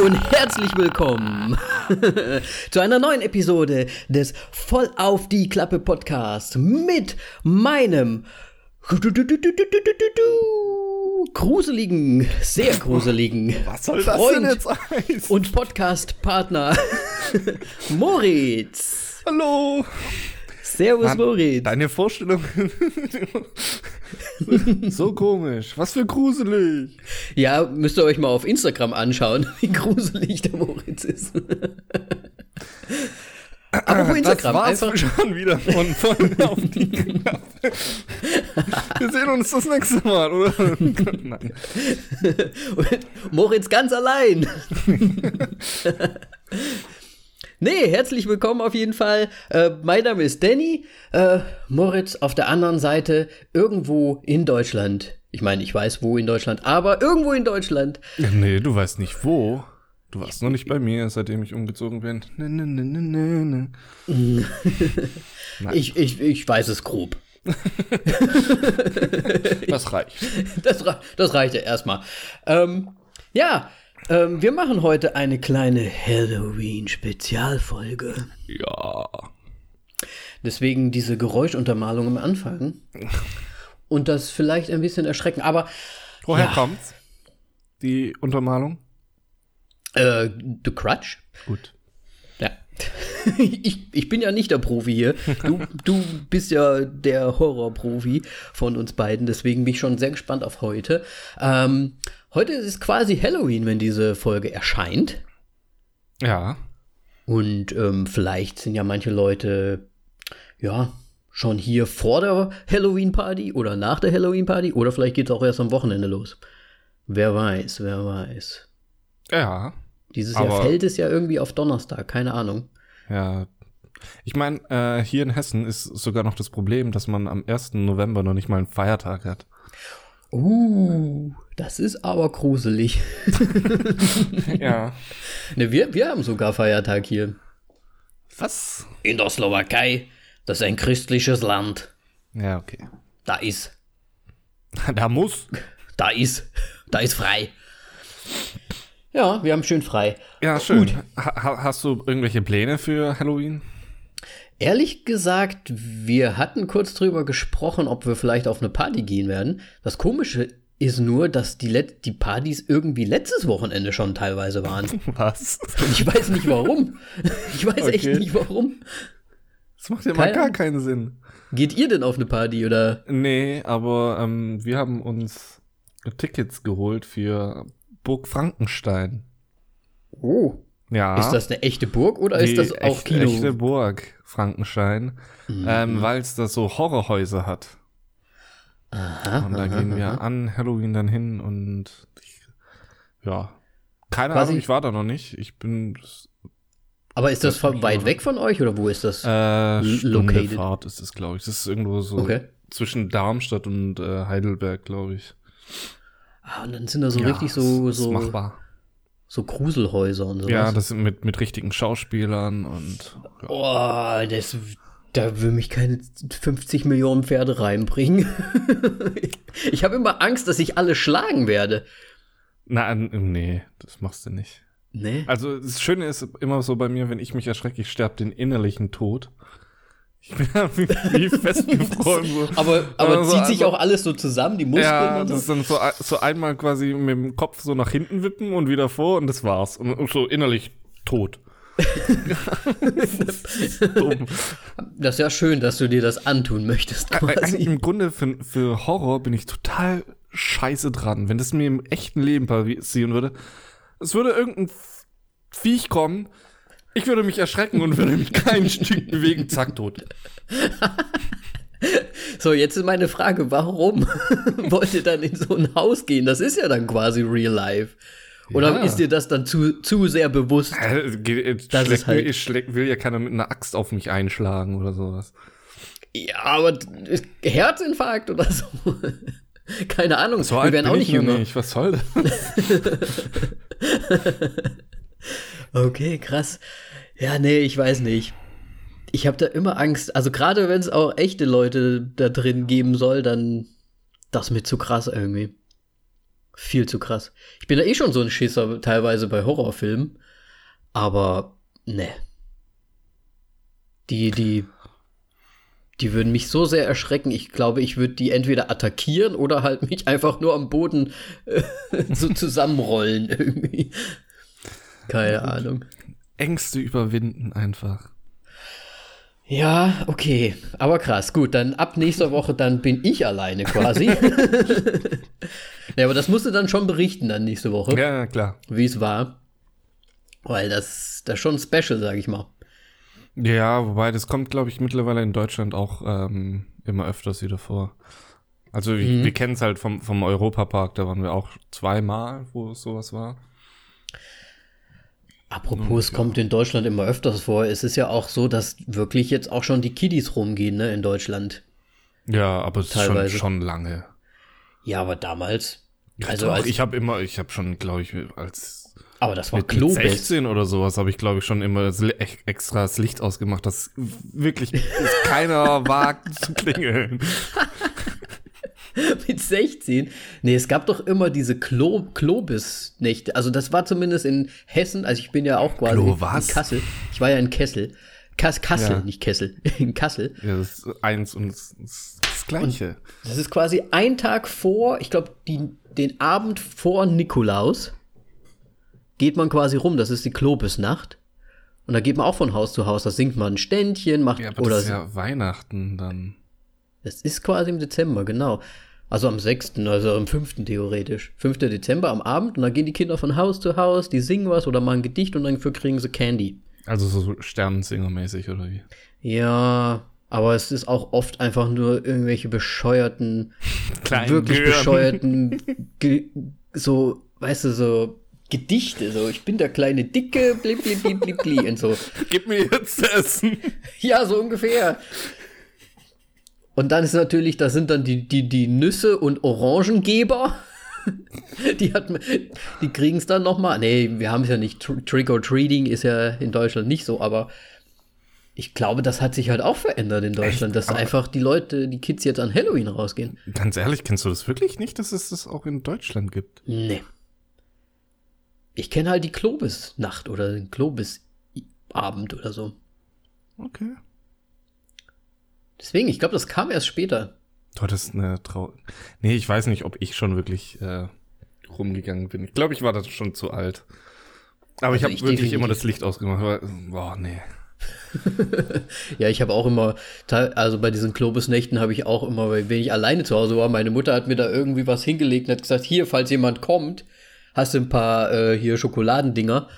und herzlich willkommen zu einer neuen Episode des Voll auf die Klappe Podcast mit meinem gruseligen, sehr gruseligen Was soll das Freund denn jetzt heißen? und Podcast-Partner Moritz. Hallo. Servus Mann, Moritz. Deine Vorstellung. so komisch. Was für gruselig. Ja, müsst ihr euch mal auf Instagram anschauen, wie gruselig der Moritz ist. Apropos Instagram, das war's einfach. schon wieder von, von auf die Klappe. Wir sehen uns das nächste Mal, oder? Nein. Moritz ganz allein. Nee, herzlich willkommen auf jeden Fall. Äh, mein Name ist Danny. Äh, Moritz auf der anderen Seite, irgendwo in Deutschland. Ich meine, ich weiß wo in Deutschland, aber irgendwo in Deutschland. Nee, du weißt nicht wo. Du warst noch nicht bei mir, seitdem ich umgezogen bin. Ne, ne, ne, ne, ne, ne. Nein. Ich, ich, ich weiß es grob. Das reicht. Das, das reicht ja erstmal. Ähm, ja, ähm, wir machen heute eine kleine Halloween-Spezialfolge. Ja. Deswegen diese Geräuschuntermalung am Anfang. Und das vielleicht ein bisschen erschrecken. Aber Woher Ja. kommt's? Die Untermalung? äh, The Crutch? Gut. Ja. Ich, ich bin ja nicht der Profi hier. Du, du bist ja der Horrorprofi von uns beiden. Deswegen bin ich schon sehr gespannt auf heute. Ähm, heute ist quasi Halloween, wenn diese Folge erscheint. Ja. Und ähm, vielleicht sind ja manche Leute, ja, schon hier vor der Halloween-Party oder nach der Halloween-Party oder vielleicht geht es auch erst am Wochenende los. Wer weiß, wer weiß. Ja. Dieses Jahr fällt es ja irgendwie auf Donnerstag, keine Ahnung. Ja. Ich meine, äh, hier in Hessen ist sogar noch das Problem, dass man am 1. November noch nicht mal einen Feiertag hat. Uh, das ist aber gruselig. Ja. ne, wir, wir haben sogar Feiertag hier. Was? In der Slowakei. Das ist ein christliches Land. Ja, okay. Da ist, Da muss. da ist, da ist frei. Ja, wir haben schön frei. Ja, schön. Ha ha- hast du irgendwelche Pläne für Halloween? Ehrlich gesagt, wir hatten kurz drüber gesprochen, ob wir vielleicht auf eine Party gehen werden. Das Komische ist nur, dass die, Let die Partys irgendwie letztes Wochenende schon teilweise waren. Was? Ich weiß nicht warum. Ich weiß echt Okay. nicht warum. Das macht ja Keine mal gar keinen Sinn. Geht ihr denn auf eine Party oder? Nee, aber ähm, wir haben uns Tickets geholt für Burg Frankenstein. Oh. Ja. Ist das eine echte Burg oder ist das auch echt, Kino? Mhm. echte Burg Frankenstein, ähm, weil es da so Horrorhäuser hat. Aha, Und da aha, gehen wir aha. an Halloween dann hin und ich, ja, keine Quasi- Ahnung, ich war da noch nicht. Ich bin Aber ist das Das von weit weg von euch oder wo ist das? äh, located. Fahrt ist es, glaube ich. Das ist irgendwo so Okay. zwischen Darmstadt und äh, Heidelberg, glaube ich. Ah, und dann sind da so Ja, richtig so, ist, ist so, machbar. So Gruselhäuser und sowas. Ja, das sind mit, mit richtigen Schauspielern und. Oh, das, da will mich keine 50 Millionen Pferde reinbringen. ich habe immer Angst, dass ich alle schlagen werde. Na, nee, das machst du nicht. Nee. Also das Schöne ist immer so bei mir, wenn ich mich erschrecke, ich sterbe den innerlichen Tod. Ich bin ja wie, festgefroren. So. Aber, aber Also, zieht sich also- auch alles so zusammen, die Muskeln Ja, und das ist so? dann so, so einmal quasi mit dem Kopf so nach hinten wippen und wieder vor und das war's. Und, und so innerlich tot. das ist dumm. Das ist ja schön, dass du dir das antun möchtest. Eigentlich. Im Grunde für, für Horror bin ich total scheiße dran. Wenn das mir im echten Leben passieren würde, es würde irgendein Viech kommen, ich würde mich erschrecken und würde mich kein Stück bewegen, zack, tot. So, jetzt ist meine Frage, warum wollt ihr dann in so ein Haus gehen? Das ist ja dann quasi real life. Oder Ja. ist dir das dann zu, zu sehr bewusst? Äh, ge- äh, Das schlägt ist halt- ich will ja keiner mit einer Axt auf mich einschlagen oder sowas. Ja, aber Herzinfarkt oder so. Keine Ahnung. So Wir werden auch ich nicht jünger. Nicht. Was soll das? Okay, krass. Ja, nee, ich weiß nicht. Ich habe da immer Angst. Also gerade wenn es auch echte Leute da drin geben soll, dann das mir zu krass irgendwie. Viel zu krass. Ich bin ja eh schon so ein Schisser teilweise bei Horrorfilmen, aber ne. Die, die, die würden mich so sehr erschrecken. Ich glaube, ich würde die entweder attackieren oder halt mich einfach nur am Boden äh, so zusammenrollen irgendwie. Keine Ahnung. Ängste überwinden einfach. Ja, okay. Aber krass. Gut, dann ab nächster Woche, dann bin ich alleine quasi. ja, aber das musst du dann schon berichten dann nächste Woche. Ja, klar. Wie es war. Weil das, das ist schon special, sag ich mal. Ja, wobei das kommt, glaube ich, mittlerweile in Deutschland auch ähm, immer öfters wieder vor. Also mhm. wir, wir kennen es halt vom, vom Europapark, da waren wir auch zweimal, wo sowas war. Apropos, es kommt in Deutschland immer öfters vor. Es ist ja auch so, dass wirklich jetzt auch schon die Kiddies rumgehen, ne, in Deutschland. Ja, aber es ist schon, schon lange. Ja, aber damals. Also Doch, als, ich habe immer, ich habe schon, glaube ich, als aber das war mit, mit 16 oder sowas habe ich, glaube ich, schon immer das, extra das Licht ausgemacht, dass wirklich keiner wagt zu klingeln. mit 16? Nee, es gab doch immer diese Klo Klobis-Nächte. Also das war zumindest in Hessen, also ich bin ja auch quasi Klo, in Kassel. Ich war ja in Kessel. Kass, Kassel, ja. nicht Kessel. In Kassel. Ja, das ist eins und das, ist das Gleiche. Und das ist quasi ein Tag vor, ich glaube, den Abend vor Nikolaus geht man quasi rum. Das ist die Klobisnacht. Und da geht man auch von Haus zu Haus. Da singt man ein Ständchen, macht ja, aber oder das ist ja Weihnachten dann. Es ist quasi im Dezember, genau. Also am 6., also am 5. theoretisch. 5. Dezember am Abend und dann gehen die Kinder von Haus zu Haus, die singen was oder machen ein Gedicht und dann kriegen sie Candy. Also so Sternensinger-mäßig oder wie? Ja, aber es ist auch oft einfach nur irgendwelche bescheuerten, wirklich Gören. bescheuerten, so, weißt du, so Gedichte, so ich bin der kleine Dicke, blip, blip, blip und so. Gib mir jetzt Essen. Ja, so ungefähr. Und dann ist natürlich, da sind dann die, die, die Nüsse und Orangengeber. die, hat, die kriegen es dann noch mal. Nee, wir haben es ja nicht. Trick or Treating ist ja in Deutschland nicht so, aber ich glaube, das hat sich halt auch verändert in Deutschland, Echt? dass aber einfach die Leute, die Kids jetzt an Halloween rausgehen. Ganz ehrlich, kennst du das wirklich nicht, dass es das auch in Deutschland gibt? Nee. Ich kenne halt die Klobis-Nacht oder den Klobis-Abend oder so. Okay. Deswegen, ich glaube, das kam erst später. Du hattest eine Trau. Nee, ich weiß nicht, ob ich schon wirklich äh, rumgegangen bin. Ich glaube, ich war da schon zu alt. Aber also ich habe wirklich definitiv. immer das Licht ausgemacht. Aber, boah, nee. ja, ich habe auch immer, also bei diesen Klobusnächten habe ich auch immer, wenn ich alleine zu Hause war, meine Mutter hat mir da irgendwie was hingelegt und hat gesagt, hier, falls jemand kommt, hast du ein paar äh, hier Schokoladendinger.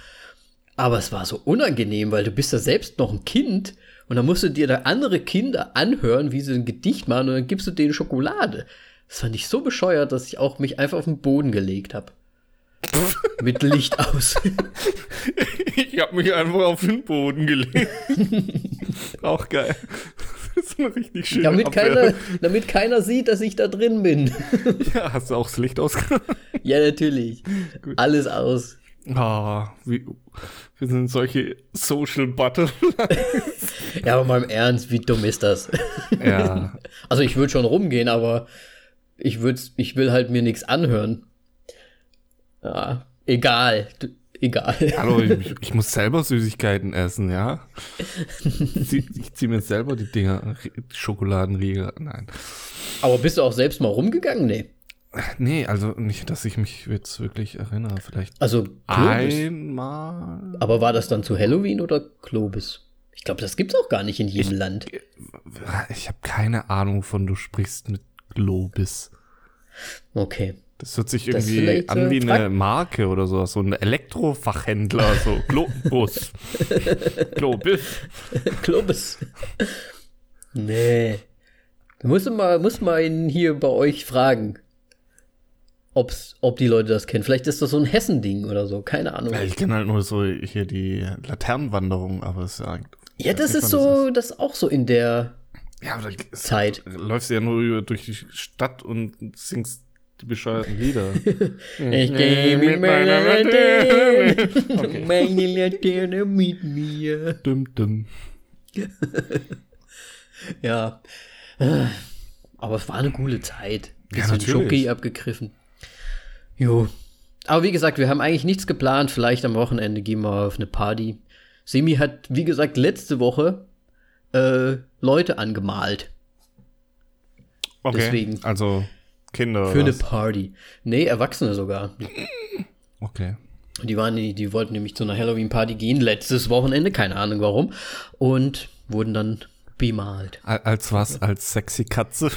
Aber es war so unangenehm, weil du bist ja selbst noch ein Kind und dann musst du dir da andere Kinder anhören, wie sie ein Gedicht machen und dann gibst du denen Schokolade. Das fand ich so bescheuert, dass ich auch mich einfach auf den Boden gelegt habe. Mit Licht aus. ich habe mich einfach auf den Boden gelegt. auch geil. Das ist eine richtig schöne damit keiner, damit keiner sieht, dass ich da drin bin. ja, hast du auch das Licht ausgemacht? ja, natürlich. Gut. Alles aus. Ah, oh, wie, wir sind solche Social Butterflies. ja, aber mal im Ernst, wie dumm ist das? Ja. Also ich würde schon rumgehen, aber ich würde, ich will halt mir nichts anhören. Ja, egal. Du, egal. Hallo, ich, ich, muss selber Süßigkeiten essen, ja? Ich, ziehe mir selber die Dinger, die Schokoladenriegel. Nein. Aber bist du auch selbst mal rumgegangen? Nee. Nee, also nicht, dass ich mich jetzt wirklich erinnere. Vielleicht also Klobis. einmal. Aber war das dann zu Halloween oder Klobis? Ich glaube, das gibt's auch gar nicht in jedem ich, Land. Ich habe keine Ahnung, von du sprichst mit Globis. Okay. Das hört sich irgendwie an wie eine Marke oder so, so ein Elektrofachhändler, so Globus. Globis. Globis. Nee. Du musst mal, musst mal ihn hier bei euch fragen ob's, ob die Leute das kennen. Vielleicht ist das so ein Hessending oder so, keine Ahnung. Ja, ich kenne halt nur so hier die Laternenwanderung, aber es ist ja. Ja, das ist so, das ist auch so in der ja, aber Zeit. Läufst du ja nur durch die Stadt und singst die bescheuerten Lieder. ich gehe mit meiner Laterne, okay. meine Laterne mit mir. Dum, dum. ja. Aber es war eine coole Zeit. Bisschen natürlich. Schoki abgegriffen. Jo. Aber wie gesagt, wir haben eigentlich nichts geplant. Vielleicht am Wochenende gehen wir auf eine Party. Semi hat, wie gesagt, letzte Woche äh, Leute angemalt. Okay. Deswegen. Also Kinder. Für eine was? Party. Nee, Erwachsene sogar. Okay. Die waren, die wollten nämlich zu einer Halloween-Party gehen, letztes Wochenende, keine Ahnung warum. Und wurden dann bemalt. Al- Als was? Als sexy Katze?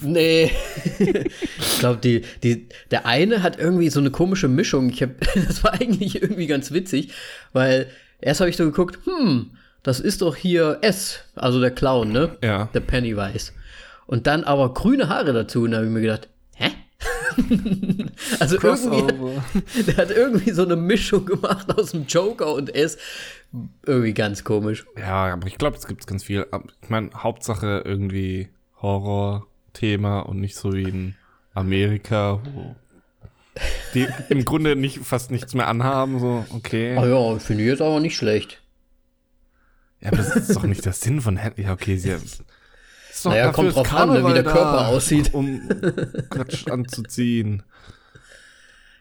Nee. ich glaube, die, die, der eine hat irgendwie so eine komische Mischung. Ich hab, das war eigentlich irgendwie ganz witzig, weil erst habe ich so geguckt, hm, das ist doch hier S, also der Clown, ne? Ja. Der Pennywise. Und dann aber grüne Haare dazu, und da habe ich mir gedacht, also irgendwie, der hat irgendwie so eine Mischung gemacht aus dem Joker und S. Irgendwie ganz komisch. Ja, aber ich glaube, es gibt ganz viel. Ich meine, Hauptsache irgendwie Horror-Thema und nicht so wie in Amerika, wo die im Grunde nicht, fast nichts mehr anhaben. So, okay. Ah ja, finde ich jetzt aber nicht schlecht. Ja, aber das ist doch nicht der Sinn von Hen Ja, okay, sie haben. Ist doch Naja, kommt drauf an, ne, wie der Körper aussieht. Um Quatsch anzuziehen.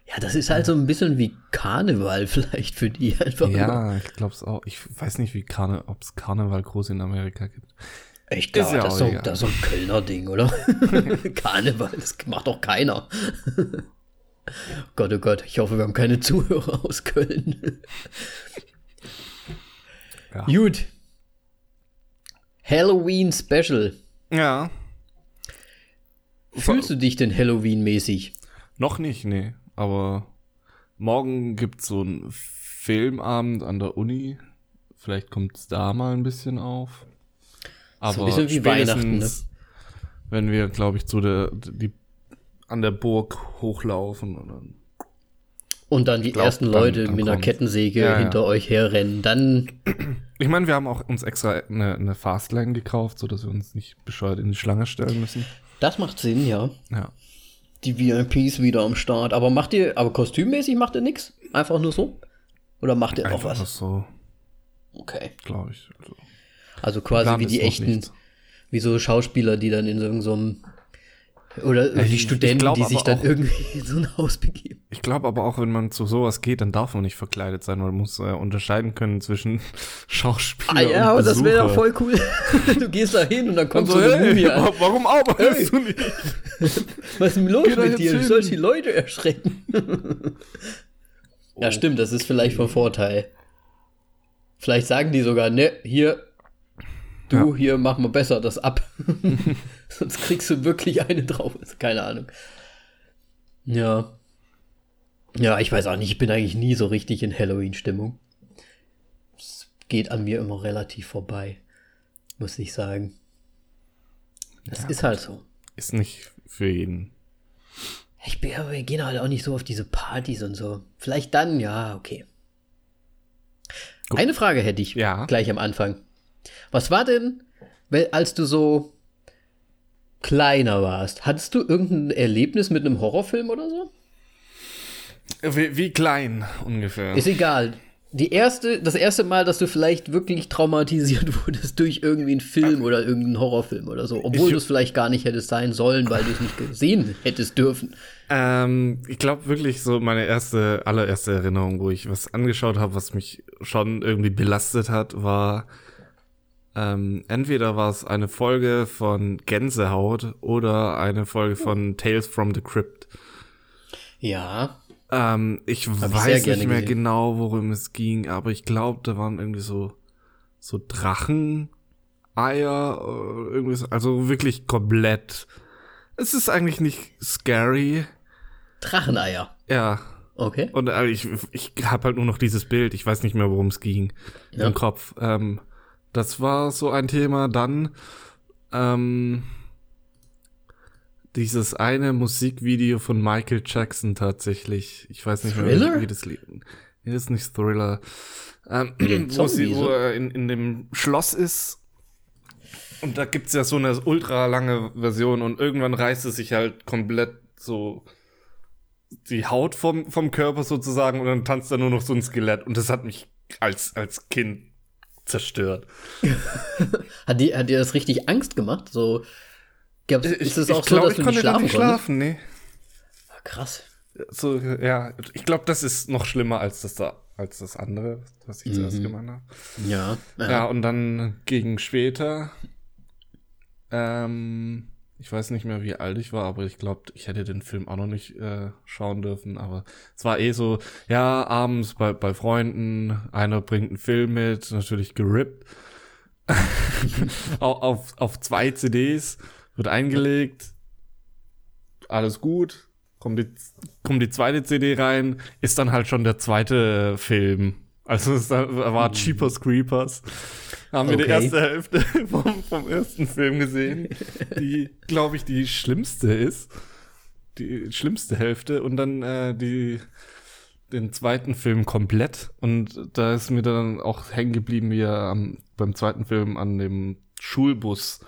Ja, das ist halt so ein bisschen wie Karneval vielleicht für die einfach. Ja, ich glaube es auch. Ich weiß nicht, wie Karne ob es Karneval groß in Amerika gibt. Ich glaube, ja das, auch ist so, egal. das ist so ein Kölner Ding, oder? Karneval, das macht doch keiner. Gott, oh Gott, ich hoffe, wir haben keine Zuhörer aus Köln. Ja. Gut. Halloween Special. Ja. Fühlst du dich denn Halloween-mäßig? Noch nicht, nee. Aber morgen gibt's so einen Filmabend an der Uni. Vielleicht kommt's da mal ein bisschen auf. Aber So ein bisschen wie Weihnachten, ne? Wenn wir, glaube ich, zu der, die, an der Burg hochlaufen und dann Und dann die glaub, ersten dann- Leute dann mit einer. Kettensäge Ja, ja. hinter euch herrennen. Dann, Ich meine, wir haben auch uns extra eine, eine Fastlane gekauft, sodass wir uns nicht bescheuert in die Schlange stellen müssen. das macht Sinn, ja. Ja. Die VIPs wieder am Start. Aber macht ihr, aber kostümmäßig macht ihr nichts? Einfach nur so? Oder macht ihr auch Einfach was? was so, Okay. glaube ich. Also, Also quasi wie die noch echten, nichts. wie so Schauspieler, die dann in so irgendeinem oder ich- die ich Studenten, glaub die sich dann auch- irgendwie in so ein Haus begeben. Ich glaube aber auch, wenn man zu sowas geht, dann darf man nicht verkleidet sein. Man muss äh, unterscheiden können zwischen Schauspieler Ah ja, und aber das wäre doch Besucher. voll cool. du gehst da hin und dann kommt Also, so eine hey, Mumie an. wa- warum arbeitest Hey. du nicht? Was ist denn los Geh mit dir? Du sollst die Leute erschrecken. Ja, stimmt, das ist vielleicht von Vorteil. Vielleicht sagen die sogar, ne, hier, du, Ja. hier, mach mal besser das ab. Sonst kriegst du wirklich eine drauf. Keine Ahnung. Ja. Ja, ich weiß auch nicht, ich bin eigentlich nie so richtig in Halloween-Stimmung. Es geht an mir immer relativ vorbei, muss ich sagen. Das ist halt so. Ist nicht für jeden. Ich bin, wir gehen halt auch nicht so auf diese Partys und so. Vielleicht dann, ja, okay. Eine Frage hätte ich Ja. gleich am Anfang. Was war denn, als du so kleiner warst? Hattest du irgendein Erlebnis mit einem Horrorfilm oder so? Wie, wie klein ungefähr. Ist egal. Die erste, das erste Mal, dass du vielleicht wirklich traumatisiert wurdest durch irgendwie einen Film oder irgendeinen Horrorfilm oder so, obwohl du es vielleicht gar nicht hättest sein sollen, weil du es nicht gesehen hättest dürfen. Ähm, ich glaube wirklich so meine erste, allererste Erinnerung, wo ich was angeschaut habe, was mich schon irgendwie belastet hat, war ähm, entweder war es eine Folge von Gänsehaut oder eine Folge von Tales from the Crypt. Ja, Ähm, ich ich sehr weiß gerne nicht mehr gesehen. genau, worum es ging, aber ich glaube, da waren irgendwie so so Drachen Eier, äh, irgendwie so, also wirklich komplett. Es ist eigentlich nicht scary. Dracheneier. Ja, Okay. und äh, ich, ich habe halt nur noch dieses Bild, ich weiß nicht mehr, worum es ging Ja. im Kopf. Ähm, das war so ein Thema. Dann ähm, dieses eine Musikvideo von Michael Jackson tatsächlich. Ich weiß nicht Thriller? mehr, wie das Lied. Nee, das ist nicht Thriller. Ähm, wo, sie, wo er in, in dem Schloss ist. Und da gibt's ja so eine ultra lange Version und irgendwann reißt es sich halt komplett so die Haut vom, vom Körper sozusagen und dann tanzt da nur noch so ein Skelett. Und das hat mich als, als Kind zerstört. Hat, die, hat dir das richtig Angst gemacht? So, Gab's, Ich, ist es ich auch so, glaub, dass ich du konnte nicht schlafen nicht schlafen, nee. Ah, krass. So, ja, ich glaube, das ist noch schlimmer als das da, als das andere, was ich zuerst Mhm. gemacht habe. Ja. Ja, und dann gegen später, ähm, ich weiß nicht mehr, wie alt ich war, aber ich glaube, ich hätte den Film auch noch nicht äh, schauen dürfen. Aber es war eh so, ja, abends bei, bei Freunden, einer bringt einen Film mit, natürlich gerippt. auf, auf, auf zwei CDs, wird eingelegt, alles gut. Kommt die, kommt die zweite CD rein, ist dann halt schon der zweite Film. Also es war Cheapers Creepers. Haben wir die Okay. erste Hälfte vom, vom ersten Film gesehen, die, glaube ich, die schlimmste ist. Die schlimmste Hälfte und dann äh, die den zweiten Film komplett. Und da ist mir dann auch hängen geblieben, wie er am, beim zweiten Film an dem Schulbus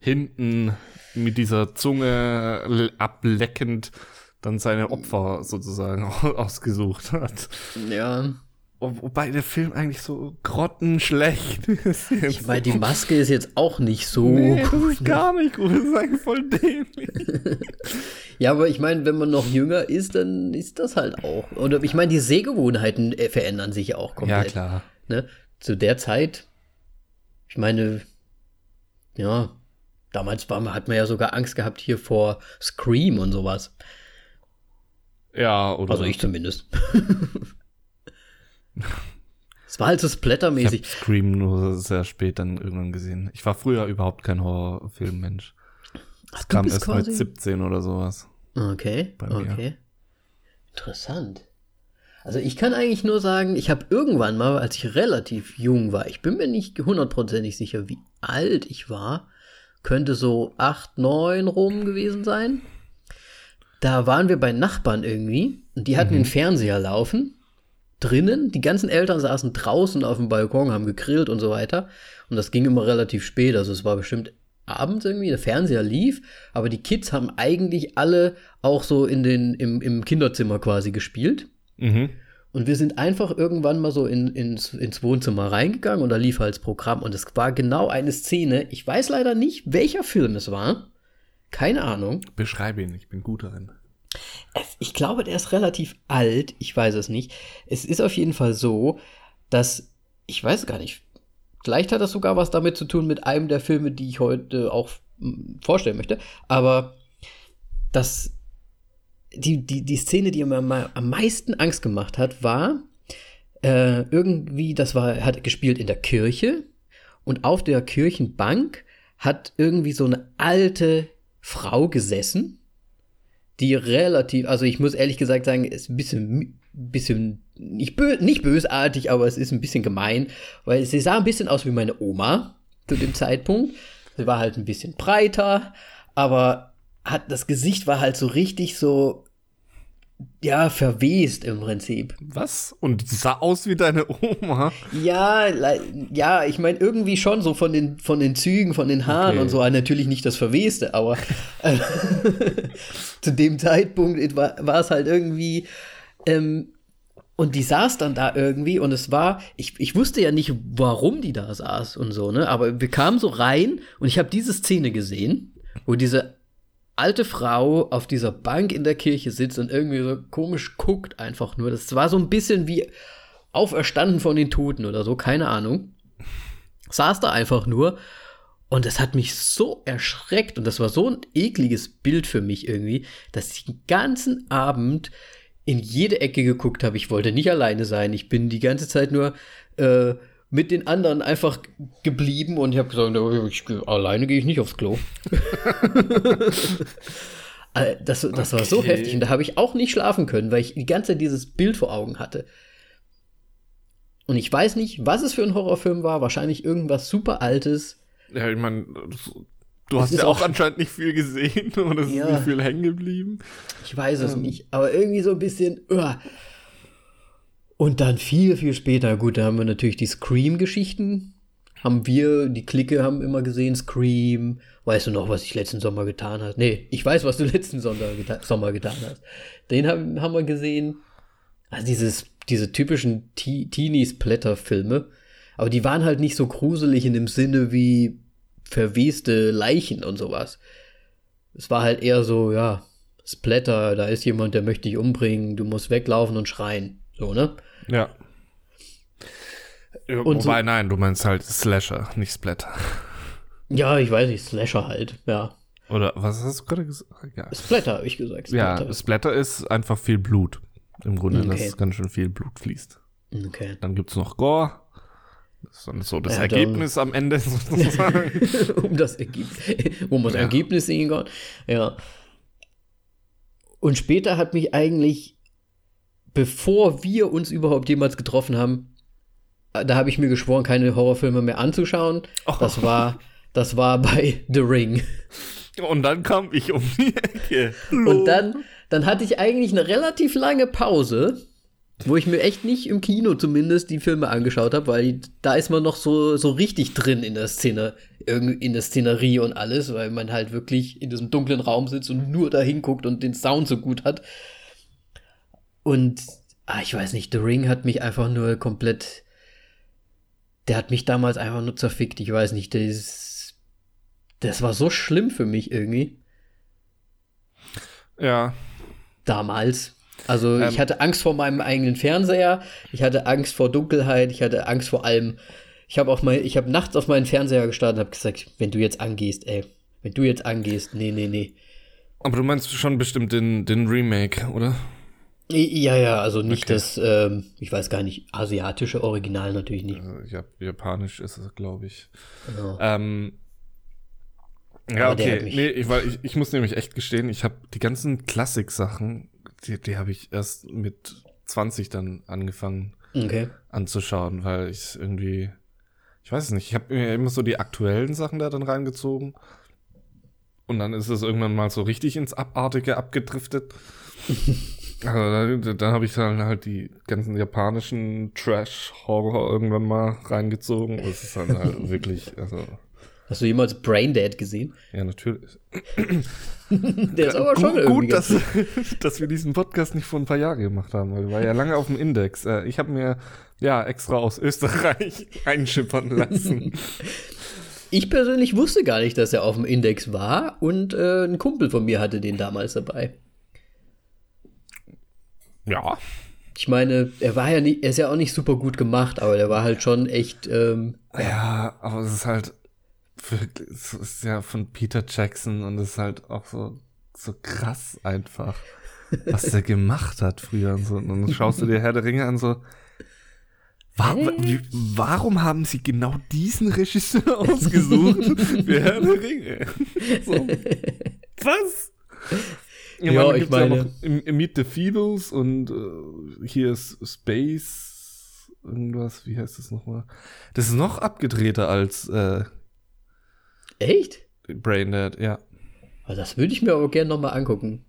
hinten mit dieser Zunge ableckend dann seine Opfer sozusagen ausgesucht hat. Ja. Wo- Wobei der Film eigentlich so grottenschlecht ist. Ich meine, die Maske ist jetzt auch nicht so. Nee, das ist ne? gar nicht gut. Das ist eigentlich voll dämlich. Ja, aber ich meine, wenn man noch jünger ist, dann ist das halt auch. Oder ich meine, die Sehgewohnheiten äh, verändern sich ja auch komplett. klar. Ne? Zu der Zeit, ich meine, ja, damals war, hat man ja sogar Angst gehabt hier vor Scream und sowas. Ja, oder Also ich zumindest. Es war halt so Ich habe splattermäßig. Scream nur sehr spät dann irgendwann gesehen. Ich war früher überhaupt kein Horrorfilmmensch. Du kam erst quasi- mit 17 oder sowas. Okay, okay. Interessant. Also ich kann eigentlich nur sagen, ich habe irgendwann mal, als ich relativ jung war, ich bin mir nicht hundertprozentig sicher, wie alt ich war, könnte so 8, 9 rum gewesen sein. Da waren wir bei Nachbarn irgendwie und die hatten den Fernseher laufen. Drinnen, die ganzen Eltern saßen draußen auf dem Balkon, haben gegrillt und so weiter. Und das ging immer relativ spät, also es war bestimmt abends irgendwie, der Fernseher lief, aber die Kids haben eigentlich alle auch so in den, im, im Kinderzimmer quasi gespielt. Mhm. Und wir sind einfach irgendwann mal so in, ins, ins Wohnzimmer reingegangen und da lief halt das Programm. Und es war genau eine Szene. Ich weiß leider nicht, welcher Film es war. Keine Ahnung. Beschreibe ihn, ich bin gut darin. Es- Ich glaube, der ist relativ alt. Ich weiß es nicht. Es ist auf jeden Fall so, dass, ich weiß gar nicht, vielleicht hat das sogar was damit zu tun mit einem der Filme, die ich heute auch mm, vorstellen möchte. Aber das, die, die, die Szene, die mir am am meisten Angst gemacht hat, war äh, irgendwie, das war, hat gespielt in der Kirche und auf der Kirchenbank hat irgendwie so eine alte Frau gesessen die relativ, also ich muss ehrlich gesagt sagen, ist ein bisschen, bisschen nicht, bö nicht bösartig, aber es ist ein bisschen gemein, weil sie sah ein bisschen aus wie meine Oma zu dem Zeitpunkt. Sie war halt ein bisschen breiter, aber hat das Gesicht war halt so richtig so ja verwest im Prinzip. Was? Und sah aus wie deine Oma? Ja, ja, ich meine irgendwie schon so von den von den Zügen, von den Haaren Okay. und so, natürlich nicht das Verweste, aber äh, zu dem Zeitpunkt war, war es halt irgendwie ähm, und die saß dann da irgendwie und es war, ich, ich wusste ja nicht, warum die da saß und so, ne? Aber wir kamen so rein und ich habe diese Szene gesehen, wo diese alte Frau auf dieser Bank in der Kirche sitzt und irgendwie so komisch guckt einfach nur. Das war so ein bisschen wie auferstanden von den Toten oder so, keine Ahnung. Saß da einfach nur und das hat mich so erschreckt und das war so ein ekliges Bild für mich irgendwie, dass ich den ganzen Abend in jede Ecke geguckt habe. Ich wollte nicht alleine sein. Ich bin die ganze Zeit nur äh, mit den anderen einfach geblieben und ich habe gesagt, "Oh, ich, alleine gehe ich nicht aufs Klo. Äh, das, das war so Okay. heftig und da habe ich auch nicht schlafen können, weil ich die ganze Zeit dieses Bild vor Augen hatte. Und ich weiß nicht, was es für ein Horrorfilm war. Wahrscheinlich irgendwas super Altes. Ja, ich meine, du hast ja auch auch- anscheinend nicht viel gesehen oder es Ja. ist nicht viel hängen geblieben. Ich weiß es Ähm. nicht. Aber irgendwie so ein bisschen. uah. Und dann viel, viel später, gut, da haben wir natürlich die Scream-Geschichten. Haben wir, die Clique haben immer gesehen, Scream. Weißt du noch, was ich letzten Sommer getan hast? Nee, ich weiß, was du letzten Sommer, geta Sommer getan hast. Den haben, haben wir gesehen. Also dieses, diese typischen Te Teenie-Splatter-Filme. Aber die waren halt nicht so gruselig in dem Sinne wie verweste Leichen und sowas. es war halt eher so, ja, Splatter, da ist jemand, der möchte dich umbringen, du musst weglaufen und schreien. So, ne? Ja. Und Wobei, so, nein, du meinst halt Slasher, nicht Splatter. Ja, ich weiß nicht, Slasher halt, ja. Oder was hast du gerade gesagt? Ja. Splatter, habe ich gesagt. Splatter. Ja, Splatter ist einfach viel Blut. Im Grunde, okay. dass ganz schön viel Blut fließt. Okay. Dann gibt es noch Gore. Das ist dann so das ja, Ergebnis am Ende sozusagen. um das Ergebnis, um das ja. Ergebnis sehen kann. Ja. Und später hat mich eigentlich, bevor wir uns überhaupt jemals getroffen haben, da habe ich mir geschworen, keine Horrorfilme mehr anzuschauen. Oh. Das war, das war bei The Ring. Und dann kam ich um die Ecke. Und dann, dann hatte ich eigentlich eine relativ lange Pause, wo ich mir echt nicht im Kino zumindest die Filme angeschaut habe, weil da ist man noch so, so richtig drin in der Szene, in der Szenerie und alles, weil man halt wirklich in diesem dunklen Raum sitzt und nur da hinguckt und den Sound so gut hat. Und, ah, ich weiß nicht, The Ring hat mich einfach nur komplett, der hat mich damals einfach nur zerfickt. Ich weiß nicht, das, das war so schlimm für mich irgendwie. Ja. Damals. Also ähm, ich hatte Angst vor meinem eigenen Fernseher, ich hatte Angst vor Dunkelheit, ich hatte Angst vor allem. Ich habe auch mal, ich habe nachts auf meinen Fernseher gestartet und habe gesagt, wenn du jetzt angehst, ey, wenn du jetzt angehst, nee, nee, nee. Aber du meinst schon bestimmt den, den Remake, oder? Ja, ja, also nicht okay. das, ähm, ich weiß gar nicht, asiatische Original natürlich nicht. Ja, Japanisch ist es, glaube ich. Genau. Ähm, ja, Aber okay. Nee, ich, ich, ich muss nämlich echt gestehen, ich habe die ganzen Klassik-Sachen die, die habe ich erst mit 20 dann angefangen okay. anzuschauen, weil ich irgendwie, ich weiß es nicht, ich habe mir immer so die aktuellen Sachen da dann reingezogen. Und dann ist es irgendwann mal so richtig ins Abartige abgedriftet. also dann, dann habe ich dann halt die ganzen japanischen Trash-Horror irgendwann mal reingezogen. Das ist dann halt wirklich, also Hast du jemals Braindead gesehen? Ja, natürlich. Der ist aber schon gut. Gut, dass, dass wir diesen Podcast nicht vor ein paar Jahren gemacht haben, weil wir war ja lange auf dem Index. Äh, ich habe mir ja extra aus Österreich einschippern lassen. Ich persönlich wusste gar nicht, dass er auf dem Index war und äh, ein Kumpel von mir hatte den damals dabei. Ja. Ich meine, er war ja nicht, er ist ja auch nicht super gut gemacht, aber der war halt schon echt. Ähm, ja, aber es ist halt es ist ja von Peter Jackson und es ist halt auch so, so krass einfach, was der gemacht hat früher und so. Und dann schaust du dir Herr der Ringe an, so, war, wie, warum haben sie genau diesen Regisseur ausgesucht für Herr der Ringe? So, was? Ja, ja ich meine. Ja noch im, Meet the Feebles und uh, hier ist Space, irgendwas, wie heißt das nochmal? Das ist noch abgedrehter als äh, Echt? Braindead, ja. Also das würde ich mir aber gerne nochmal angucken.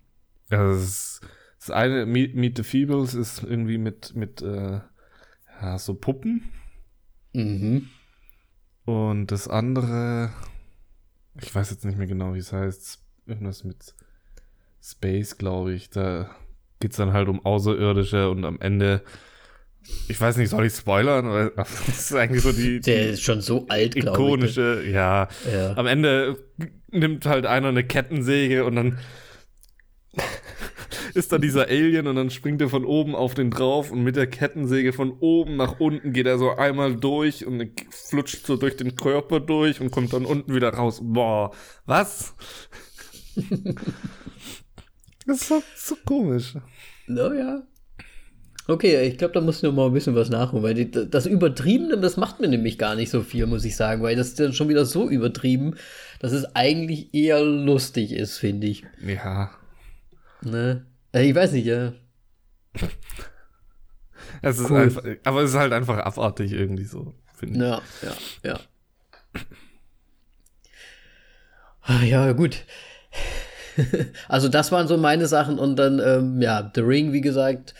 Ja, das, ist, das eine, Meet, Meet, the Feebles, ist irgendwie mit, mit äh, ja, so Puppen. Mhm. Und das andere, ich weiß jetzt nicht mehr genau, wie es heißt, irgendwas mit Space, glaube ich. Da geht es dann halt um Außerirdische und am Ende ich weiß nicht, soll ich spoilern? Das ist eigentlich so die. Der die ist schon so alt, glaube ich. Ikonische, ja. ja. Am Ende nimmt halt einer eine Kettensäge und dann ist da dieser Alien und dann springt er von oben auf den drauf und mit der Kettensäge von oben nach unten geht er so einmal durch und flutscht so durch den Körper durch und kommt dann unten wieder raus. Boah, was? das ist so, so komisch. Naja. Okay, ich glaube, da muss ich noch mal ein bisschen was nachholen, weil die, das Übertriebene, das macht mir nämlich gar nicht so viel, muss ich sagen, weil das ist dann schon wieder so übertrieben, dass es eigentlich eher lustig ist, finde ich. Ja. Ne? Äh, ich weiß nicht, ja. es ist cool. einfach, aber es ist halt einfach abartig irgendwie so, finde ich. Ja, ja, ja. Ach, ja, gut. also das waren so meine Sachen und dann, ähm, ja, The Ring, wie gesagt,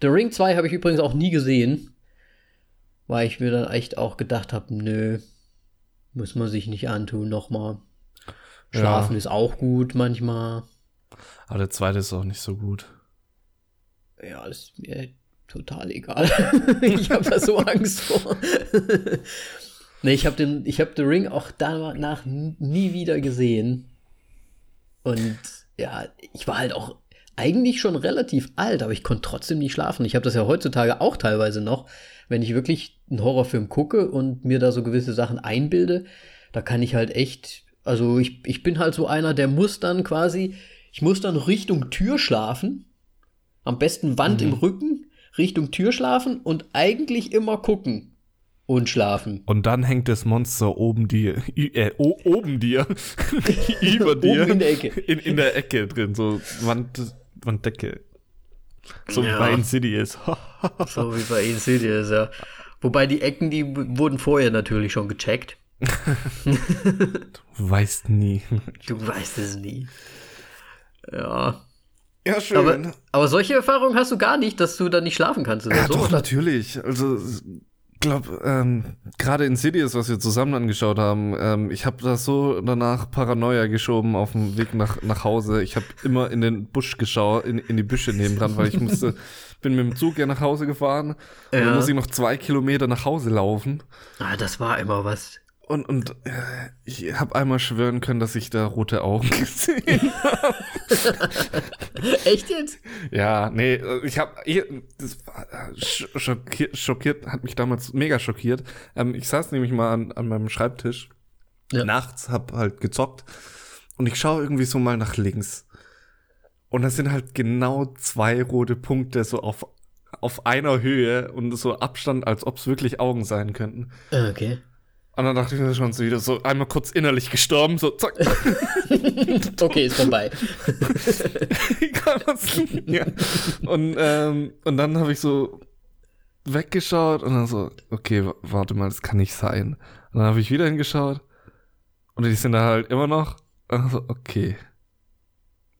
The Ring 2 habe ich übrigens auch nie gesehen, weil ich mir dann echt auch gedacht habe, nö, muss man sich nicht antun nochmal. Schlafen ja. ist auch gut manchmal. Aber der zweite ist auch nicht so gut. Ja, ist mir total egal. ich habe da so Angst vor. nee, ich habe den, ich habe The Ring auch danach nie wieder gesehen. Und ja, ich war halt auch eigentlich schon relativ alt, aber ich konnte trotzdem nicht schlafen. Ich habe das ja heutzutage auch teilweise noch, wenn ich wirklich einen Horrorfilm gucke und mir da so gewisse Sachen einbilde, da kann ich halt echt, also ich, ich bin halt so einer, der muss dann quasi, ich muss dann Richtung Tür schlafen, am besten Wand mhm. im Rücken, Richtung Tür schlafen und eigentlich immer gucken und schlafen. Und dann hängt das Monster oben dir, äh, oben dir, über dir. Oben in der Ecke. In, in der Ecke drin, so Wand, Wanddecke. So ja. wie bei Insidious. so wie bei Insidious, ja. Wobei die Ecken, die wurden vorher natürlich schon gecheckt. du weißt nie. Du weißt es nie. Ja. Ja, schön. Aber, aber solche Erfahrungen hast du gar nicht, dass du da nicht schlafen kannst. Oder ja, so. doch, natürlich. Also, glaube, ähm, gerade in Cities, was wir zusammen angeschaut haben, ähm, ich habe da so danach Paranoia geschoben auf dem Weg nach, nach Hause. Ich habe immer in den Busch geschaut, in, in die Büsche nebendran, weil ich musste, bin mit dem Zug ja nach Hause gefahren. Ja. Und dann muss ich noch zwei Kilometer nach Hause laufen. Ah, das war immer was. Und, und äh, ich habe einmal schwören können, dass ich da rote Augen gesehen habe. Echt jetzt? Ja, nee, ich habe, das äh, schockiert, schockiert, hat mich damals mega schockiert. Ähm, ich saß nämlich mal an, an meinem Schreibtisch, ja. nachts, hab halt gezockt und ich schaue irgendwie so mal nach links. Und das sind halt genau zwei rote Punkte so auf, auf einer Höhe und so Abstand, als ob es wirklich Augen sein könnten. Okay. Und dann dachte ich mir schon so wieder so einmal kurz innerlich gestorben, so zack. okay, ist vorbei. Ja. Und, ähm, und dann habe ich so weggeschaut und dann so, okay, warte mal, das kann nicht sein. Und dann habe ich wieder hingeschaut und die sind da halt immer noch. Und dann so, okay,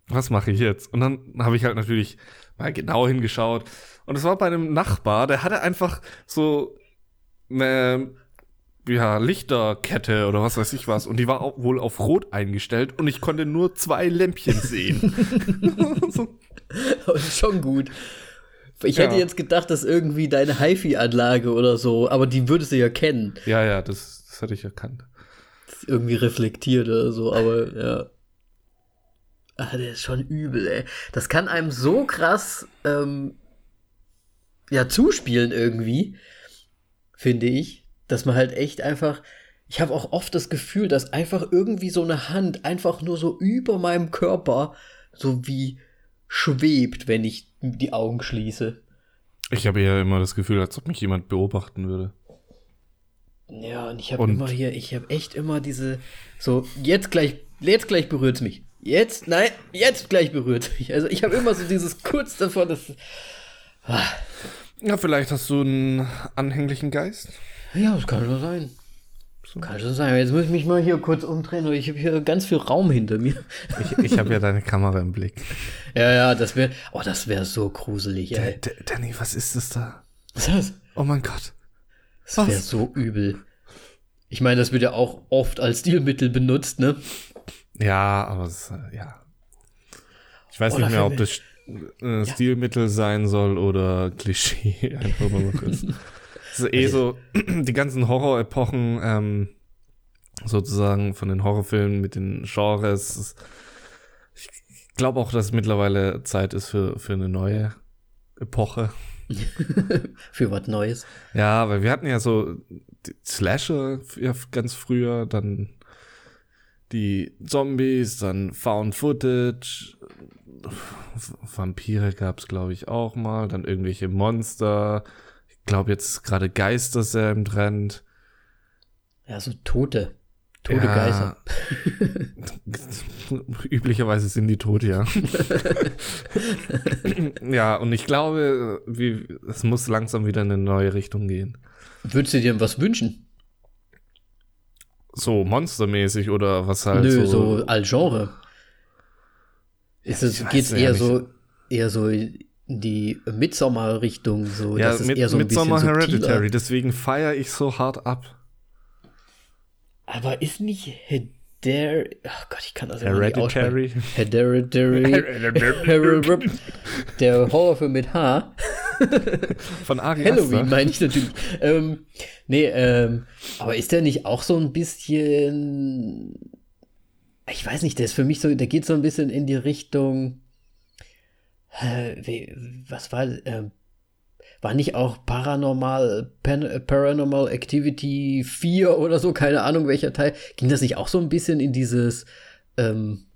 was mache ich jetzt? Und dann habe ich halt natürlich mal genau hingeschaut. Und es war bei einem Nachbar, der hatte einfach so eine ja, Lichterkette oder was weiß ich was. Und die war auch wohl auf Rot eingestellt und ich konnte nur zwei Lämpchen sehen. so. Aber schon gut. Ich ja. hätte jetzt gedacht, dass irgendwie deine HiFi-Anlage oder so, aber die würdest du ja kennen. Ja, ja, das, das hatte ich erkannt. Irgendwie reflektiert oder so, aber ja. Ah, der ist schon übel, ey. Das kann einem so krass ähm, ja zuspielen irgendwie, finde ich dass man halt echt einfach, ich habe auch oft das Gefühl, dass einfach irgendwie so eine Hand einfach nur so über meinem Körper so wie schwebt, wenn ich die Augen schließe. Ich habe ja immer das Gefühl, als ob mich jemand beobachten würde. Ja, und ich habe immer hier, ich habe echt immer diese, so, jetzt gleich, jetzt gleich berührt es mich. Jetzt, nein, jetzt gleich berührt mich. Also ich habe immer so dieses kurz davor, dass. Ah. Ja, vielleicht hast du einen anhänglichen Geist. Ja, das kann schon sein. So. Kann schon sein. Jetzt muss ich mich mal hier kurz umdrehen, weil ich habe hier ganz viel Raum hinter mir. Ich, ich habe ja deine Kamera im Blick. Ja, ja, das wäre, oh, das wäre so gruselig, ey. D Danny, was ist das da? Was ist das? Oh mein Gott. Das wäre so übel. Ich meine, das wird ja auch oft als Stilmittel benutzt, ne? Ja, aber es, äh, ja. Ich weiß oh, nicht mehr, ob das äh, Stilmittel ja. sein soll oder Klischee einfach nur noch ist. Das ist eh so, die ganzen Horror-Epochen, ähm, sozusagen von den Horrorfilmen mit den Genres. Ich glaube auch, dass es mittlerweile Zeit ist für, für eine neue Epoche. für was Neues. Ja, weil wir hatten ja so Slasher ganz früher, dann die Zombies, dann Found Footage, Vampire gab es, glaube ich, auch mal, dann irgendwelche Monster, glaube jetzt gerade Geister sehr im Trend. Ja, so Tote. Tote ja, Geister. Üblicherweise sind die tot, ja. ja, und ich glaube, wie, es muss langsam wieder in eine neue Richtung gehen. Würdest du dir was wünschen? So monstermäßig oder was halt Nö, so, so als Genre. Ist es, geht's eher so, eher so die Midsommar-Richtung, so ja, das ist mit, eher so ein Midsommar bisschen subtiler. Hereditary, deswegen feiere ich so hart ab. Aber ist nicht Hedar Ach Gott, ich kann das Hereditary. nicht Hereditary. Hereditary. Der Horrorfilm mit H. Von Ari Halloween meine ich natürlich. Ähm, nee, ähm, aber ist der nicht auch so ein bisschen ich weiß nicht, der ist für mich so, der geht so ein bisschen in die Richtung, äh, was war, äh, war nicht auch Paranormal, Pan, Paranormal Activity 4 oder so, keine Ahnung welcher Teil, ging das nicht auch so ein bisschen in dieses, ähm,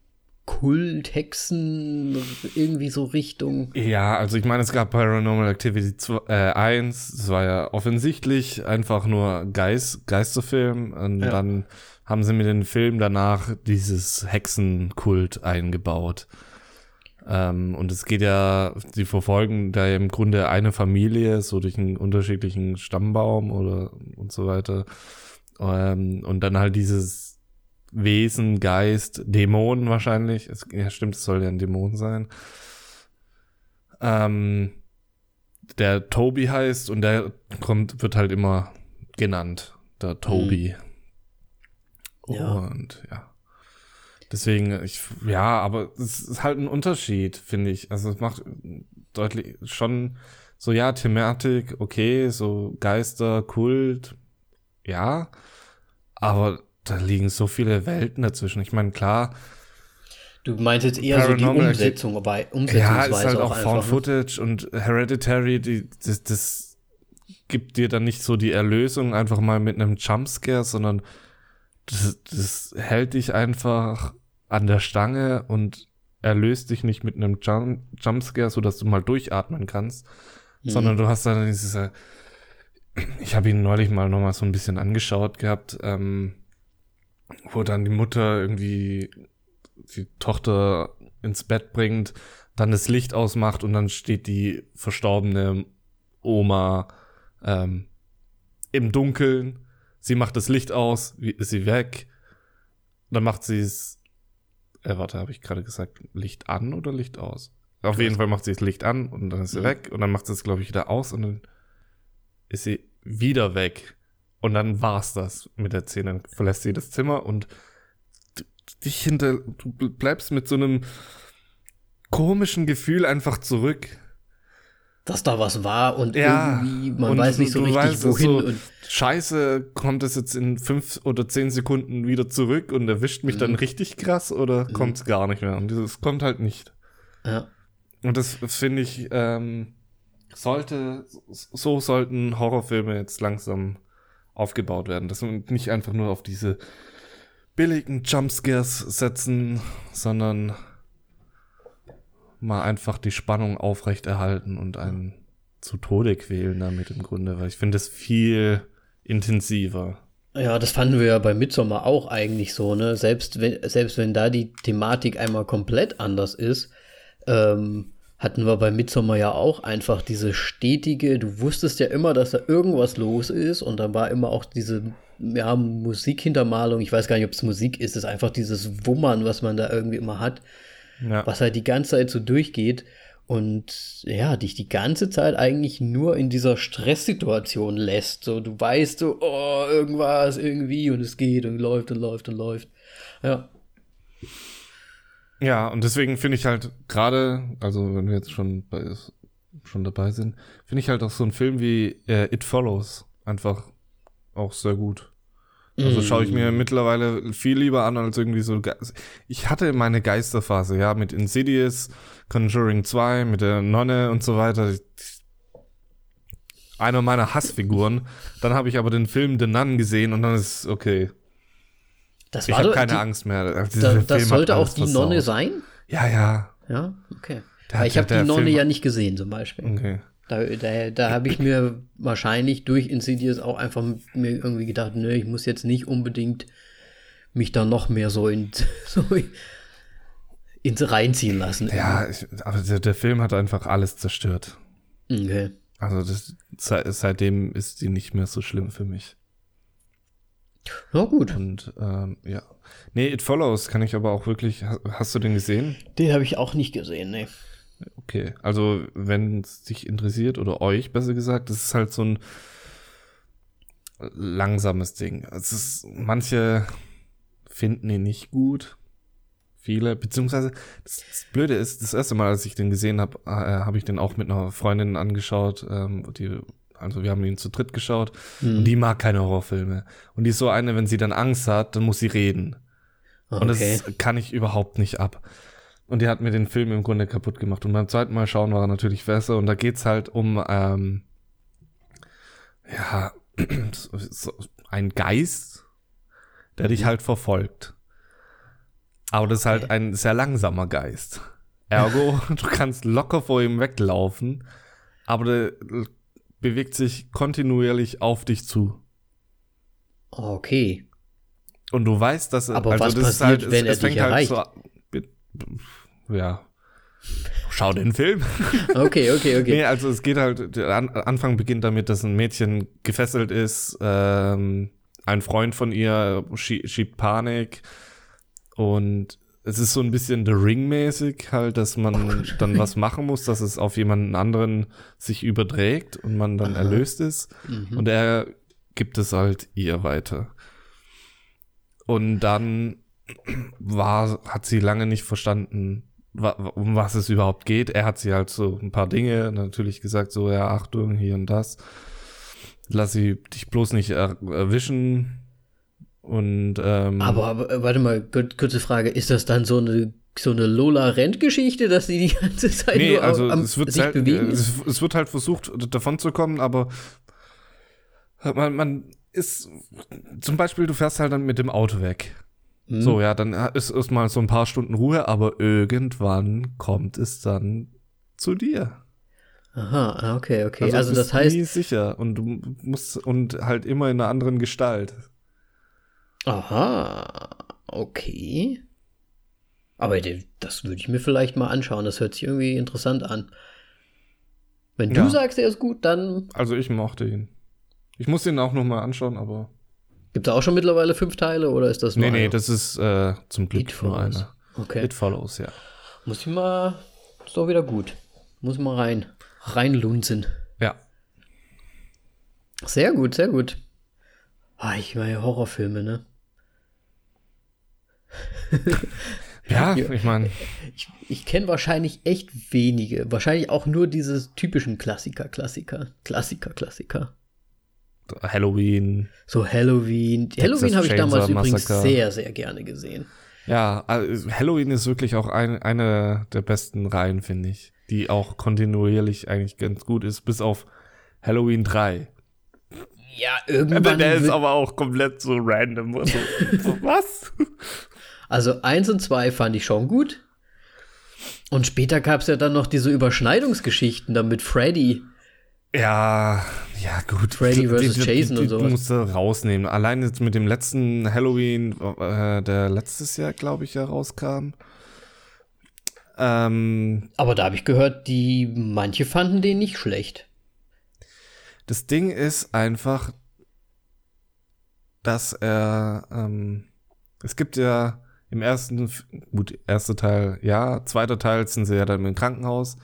Kult, Hexen, irgendwie so Richtung. Ja, also ich meine, es gab Paranormal Activity 2, äh, 1, das war ja offensichtlich einfach nur Geist, Geisterfilm und ja. dann haben sie mit dem Film danach dieses Hexenkult eingebaut. Ähm, und es geht ja, sie verfolgen da im Grunde eine Familie, so durch einen unterschiedlichen Stammbaum oder und so weiter. Ähm, und dann halt dieses Wesen, Geist, Dämon wahrscheinlich. Es, ja, stimmt, es soll ja ein Dämon sein. Ähm, der Toby heißt und der kommt, wird halt immer genannt. Der Toby. Mhm. Ja. Und ja. Deswegen, ich, ja, aber es ist halt ein Unterschied, finde ich. Also es macht deutlich schon so, ja, Thematik, okay, so Geister, Kult, ja. Aber da liegen so viele Welten dazwischen. Ich meine, klar. Du meinst jetzt eher so die Umsetzung, aber Umsetzungsweise Ja, ist halt auch, auch Found? Footage und Hereditary, die, das, das gibt dir dann nicht so die Erlösung einfach mal mit einem Jumpscare, sondern das, das hält dich einfach an der Stange und erlöst dich nicht mit einem Jump Jumpscare, sodass du mal durchatmen kannst, mhm. sondern du hast dann dieses, äh, ich habe ihn neulich mal nochmal so ein bisschen angeschaut gehabt, ähm, wo dann die Mutter irgendwie die Tochter ins Bett bringt, dann das Licht ausmacht und dann steht die verstorbene Oma ähm, im Dunkeln Sie macht das Licht aus, ist sie weg. Dann macht sie es. Äh, warte, habe ich gerade gesagt, Licht an oder Licht aus? Auf jeden Fall macht sie das Licht an und dann ist sie mhm. weg und dann macht sie es, glaube ich, wieder aus und dann ist sie wieder weg. Und dann war's das mit der Szene. Dann verlässt sie das Zimmer und dich hinter, du bleibst mit so einem komischen Gefühl einfach zurück dass da was war und ja, irgendwie, man weiß nicht so richtig, weißt, wohin. So, Scheiße, kommt es jetzt in fünf oder zehn Sekunden wieder zurück und erwischt mich mhm. dann richtig krass oder mhm. kommt es gar nicht mehr? Und es kommt halt nicht. Ja. Und das finde ich, ähm, sollte, so sollten Horrorfilme jetzt langsam aufgebaut werden. Dass man nicht einfach nur auf diese billigen Jumpscares setzen, sondern mal einfach die Spannung aufrechterhalten und einen zu Tode quälen damit im Grunde, weil ich finde es viel intensiver. Ja, das fanden wir ja bei Midsommar auch eigentlich so, ne? Selbst wenn, selbst wenn da die Thematik einmal komplett anders ist, ähm, hatten wir bei Midsommar ja auch einfach diese stetige, du wusstest ja immer, dass da irgendwas los ist und dann war immer auch diese ja, Musikhintermalung, ich weiß gar nicht, ob es Musik ist, es ist einfach dieses Wummern, was man da irgendwie immer hat ja. was halt die ganze Zeit so durchgeht und ja, dich die ganze Zeit eigentlich nur in dieser Stresssituation lässt. So, du weißt so, oh, irgendwas, irgendwie und es geht und läuft und läuft und läuft. Ja. Ja, und deswegen finde ich halt gerade, also wenn wir jetzt schon, bei, schon dabei sind, finde ich halt auch so ein Film wie äh, It Follows einfach auch sehr gut. Also schaue ich mir mm. mittlerweile viel lieber an als irgendwie so. Ich hatte meine Geisterphase, ja, mit Insidious, Conjuring 2, mit der Nonne und so weiter. Einer meiner Hassfiguren. Dann habe ich aber den Film The Nun gesehen und dann ist okay. Das ich habe keine die, Angst mehr. Da, das sollte auch die. Nonne sein? Ja, ja. Ja, okay. Der, ich habe die Nonne Film ja nicht gesehen, zum Beispiel. Okay. Da, da, da habe ich mir wahrscheinlich durch Insidious auch einfach mir irgendwie gedacht, ne, ich muss jetzt nicht unbedingt mich da noch mehr so, in, so ins reinziehen lassen. Ja, ich, aber der, der, Film hat einfach alles zerstört. Okay. Also das, seitdem ist die nicht mehr so schlimm für mich. Na gut. Und ähm, ja. Nee, It Follows kann ich aber auch wirklich. Hast du den gesehen? Den habe ich auch nicht gesehen, nee. Okay, also wenn es dich interessiert oder euch besser gesagt, das ist halt so ein langsames Ding. Es ist, manche finden ihn nicht gut, viele, beziehungsweise das, das, Blöde ist, das erste Mal, als ich den gesehen habe, äh, habe ich den auch mit einer Freundin angeschaut, ähm, die also wir haben ihn zu dritt geschaut mhm. und die mag keine Horrorfilme. Und die ist so eine, wenn sie dann Angst hat, dann muss sie reden. Und das kann ich überhaupt nicht ab. Und die hat mir den Film im Grunde kaputt gemacht. Und beim zweiten Mal schauen war er natürlich besser. Und da geht's halt um, ähm, ja, so ein Geist, der dich halt verfolgt. Aber das ist halt ein sehr langsamer Geist. Ergo, du kannst locker vor ihm weglaufen, aber der bewegt sich kontinuierlich auf dich zu. Okay. Und du weißt, dass aber also was das passiert, halt, wenn es, er dich halt erreicht? So, ja. Schau den Film. Okay, okay, okay. nee, also es geht halt, der Anfang beginnt damit, dass ein Mädchen gefesselt ist, ähm, ein Freund von ihr schiebt Panik und es ist so ein bisschen The Ring-mäßig halt, dass man oh dann was machen muss, dass es auf jemanden anderen sich überträgt und man dann Aha. erlöst ist. Mhm. Und er gibt es halt ihr weiter. Und dann war, hat sie lange nicht verstanden, um was es überhaupt geht. Er hat sie halt so ein paar Dinge natürlich gesagt, so, ja, Achtung, hier und das. Lass sie dich bloß nicht er erwischen. Und, ähm, aber, aber, äh, warte mal, kurze Frage, ist das dann so eine so eine Lola-Rent-Geschichte, dass sie die ganze Zeit nee, nur also am, es wird sich halt, bewegen? Es, es, wird halt versucht, davon zu kommen, aber man, man ist, zum Beispiel, du fährst halt dann mit dem Auto weg. Mhm. So, ja, dann ist erstmal so ein paar Stunden Ruhe, aber irgendwann kommt es dann zu dir. Aha, ah, okay, okay. Also, also das heißt. Nie sicher und du musst und halt immer in einer anderen Gestalt. Aha, okay. Aber das würde ich mir vielleicht mal anschauen. Das hört sich irgendwie interessant an. Wenn du ja. sagst, er ist gut, dann. Also ich mochte ihn. Ich muss ihn auch noch mal anschauen, aber. Gibt es auch schon mittlerweile fünf Teile oder ist das nur Nee, nee, das ist äh, zum Glück It nur einer. Okay. It Follows, ja. Muss ich mal, ist doch wieder gut. Muss mal rein, reinlunzen. Ja. Sehr gut, sehr gut. Ah, ich meine Horrorfilme, ne? ja, ich meine. Ich, ich kenne wahrscheinlich echt wenige. Wahrscheinlich auch nur diese typischen Klassiker, Klassiker, Klassiker, Klassiker. Halloween. So Halloween. Texas Halloween habe ich damals Massacre. übrigens sehr, sehr gerne gesehen. Ja, also Halloween ist wirklich auch ein, eine der besten Reihen, finde ich. Die auch kontinuierlich eigentlich ganz gut ist, bis auf Halloween 3. Ja, irgendwann. Der ist aber auch komplett so random. So, was? Also 1 und 2 fand ich schon gut. Und später gab es ja dann noch diese Überschneidungsgeschichten dann mit Freddy. Ja, ja, gut. Freddy vs. Jason und sowas. musst du rausnehmen. Allein jetzt mit dem letzten Halloween, äh, der letztes Jahr, glaube ich, ja rauskam. Ähm, Aber da habe ich gehört, die manche fanden den nicht schlecht. Das Ding ist einfach, dass er, ähm, es gibt ja im ersten, gut, erster Teil, ja, zweiter Teil sind sie ja dann im Krankenhaus.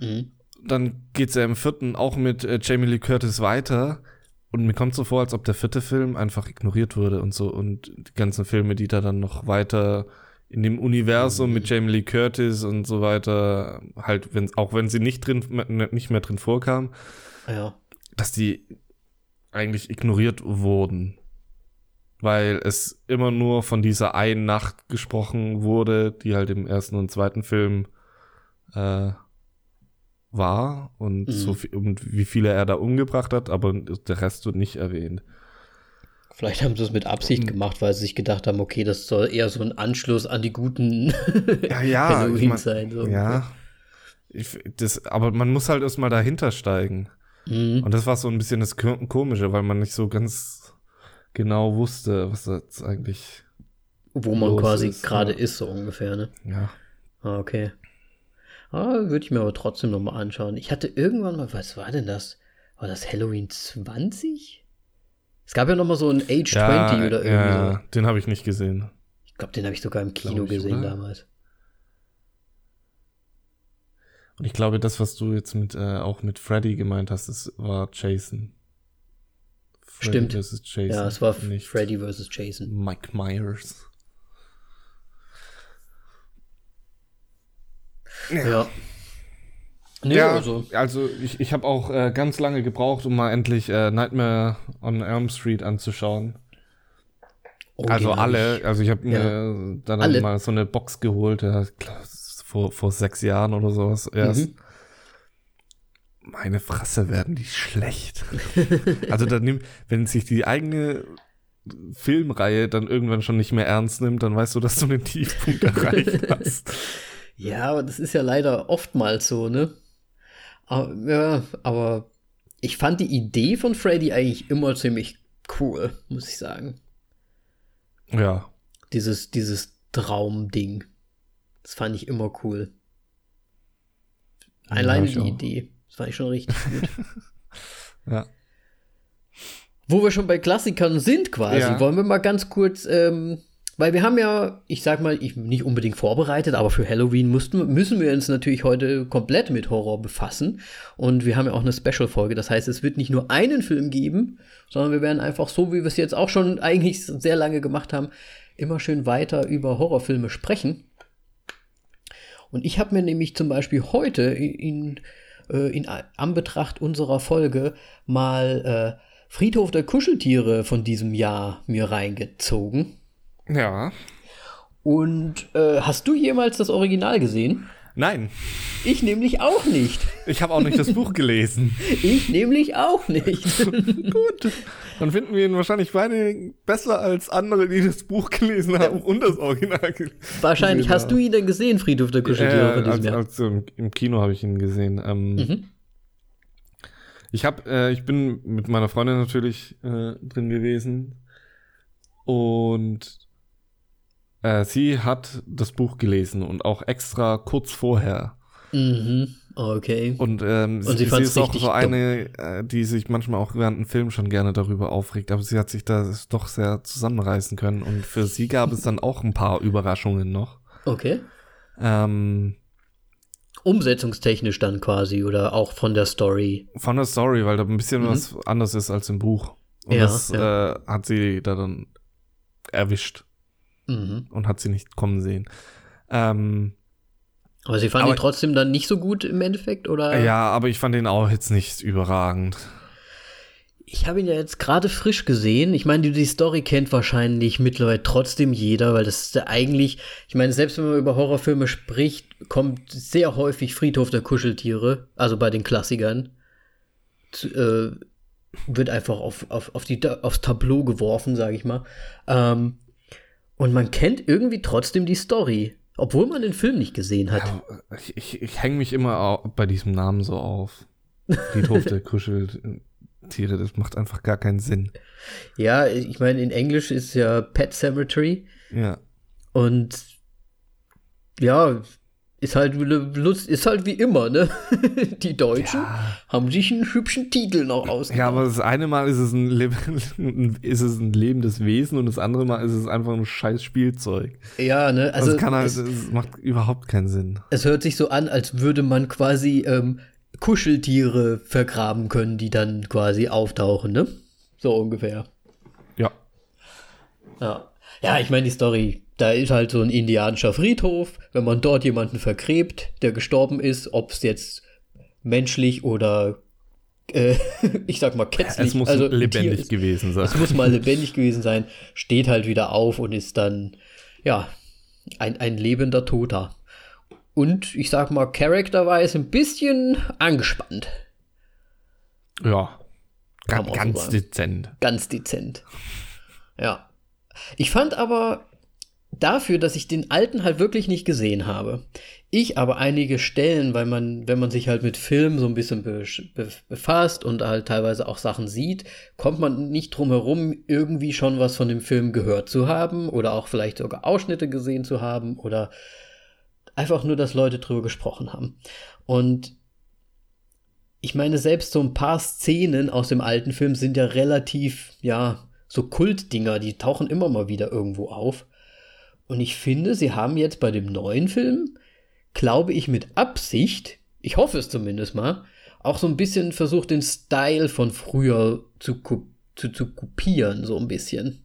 Mhm dann geht es ja im vierten auch mit äh, Jamie Lee Curtis weiter. Und mir kommt so vor, als ob der vierte Film einfach ignoriert wurde und so. Und die ganzen Filme, die da dann noch weiter in dem Universum mit Jamie Lee Curtis und so weiter, halt, wenn, auch wenn sie nicht drin, nicht mehr drin vorkam, ja. dass die eigentlich ignoriert wurden. Weil es immer nur von dieser einen Nacht gesprochen wurde, die halt im ersten und zweiten Film äh, war und, mhm. so viel, und wie viele er da umgebracht hat, aber der Rest wird nicht erwähnt. Vielleicht haben sie es mit Absicht mhm. gemacht, weil sie sich gedacht haben, okay, das soll eher so ein Anschluss an die guten ja, ja, Halloween ich mein, sein. So. Ja, ich, das, aber man muss halt erstmal dahinter steigen. Mhm. Und das war so ein bisschen das Komische, weil man nicht so ganz genau wusste, was das eigentlich. Wo man quasi gerade ist, so ungefähr, ne? Ja. Ah, okay. Ah, Würde ich mir aber trotzdem nochmal anschauen. Ich hatte irgendwann mal, was war denn das? War das Halloween 20? Es gab ja nochmal so ein Age ja, 20 oder irgendwie ja, so. Den habe ich nicht gesehen. Ich glaube, den habe ich sogar im Kino ich, gesehen oder? damals. Und ich glaube, das, was du jetzt mit äh, auch mit Freddy gemeint hast, das war Jason. Freddy Stimmt. Jason, ja, es war Freddy vs. Jason. Mike Myers. Ja. ja. Nee, ja, also, also ich, ich habe auch äh, ganz lange gebraucht, um mal endlich äh, Nightmare on Elm Street anzuschauen. Also Original alle, also ich habe mir Ja. dann Alle. mal so eine Box geholt, ja, ist vor, vor sechs Jahren oder sowas erst. Mhm. Meine Fresse werden die schlecht. also dann nimmt, wenn sich die eigene Filmreihe dann irgendwann schon nicht mehr ernst nimmt, dann weißt du, dass du den Tiefpunkt erreicht hast. Ja, aber das ist ja leider oftmals so, ne? Aber, ja, aber ich fand die Idee von Freddy eigentlich immer ziemlich cool, muss ich sagen. Ja. Dieses, dieses Traumding. Das fand ich immer cool. Alleine ich die auch. Idee. Das fand ich schon richtig gut. Ja. Wo wir schon bei Klassikern sind quasi, Ja. wollen wir mal ganz kurz, ähm, weil wir haben ja, ich sag mal, ich, nicht unbedingt vorbereitet, aber für Halloween mussten, müssen wir uns natürlich heute komplett mit Horror befassen. Und wir haben ja auch eine Special-Folge. Das heißt, es wird nicht nur einen Film geben, sondern wir werden einfach so, wie wir es jetzt auch schon eigentlich sehr lange gemacht haben, immer schön weiter über Horrorfilme sprechen. Und ich habe mir nämlich zum Beispiel heute in, äh, in Anbetracht unserer Folge mal äh, Friedhof der Kuscheltiere von diesem Jahr mir reingezogen. Ja. Und äh, hast du jemals das Original gesehen? Nein, Ich nämlich auch nicht. ich habe auch nicht das Buch gelesen. Ich nämlich auch nicht. Gut. Dann finden wir ihn wahrscheinlich beide besser als andere, die das Buch gelesen haben und das Original gelesen Wahrscheinlich. Hast du ihn denn gesehen, Friedhof der Kuscheltiere von äh, als, Jahr? als, im, Im Kino habe ich ihn gesehen. Ähm, Mhm. Ich habe, äh, ich bin mit meiner Freundin natürlich äh, drin gewesen und äh, sie hat das Buch gelesen und auch extra kurz vorher. Mhm. Okay. Und, ähm, Und sie sie, ist auch so eine, äh, die sich manchmal auch während einem Film schon gerne darüber aufregt, aber sie hat sich da doch sehr zusammenreißen können und für sie gab es dann auch ein paar Überraschungen noch. Okay. Ähm, Umsetzungstechnisch dann quasi oder auch von der Story. von der Story, weil da ein bisschen Mhm. was anders ist als im Buch. Und Ja, das Äh, hat sie da dann erwischt Mhm. und hat sie nicht kommen sehen. Ähm, Aber sie fand Aber- ihn trotzdem dann nicht so gut im Endeffekt, oder? ja, aber ich fand den auch jetzt nicht überragend. Ich habe ihn ja jetzt gerade frisch gesehen. Ich meine, die, die Story kennt wahrscheinlich mittlerweile trotzdem jeder, weil das ist ja eigentlich, ich meine, selbst wenn man über Horrorfilme spricht, kommt sehr häufig Friedhof der Kuscheltiere, also bei den Klassikern, zu, äh, wird einfach auf, auf, auf die, aufs Tableau geworfen, sage ich mal. Ähm, und man kennt irgendwie trotzdem die Story, obwohl man den Film nicht gesehen hat. Ja, ich ich, ich hänge mich immer bei diesem Namen so auf. Friedhof der Kuscheltiere, das macht einfach gar keinen Sinn. Ja, ich meine, in Englisch ist ja Pet Cemetery. Ja. Und ja, ist halt Lust, ist halt wie immer, ne? Die Deutschen haben sich einen hübschen Titel noch ausgedacht. Ja, aber das eine Mal ist es ein, ist es ein lebendes Wesen und das andere Mal ist es einfach ein scheiß Spielzeug. Ja, ne? Also das halt, es, es macht überhaupt keinen Sinn. es hört sich so an, als würde man quasi ähm, Kuscheltiere vergraben können, die dann quasi auftauchen, ne? So ungefähr. Ja. Ja. Ja, ich meine, die Story, da ist halt so ein indianischer Friedhof. Wenn man dort jemanden vergräbt, der gestorben ist, ob es jetzt menschlich oder äh, ich sag mal kätzlich, Es muss also lebendig ist. gewesen sein. Es muss mal lebendig gewesen sein, steht halt wieder auf und ist dann, ja, ein, ein lebender Toter. Und ich sag mal, charakterweise ein bisschen angespannt. Ja. Ganz sagen. dezent. Ganz dezent. Ja. Ich fand aber dafür, dass ich den alten halt wirklich nicht gesehen habe, ich aber einige Stellen, weil man, wenn man sich halt mit Film so ein bisschen be be befasst und halt teilweise auch Sachen sieht, kommt man nicht drum herum, irgendwie schon was von dem Film gehört zu haben oder auch vielleicht sogar Ausschnitte gesehen zu haben oder einfach nur, dass Leute drüber gesprochen haben. Und ich meine, selbst so ein paar Szenen aus dem alten Film sind ja relativ, ja, so Kultdinger, die tauchen immer mal wieder irgendwo auf. Und ich finde, sie haben jetzt bei dem neuen Film, glaube ich, mit Absicht, ich hoffe es zumindest mal, auch so ein bisschen versucht, den Style von früher zu, zu, zu kopieren, so ein bisschen.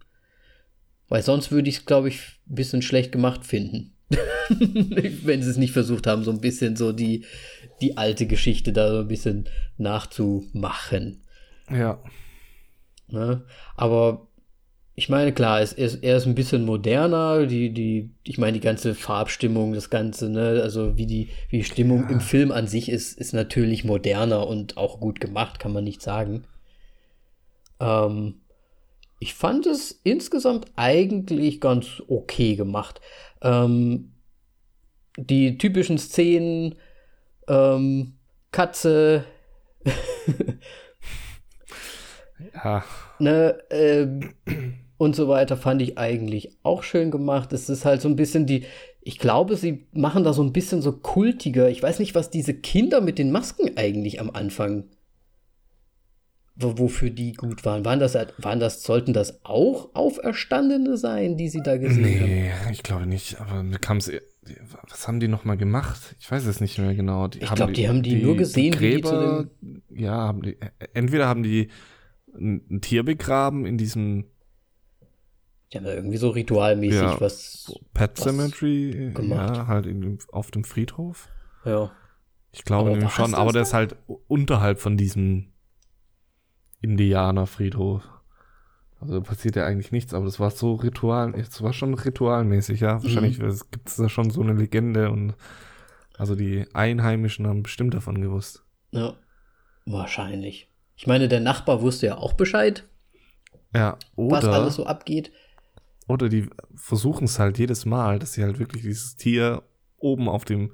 Weil sonst würde ich es, glaube ich, ein bisschen schlecht gemacht finden. Wenn sie es nicht versucht haben, so ein bisschen so die, die alte Geschichte da so ein bisschen nachzumachen. Ja. Ne? Aber ich meine, klar, es, er, ist, er ist ein bisschen moderner, die, die, ich meine, die ganze Farbstimmung, das Ganze, ne, also wie die, wie die Stimmung ja. im Film an sich ist, ist natürlich moderner und auch gut gemacht, kann man nicht sagen. Ähm, ich fand es insgesamt eigentlich ganz okay gemacht. Ähm, die typischen Szenen, ähm, Katze, ja. ne, äh, und so weiter, fand ich eigentlich auch schön gemacht. Es ist halt so ein bisschen die, ich glaube, sie machen da so ein bisschen so kultiger. Ich weiß nicht, was diese Kinder mit den Masken eigentlich am Anfang wofür die gut waren. Waren das, waren das, sollten das auch Auferstandene sein, die sie da gesehen nee, haben? Nee, ich glaube nicht, aber mir kam es was haben die nochmal gemacht? Ich weiß es nicht mehr genau. Die ich glaube, die, haben die, die nur gesehen, die Gräber, wie die zu Ja, haben die, entweder haben die ein Tier begraben in diesem die haben da irgendwie so ritualmäßig ja, was. Pet was Cemetery, gemacht. ja, halt in, auf dem Friedhof. Ja. Ich glaube nämlich schon, aber der ist halt unterhalb von diesem Indianerfriedhof. Also passiert ja eigentlich nichts, aber das war so ritual, es war schon ritualmäßig, ja. Wahrscheinlich mhm. gibt es da schon so eine Legende und also die Einheimischen haben bestimmt davon gewusst. Ja, wahrscheinlich. Ich meine, der Nachbar wusste ja auch Bescheid. Ja, oder, was alles so abgeht. Oder die versuchen es halt jedes Mal, dass sie halt wirklich dieses Tier oben auf dem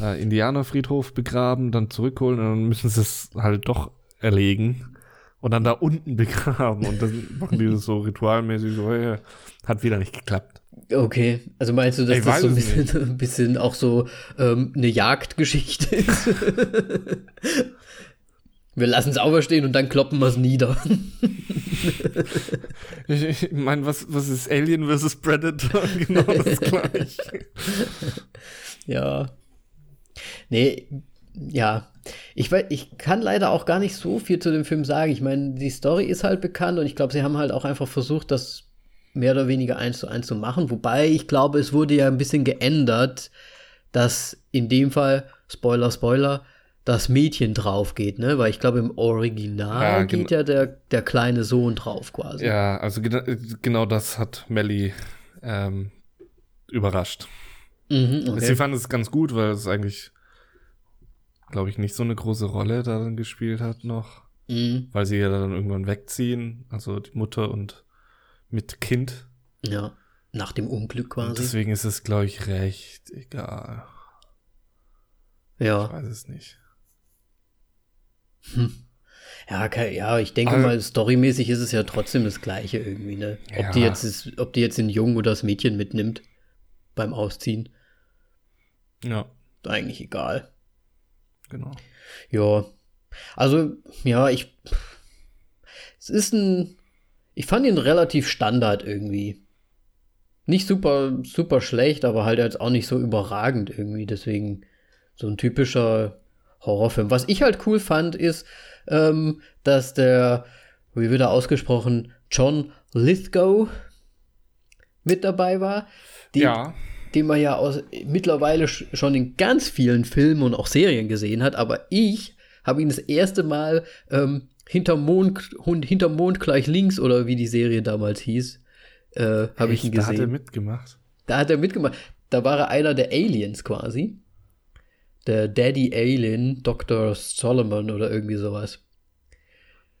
äh, Indianerfriedhof begraben, dann zurückholen und dann müssen sie es halt doch erlegen und dann da unten begraben. Und dann machen die das so ritualmäßig so, hey, hat wieder nicht geklappt. Okay, also meinst du, dass ich das so ein bisschen, ein bisschen, auch so ähm, eine Jagdgeschichte ist? wir lassen es auferstehen und dann kloppen wir es nieder. ich, ich meine, was, was ist Alien vs. Predator? genau das gleiche. ja. Nee, ja, ich, weiß, ich kann leider auch gar nicht so viel zu dem Film sagen. Ich meine, die Story ist halt bekannt und ich glaube, sie haben halt auch einfach versucht, das mehr oder weniger eins zu eins zu machen. Wobei ich glaube, es wurde ja ein bisschen geändert, dass in dem Fall, Spoiler, Spoiler, das Mädchen drauf geht, ne? Weil ich glaube, im Original ja, geht ja der, der kleine Sohn drauf quasi. Ja, also genau, genau das hat Melly ähm, überrascht. Mhm, okay. Sie fand es ganz gut, weil es eigentlich glaube ich, nicht so eine große Rolle darin gespielt hat noch. Mhm. Weil sie ja dann irgendwann wegziehen, also die Mutter und mit Kind. Ja, nach dem Unglück quasi. Und deswegen ist es, glaube ich, recht egal. Ja. Ich weiß es nicht. Hm. Ja, okay, ja, ich denke also, mal, storymäßig ist es ja trotzdem das Gleiche irgendwie, ne? Ob ja. die jetzt ist, ob die jetzt den Jungen oder das Mädchen mitnimmt beim Ausziehen. Ja. Eigentlich egal. Genau. Ja. Also, ja, ich. Es ist ein. Ich fand ihn relativ Standard irgendwie. Nicht super, super schlecht, aber halt jetzt auch nicht so überragend irgendwie. Deswegen so ein typischer Horrorfilm. Was ich halt cool fand, ist, ähm, dass der, wie wird er ausgesprochen, John Lithgow mit dabei war. Die, ja den man ja aus, mittlerweile schon in ganz vielen Filmen und auch Serien gesehen hat, aber ich habe ihn das erste Mal ähm, hinter Mond, hinter Mond gleich links oder wie die Serie damals hieß, äh, habe ich ihn gesehen. Da hat er mitgemacht. Da hat er mitgemacht. Da war er einer der Aliens quasi. Der Daddy Alien, Dr. Solomon oder irgendwie sowas.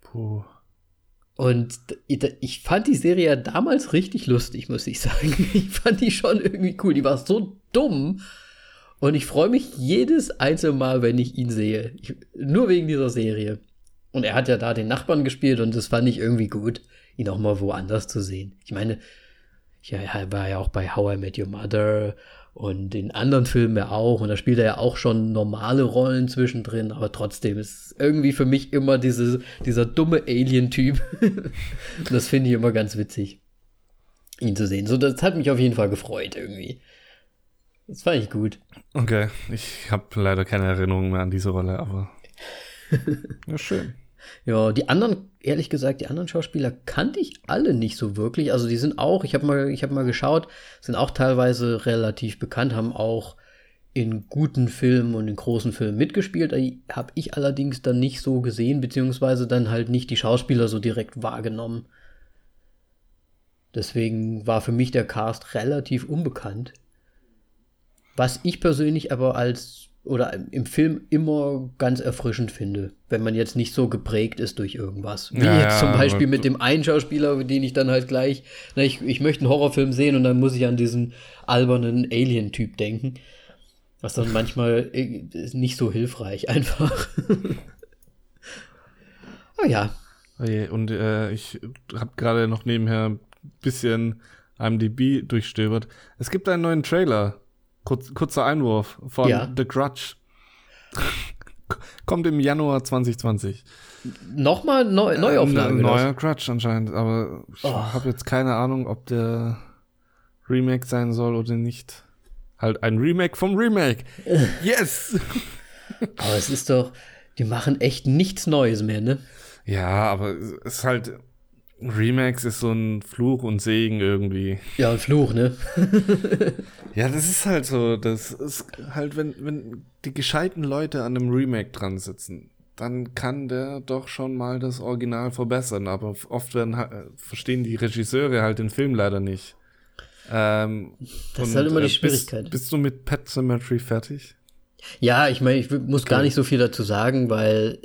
Puh. Und ich fand die Serie ja damals richtig lustig, muss ich sagen. Ich fand die schon irgendwie cool. Die war so dumm. Und ich freue mich jedes einzelne Mal, wenn ich ihn sehe. Ich, nur wegen dieser Serie. Und er hat ja da den Nachbarn gespielt und das fand ich irgendwie gut, ihn auch mal woanders zu sehen. Ich meine, ich war ja auch bei How I Met Your Mother und in anderen Filmen ja auch. Und da spielt er ja auch schon normale Rollen zwischendrin. Aber trotzdem ist irgendwie für mich immer diese, dieser dumme Alien-Typ. das finde ich immer ganz witzig, ihn zu sehen. So, das hat mich auf jeden Fall gefreut irgendwie. Das fand ich gut. Okay, ich habe leider keine Erinnerung mehr an diese Rolle, aber ja, schön. Ja, die anderen, ehrlich gesagt, die anderen Schauspieler kannte ich alle nicht so wirklich. Also die sind auch, ich habe mal, ich mal geschaut, sind auch teilweise relativ bekannt, haben auch in guten Filmen und in großen Filmen mitgespielt. Habe ich allerdings dann nicht so gesehen, beziehungsweise dann halt nicht die Schauspieler so direkt wahrgenommen. Deswegen war für mich der Cast relativ unbekannt. Was ich persönlich aber als oder im Film immer ganz erfrischend finde, wenn man jetzt nicht so geprägt ist durch irgendwas. Wie Ja, jetzt zum Beispiel mit dem einen Schauspieler, den ich dann halt gleich, na, ich, ich möchte einen Horrorfilm sehen und dann muss ich an diesen albernen Alien-Typ denken. Was dann manchmal äh, ist nicht so hilfreich einfach. oh ja, Und äh, ich habe gerade noch nebenher ein bisschen IMDb durchstöbert. Es gibt einen neuen Trailer. Kurz, kurzer Einwurf von Ja. The Grudge. Kommt im Januar 2020. nochmal Neu Neuauflage. Oder was? neuer Grudge anscheinend, aber ich Oh. habe jetzt keine Ahnung, ob der Remake sein soll oder nicht. Halt ein Remake vom Remake. Yes! Aber es ist doch, die machen echt nichts Neues mehr, ne? Ja, aber es ist halt. Remakes ist so ein Fluch und Segen irgendwie. Ja, ein Fluch, ne? Ja, das ist halt so. Das ist halt, wenn, wenn die gescheiten Leute an einem Remake dran sitzen, dann kann der doch schon mal das Original verbessern. Aber oft werden, äh, verstehen die Regisseure halt den Film leider nicht. Ähm, Das ist halt immer die bist- Schwierigkeit. Bist, du mit Pet Cemetery fertig? Ja, ich meine, ich muss gar nicht so viel dazu sagen, weil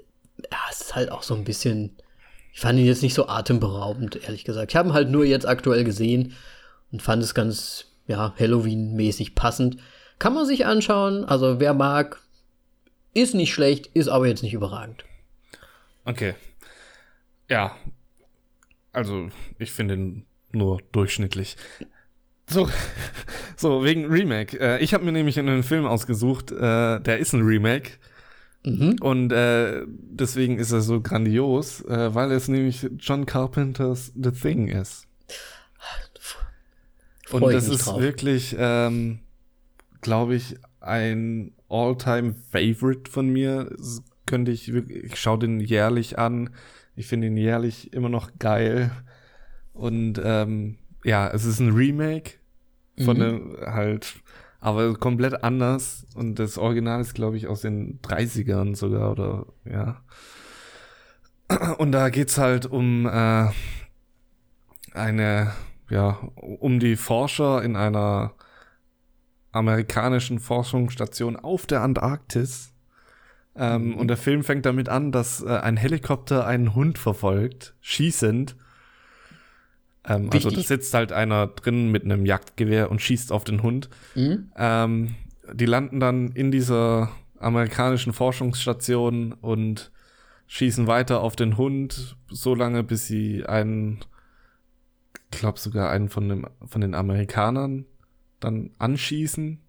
ja, es ist halt auch so ein bisschen. Ich fand ihn jetzt nicht so atemberaubend, ehrlich gesagt. Ich habe ihn halt nur jetzt aktuell gesehen und fand es ganz, ja, Halloween-mäßig passend. Kann man sich anschauen. Also, wer mag, ist nicht schlecht, ist aber jetzt nicht überragend. Okay. Ja. Also, ich finde ihn nur durchschnittlich. So, so wegen Remake. Äh, ich habe mir nämlich einen Film ausgesucht, äh, der ist ein Remake. Mhm. Und äh, deswegen ist er so grandios, äh, weil es nämlich John Carpenters The Thing ist. Freu Und das ist drauf. wirklich, ähm, glaube ich, ein All-Time-Favorite von mir. Das könnte ich ich schaue den jährlich an. Ich finde ihn jährlich immer noch geil. Und ähm, ja, es ist ein Remake von Mhm. einem halt, aber komplett anders. Und das Original ist, glaube ich, aus den 30ern sogar oder ja. Und da geht's halt um äh, eine, ja, um die Forscher in einer amerikanischen Forschungsstation auf der Antarktis. Ähm, Und der Film fängt damit an, dass äh, ein Helikopter einen Hund verfolgt, schießend. Ähm, also da sitzt halt einer drin mit einem Jagdgewehr und schießt auf den Hund. Mhm. Ähm, die landen dann in dieser amerikanischen Forschungsstation und schießen weiter auf den Hund, so lange, bis sie einen, ich glaube sogar einen von, dem, von den Amerikanern dann anschießen.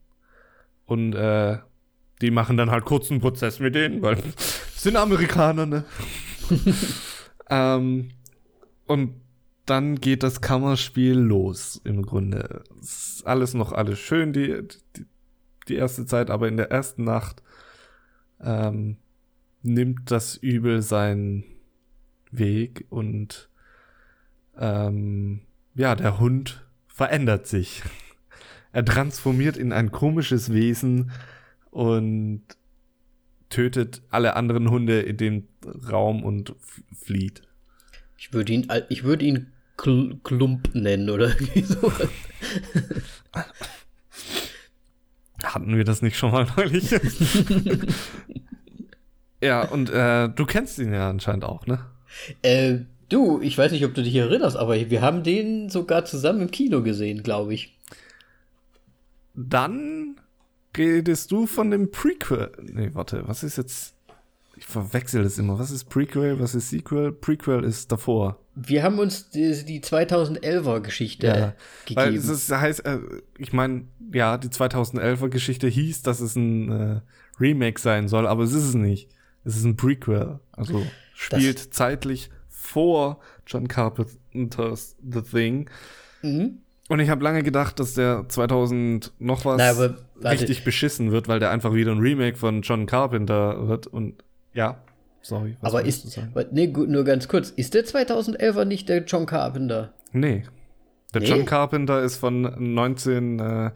Und äh, die machen dann halt kurzen Prozess mit denen, weil sind Amerikaner, ne? ähm, und dann geht das Kammerspiel los, im Grunde. Ist alles noch alles schön, die, die, die erste Zeit, aber in der ersten Nacht ähm, nimmt das Übel seinen Weg und ähm, ja, der Hund verändert sich. Er transformiert in ein komisches Wesen und tötet alle anderen Hunde in dem Raum und flieht. Ich würde ihn, ich würde ihn Klump nennen oder irgendwie so. Hatten wir das nicht schon mal neulich? ja, und äh, du kennst ihn ja anscheinend auch, ne? äh, du, ich weiß nicht, ob du dich erinnerst, aber wir haben den sogar zusammen im Kino gesehen, glaube ich. Dann redest du von dem Prequel. Nee, warte, was ist jetzt? Ich verwechsel das immer. Was ist Prequel? Was ist Sequel? Prequel ist davor. Wir haben uns die, die 2011er Geschichte Weil gegeben. es ist, heißt, äh, ich meine, ja, die 2011er Geschichte hieß, dass es ein äh, Remake sein soll, aber es ist es nicht. Es ist ein Prequel. Also spielt zeitlich vor John Carpenter's The Thing. Mhm. Und ich habe lange gedacht, dass der 2000 noch was Na, aber richtig beschissen wird, weil der einfach wieder ein Remake von John Carpenter wird. Und ja, sorry. was aber ist, du sagen? wa- nee, gut, nur ganz kurz, ist der 2011er nicht der John Carpenter? Nee. Der Nee? John Carpenter ist von 1984,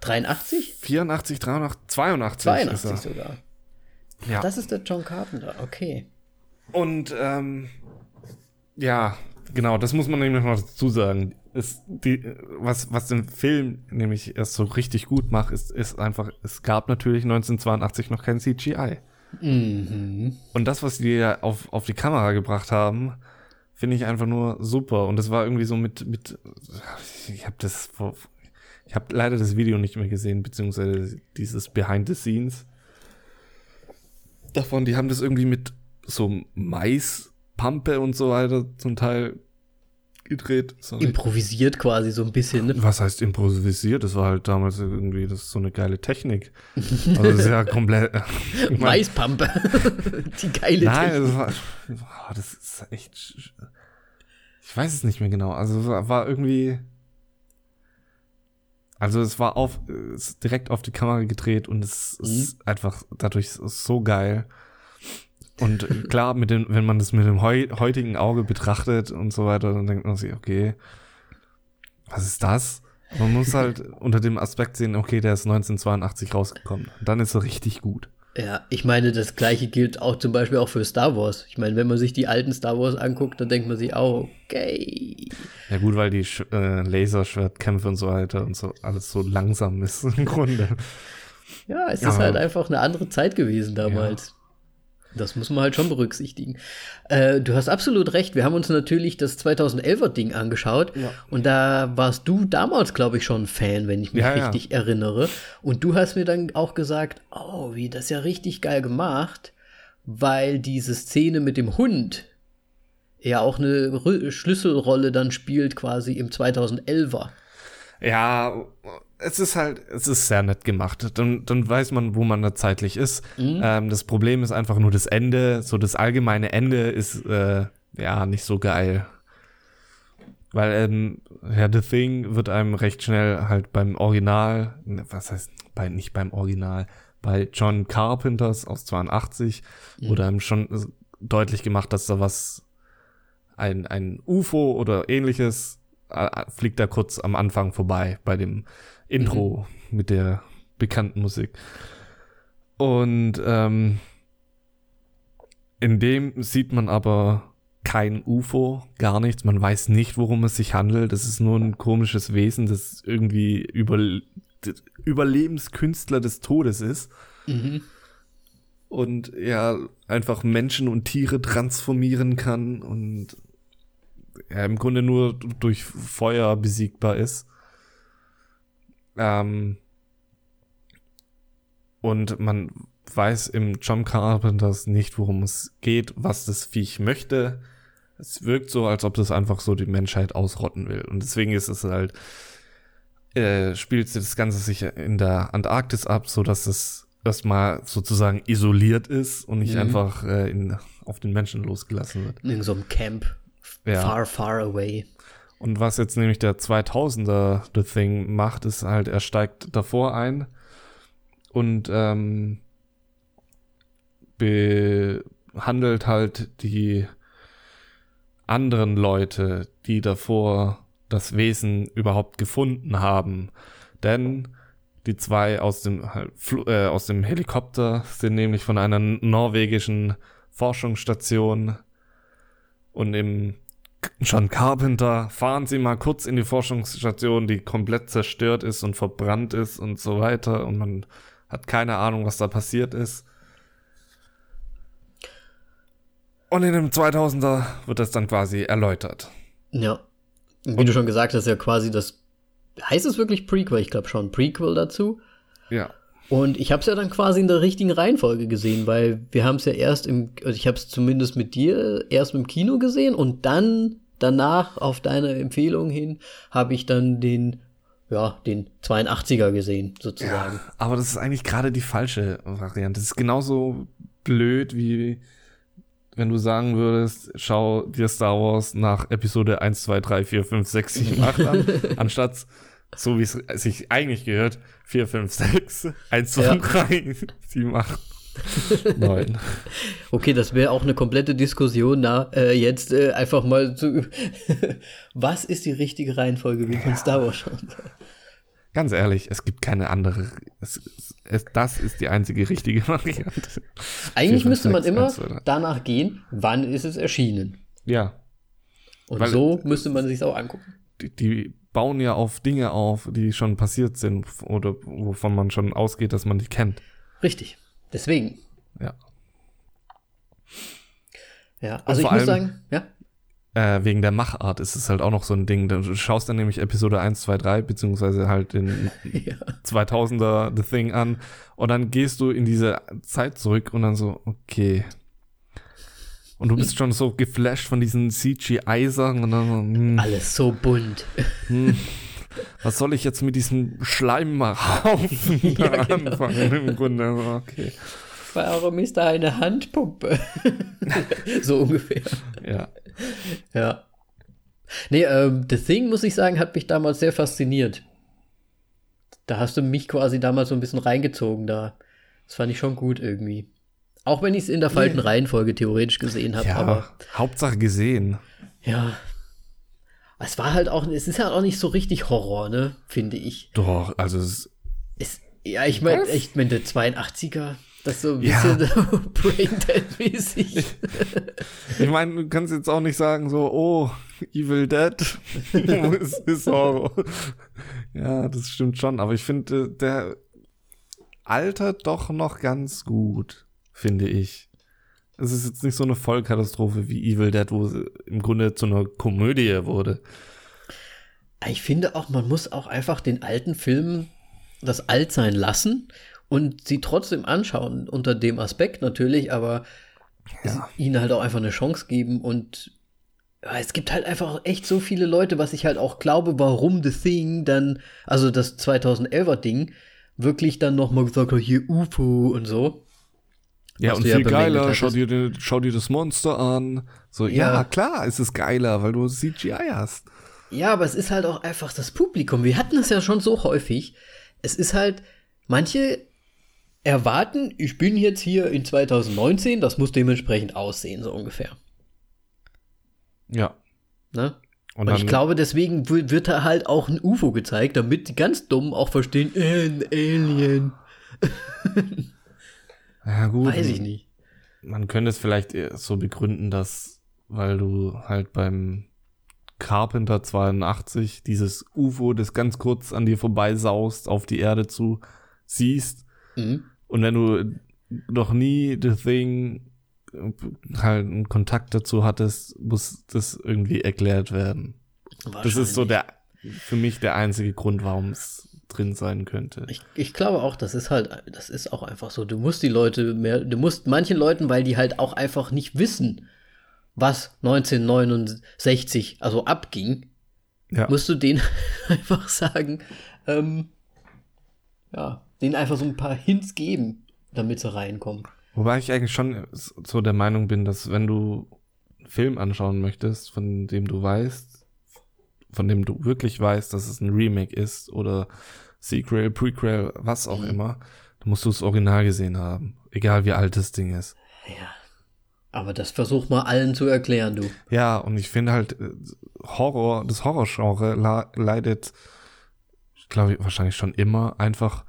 83? 83, 83, 82, 82 ist er. sogar. Ja. Das ist der John Carpenter, okay. Und ähm, ja, genau, das muss man nämlich noch dazu sagen. Ist die, was, was den Film nämlich erst so richtig gut macht, ist, ist einfach, es gab natürlich 1982 noch kein CGI. Mhm. Und das, was die auf, auf die Kamera gebracht haben, finde ich einfach nur super. Und das war irgendwie so mit, mit ich habe das ich habe leider das Video nicht mehr gesehen, beziehungsweise dieses Behind the Scenes davon. Die haben das irgendwie mit so Maispampe und so weiter zum Teil gedreht. Sorry. Improvisiert quasi so ein bisschen, ne? Was heißt improvisiert? Das war halt damals irgendwie das ist so eine geile Technik. Also das ist ja komplett. ich mein- Maispampe. Die geile Nein, Technik. das war, boah, das ist echt. Ich weiß es nicht mehr genau. Also war irgendwie. Also es war auf, direkt auf die Kamera gedreht und es ist einfach dadurch so geil. Und klar, mit dem, wenn man das mit dem heu, heutigen Auge betrachtet und so weiter, dann denkt man sich, okay, was ist das? Man muss halt unter dem Aspekt sehen, okay, der ist 1982 rausgekommen. Dann ist er richtig gut. Ja, ich meine, das gleiche gilt auch zum Beispiel auch für Star Wars. Ich meine, wenn man sich die alten Star Wars anguckt, dann denkt man sich auch, okay. Ja gut, weil die äh, Laserschwertkämpfe und so weiter und so alles so langsam ist im Grunde. Ja, es Ja. ist halt einfach eine andere Zeit gewesen damals. Das muss man halt schon berücksichtigen. Äh, du hast absolut recht. Wir haben uns natürlich das 2011er Ding angeschaut. Ja. Und da warst du damals, glaube ich, schon Fan, wenn ich mich Ja, ja. richtig erinnere. Und du hast mir dann auch gesagt, oh, wie das ja richtig geil gemacht, weil diese Szene mit dem Hund ja auch eine Schlüsselrolle dann spielt quasi im 2011er. Ja, es ist halt, es ist sehr nett gemacht. Dann, dann weiß man, wo man da zeitlich ist. Ähm, das Problem ist einfach nur das Ende. So das allgemeine Ende ist äh, ja nicht so geil. Weil ähm, ja, The Thing wird einem recht schnell halt beim Original, ne, was heißt, bei, nicht beim Original, bei John Carpenters aus 82 wurde einem schon deutlich gemacht, dass da was, ein, ein UFO oder ähnliches äh, fliegt da kurz am Anfang vorbei bei dem Intro mit der bekannten Musik. Und ähm, in dem sieht man aber kein UFO, gar nichts. Man weiß nicht, worum es sich handelt. Es ist nur ein komisches Wesen, das irgendwie über, Überlebenskünstler des Todes ist. Und ja, einfach Menschen und Tiere transformieren kann und ja, im Grunde nur durch Feuer besiegbar ist. Ähm, und man weiß im John Carpenters nicht, worum es geht, was das Viech möchte. Es wirkt so, als ob das einfach so die Menschheit ausrotten will. Und deswegen ist es halt, äh, spielt das Ganze sich in der Antarktis ab, so dass es erstmal sozusagen isoliert ist und nicht Mhm. einfach äh, in, auf den Menschen losgelassen wird. In so einem Camp. Ja. Far, far away. Und was jetzt nämlich der 2000er The Thing macht, ist halt, er steigt davor ein und ähm, behandelt halt die anderen Leute, die davor das Wesen überhaupt gefunden haben. Denn die zwei aus dem, halt, äh, aus dem Helikopter sind nämlich von einer norwegischen Forschungsstation und im John Carpenter fahren sie mal kurz in die Forschungsstation, die komplett zerstört ist und verbrannt ist und so weiter und man hat keine Ahnung, was da passiert ist. Und in dem 2000er wird das dann quasi erläutert. Ja. Und wie du schon gesagt hast, ja quasi das. Heißt es wirklich Prequel? Ich glaube schon. Prequel dazu. Ja. Und ich habe es ja dann quasi in der richtigen Reihenfolge gesehen, weil wir haben es ja erst im, also ich habe es zumindest mit dir erst im Kino gesehen und dann danach auf deine Empfehlung hin habe ich dann den, ja, den 82er gesehen, sozusagen. Ja, aber das ist eigentlich gerade die falsche Variante. Das ist genauso blöd wie wenn du sagen würdest, schau dir Star Wars nach Episode 1, 2, 3, 4, 5, 6, 7, 8 an, anstatt so wie es sich eigentlich gehört, 4, 5, 6, 1, 2, Ja. 3, 7, 8, 9. Okay, das wäre auch eine komplette Diskussion, na, äh, jetzt äh, einfach mal zu, was ist die richtige Reihenfolge, wie man Star Wars schauen soll? Ganz ehrlich, es gibt keine andere. Es, es, das ist die einzige richtige Variante. Eigentlich Vier, fünf, müsste man sechs, immer eins, zwei, drei. danach gehen, wann ist es erschienen. Ja. Und Weil- so müsste man sich auch angucken. Die, die bauen ja auf Dinge auf, die schon passiert sind oder wovon man schon ausgeht, dass man die kennt. Richtig. Deswegen. Ja. Ja, also ich muss sagen, ja. Äh, wegen der Machart ist es halt auch noch so ein Ding. Du schaust dann nämlich Episode 1, 2, 3, beziehungsweise halt den ja. 2000er The Thing an und dann gehst du in diese Zeit zurück und dann so, okay. Und du bist schon so geflasht von diesen CGI-Sachen und dann so, hm, Alles so bunt. hm, was soll ich jetzt mit diesem Schleimhaufen da Ja, genau. anfangen im Grunde? Okay. Warum ist da eine Handpumpe? so ungefähr. Ja. Ja. Nee, ähm, The Thing, muss ich sagen, hat mich damals sehr fasziniert. Da hast du mich quasi damals so ein bisschen reingezogen da. Das fand ich schon gut irgendwie. Auch wenn ich es in der falschen Reihenfolge theoretisch gesehen habe, ja, aber Hauptsache gesehen. ja. Es war halt auch, es ist halt auch nicht so richtig Horror, ne, finde ich. Doch, also es, Es, ja, ich meine, ich meine, der 82er, das ist so ein Ja. bisschen Braindead-mäßig. ich meine, du kannst jetzt auch nicht sagen so, oh, Evil Dead es ist Horror. Ja, das stimmt schon, aber ich finde, der altert doch noch ganz gut, finde ich. Es ist jetzt nicht so eine Vollkatastrophe wie Evil Dead, wo es im Grunde zu einer Komödie wurde. Ich finde auch, man muss auch einfach den alten Filmen das Altsein lassen und sie trotzdem anschauen, unter dem Aspekt natürlich, aber es, ihnen halt auch einfach eine Chance geben und ja, es gibt halt einfach echt so viele Leute, was ich halt auch glaube, warum The Thing dann, also das 2011er Ding, wirklich dann nochmal gesagt hat, hier UFO und so. Ja, und ja viel bemängelt geiler, schau dir, den- schau dir das Monster an. So, ja. Ja. klar, es ist geiler, weil du CGI hast. Ja, aber es ist halt auch einfach das Publikum. Wir hatten das ja schon so häufig. Es ist halt, manche erwarten, ich bin jetzt hier in 2019, das muss dementsprechend aussehen, so ungefähr. Ja. Ne? Und, Und, ich glaube, deswegen wird da halt auch ein UFO gezeigt, damit die ganz dumm auch verstehen, äh, ein Alien. ja, gut. Weiß ich nicht. Man könnte es vielleicht so begründen, dass, weil du halt beim Carpenter 82 dieses UFO, das ganz kurz an dir vorbeisaust, auf die Erde zu, siehst. Mhm. Und wenn du noch nie The Thing halt einen Kontakt dazu hattest, muss das irgendwie erklärt werden. Das ist so der, für mich der einzige Grund, warum es drin sein könnte. Ich, ich glaube auch, das ist halt, das ist auch einfach so. Du musst die Leute mehr, du musst manchen Leuten, weil die halt auch einfach nicht wissen, was 1969 also abging, ja. musst du denen einfach sagen, ähm, ja, denen einfach so ein paar Hints geben, damit sie reinkommen. Wobei ich eigentlich schon so der Meinung bin, dass wenn du einen Film anschauen möchtest, von dem du weißt, von dem du wirklich weißt, dass es ein Remake ist oder Sequel, Prequel, was auch immer, dann musst du das Original gesehen haben. Egal wie alt das Ding ist. Ja. Aber das versuch mal allen zu erklären, du. Ja, und ich finde halt, äh, Horror, das Horrorgenre leidet, ich glaube, wahrscheinlich schon immer einfach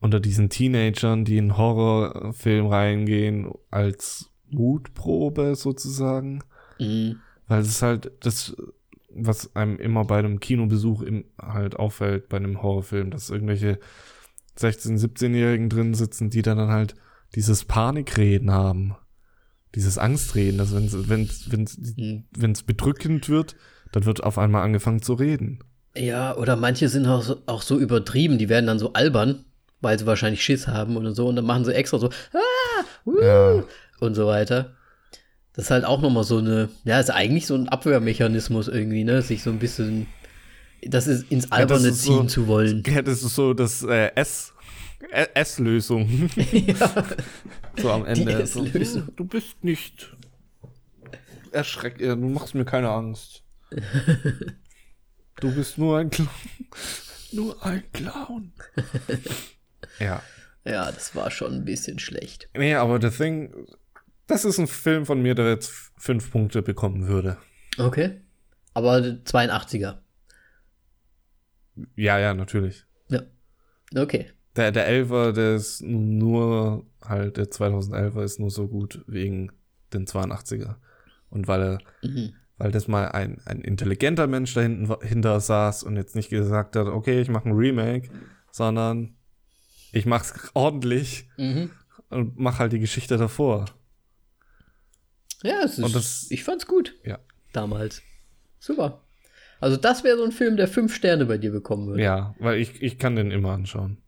unter diesen Teenagern, die in Horrorfilm reingehen, als Mutprobe sozusagen. Mhm. Weil es ist halt das, was einem immer bei einem Kinobesuch im, halt auffällt, bei einem Horrorfilm, dass irgendwelche 16-, 17-Jährigen drin sitzen, die dann, dann halt dieses Panikreden haben. Dieses Angstreden, dass wenn es wenn's, wenn's, Mhm. wenn's bedrückend wird, dann wird auf einmal angefangen zu reden. Ja, oder manche sind auch so, auch so übertrieben, die werden dann so albern, weil sie wahrscheinlich Schiss haben oder so, und dann machen sie extra so, ah, uh, Ja. und so weiter. Das ist halt auch nochmal so eine, ja, ist eigentlich so ein Abwehrmechanismus irgendwie, ne, sich so ein bisschen, das ist ins Alberne das ist so- ziehen zu wollen. Ja, das ist so das äh, S, Ä- S-Lösung. ja. So am Ende. So, du bist nicht erschreckt, du machst mir keine Angst. Du bist nur ein Clown. Nur ein Clown. ja. ja, das war schon ein bisschen schlecht. Nee, aber The Thing, das ist ein Film von mir, der jetzt fünf Punkte bekommen würde. Okay. Aber 82er. Ja, ja, natürlich. Ja. Okay. Der, der Elfer, der ist nur, halt, der 2011er ist nur so gut wegen den 82er. Und weil er, Mhm. weil das mal ein, ein intelligenter Mensch dahinter saß und jetzt nicht gesagt hat, okay, ich mache ein Remake, sondern ich mach's ordentlich Mhm. und mach halt die Geschichte davor. Ja, es ist, das- ich fand's gut Ja. damals. Super. Also das wäre so ein Film, der fünf Sterne bei dir bekommen würde. Ja, weil ich, ich kann den immer anschauen.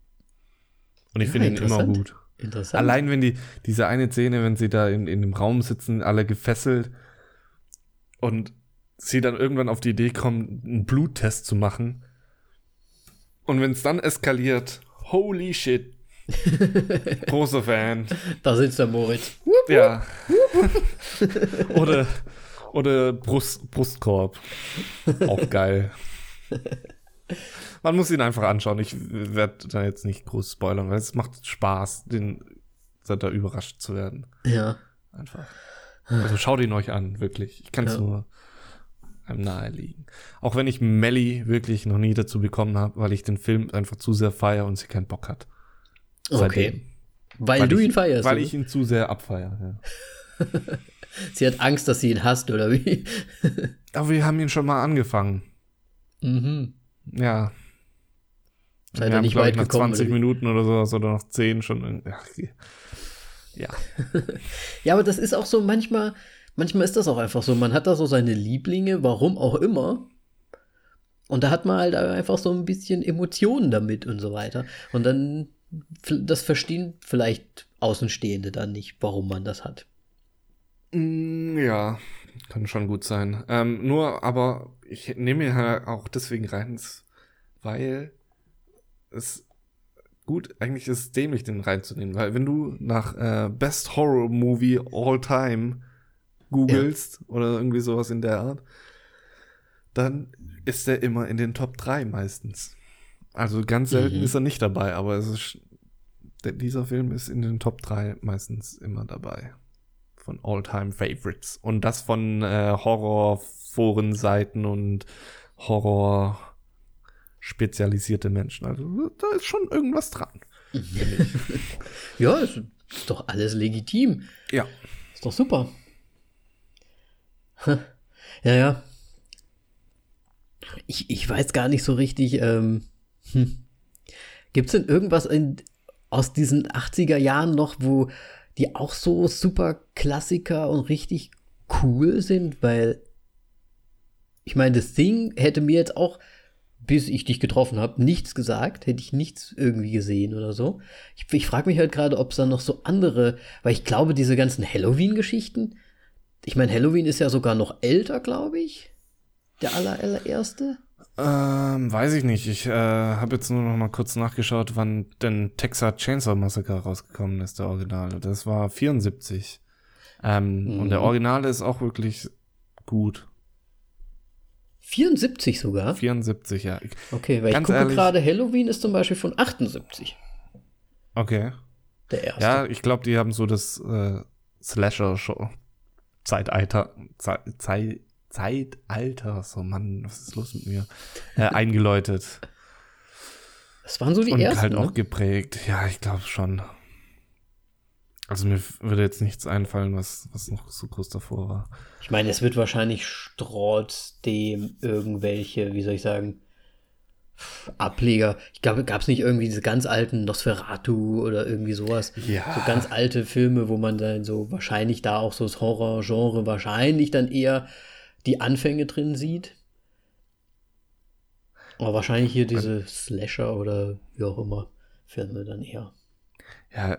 Und ich Ja, finde ihn immer gut. Interessant. Allein wenn die, diese eine Szene, wenn sie da in, in dem Raum sitzen, alle gefesselt und sie dann irgendwann auf die Idee kommen, einen Bluttest zu machen. Und wenn es dann eskaliert, holy shit. Großer Fan. Da sitzt der Moritz. Ja. oder oder Brust, Brustkorb. Auch geil. Man muss ihn einfach anschauen. Ich werde da jetzt nicht groß spoilern, weil es macht Spaß, den da überrascht zu werden. Ja. Einfach. Also schaut ihn euch an, wirklich. Ich kann es Ja. nur einem nahelegen. Auch wenn ich Melly wirklich noch nie dazu bekommen habe, weil ich den Film einfach zu sehr feiere und sie keinen Bock hat. Okay. Weil, Weil du ich, ihn feierst. Weil oder? ich ihn zu sehr abfeiere. Ja. Sie hat Angst, dass sie ihn hasst, oder wie? Aber wir haben ihn schon mal angefangen. mhm. Ja. Seid wir haben, nicht weit ich, nach gekommen, 20 oder? Minuten oder sowas oder nach 10 schon. ja. Ja, aber das ist auch so manchmal, manchmal ist das auch einfach so. Man hat da so seine Lieblinge, warum auch immer. Und da hat man halt einfach so ein bisschen Emotionen damit und so weiter. Und dann, das verstehen vielleicht Außenstehende dann nicht, warum man das hat. Mm, Ja, kann schon gut sein. Ähm, nur, aber ich nehme ihn halt auch deswegen rein, weil es gut, eigentlich ist es dämlich, den reinzunehmen, weil wenn du nach äh, Best Horror Movie All Time googelst oder irgendwie sowas in der Art, dann ist er immer in den Top 3 meistens. Also ganz selten Mhm. ist er nicht dabei, aber es ist, dieser Film ist in den Top 3 meistens immer dabei von All-Time Favorites. Und das von äh, Horror-Forenseiten und Horror spezialisierte Menschen. Also da ist schon irgendwas dran. Ja, ist, ist doch alles legitim. ja. Ist doch super. Ja, ja. Ich, ich weiß gar nicht so richtig. Ähm, hm. Gibt es denn irgendwas in, aus diesen 80er Jahren noch, wo die auch so super Klassiker und richtig cool sind? Weil ich meine, das Ding hätte mir jetzt auch, bis ich dich getroffen habe, nichts gesagt, hätte ich nichts irgendwie gesehen oder so. Ich, ich frage mich halt gerade, ob es da noch so andere, weil ich glaube, diese ganzen Halloween-Geschichten, ich meine, Halloween ist ja sogar noch älter, glaube ich. Der aller, allererste. Ähm, weiß ich nicht. Ich äh, habe jetzt nur noch mal kurz nachgeschaut, wann denn Texas Chainsaw Massacre rausgekommen ist, der Originale. Das war 74. Ähm, Und der Mhm. Originale ist auch wirklich gut. 74 sogar. 74, ja. Okay, weil Ganz ich gucke gerade, Halloween ist zum Beispiel von 78. Okay. Der erste. Ja, ich glaube, die haben so das äh, Slasher-Show. Zeitalter. Ze Zei Zeitalter. So, Mann, was ist los mit mir? Äh, eingeläutet. Das waren so die und ersten. halt auch ne? geprägt. Ja, ich glaube schon. Also mir würde jetzt nichts einfallen, was, was noch so groß davor war. Ich meine, es wird wahrscheinlich trotzdem irgendwelche, wie soll ich sagen, Ableger. Ich glaube, gab es nicht irgendwie diese ganz alten Nosferatu oder irgendwie sowas. Ja. So ganz alte Filme, wo man dann so wahrscheinlich da auch so das Horror-Genre wahrscheinlich dann eher die Anfänge drin sieht. Aber wahrscheinlich hier diese Slasher oder wie auch immer Filme dann eher. Ja,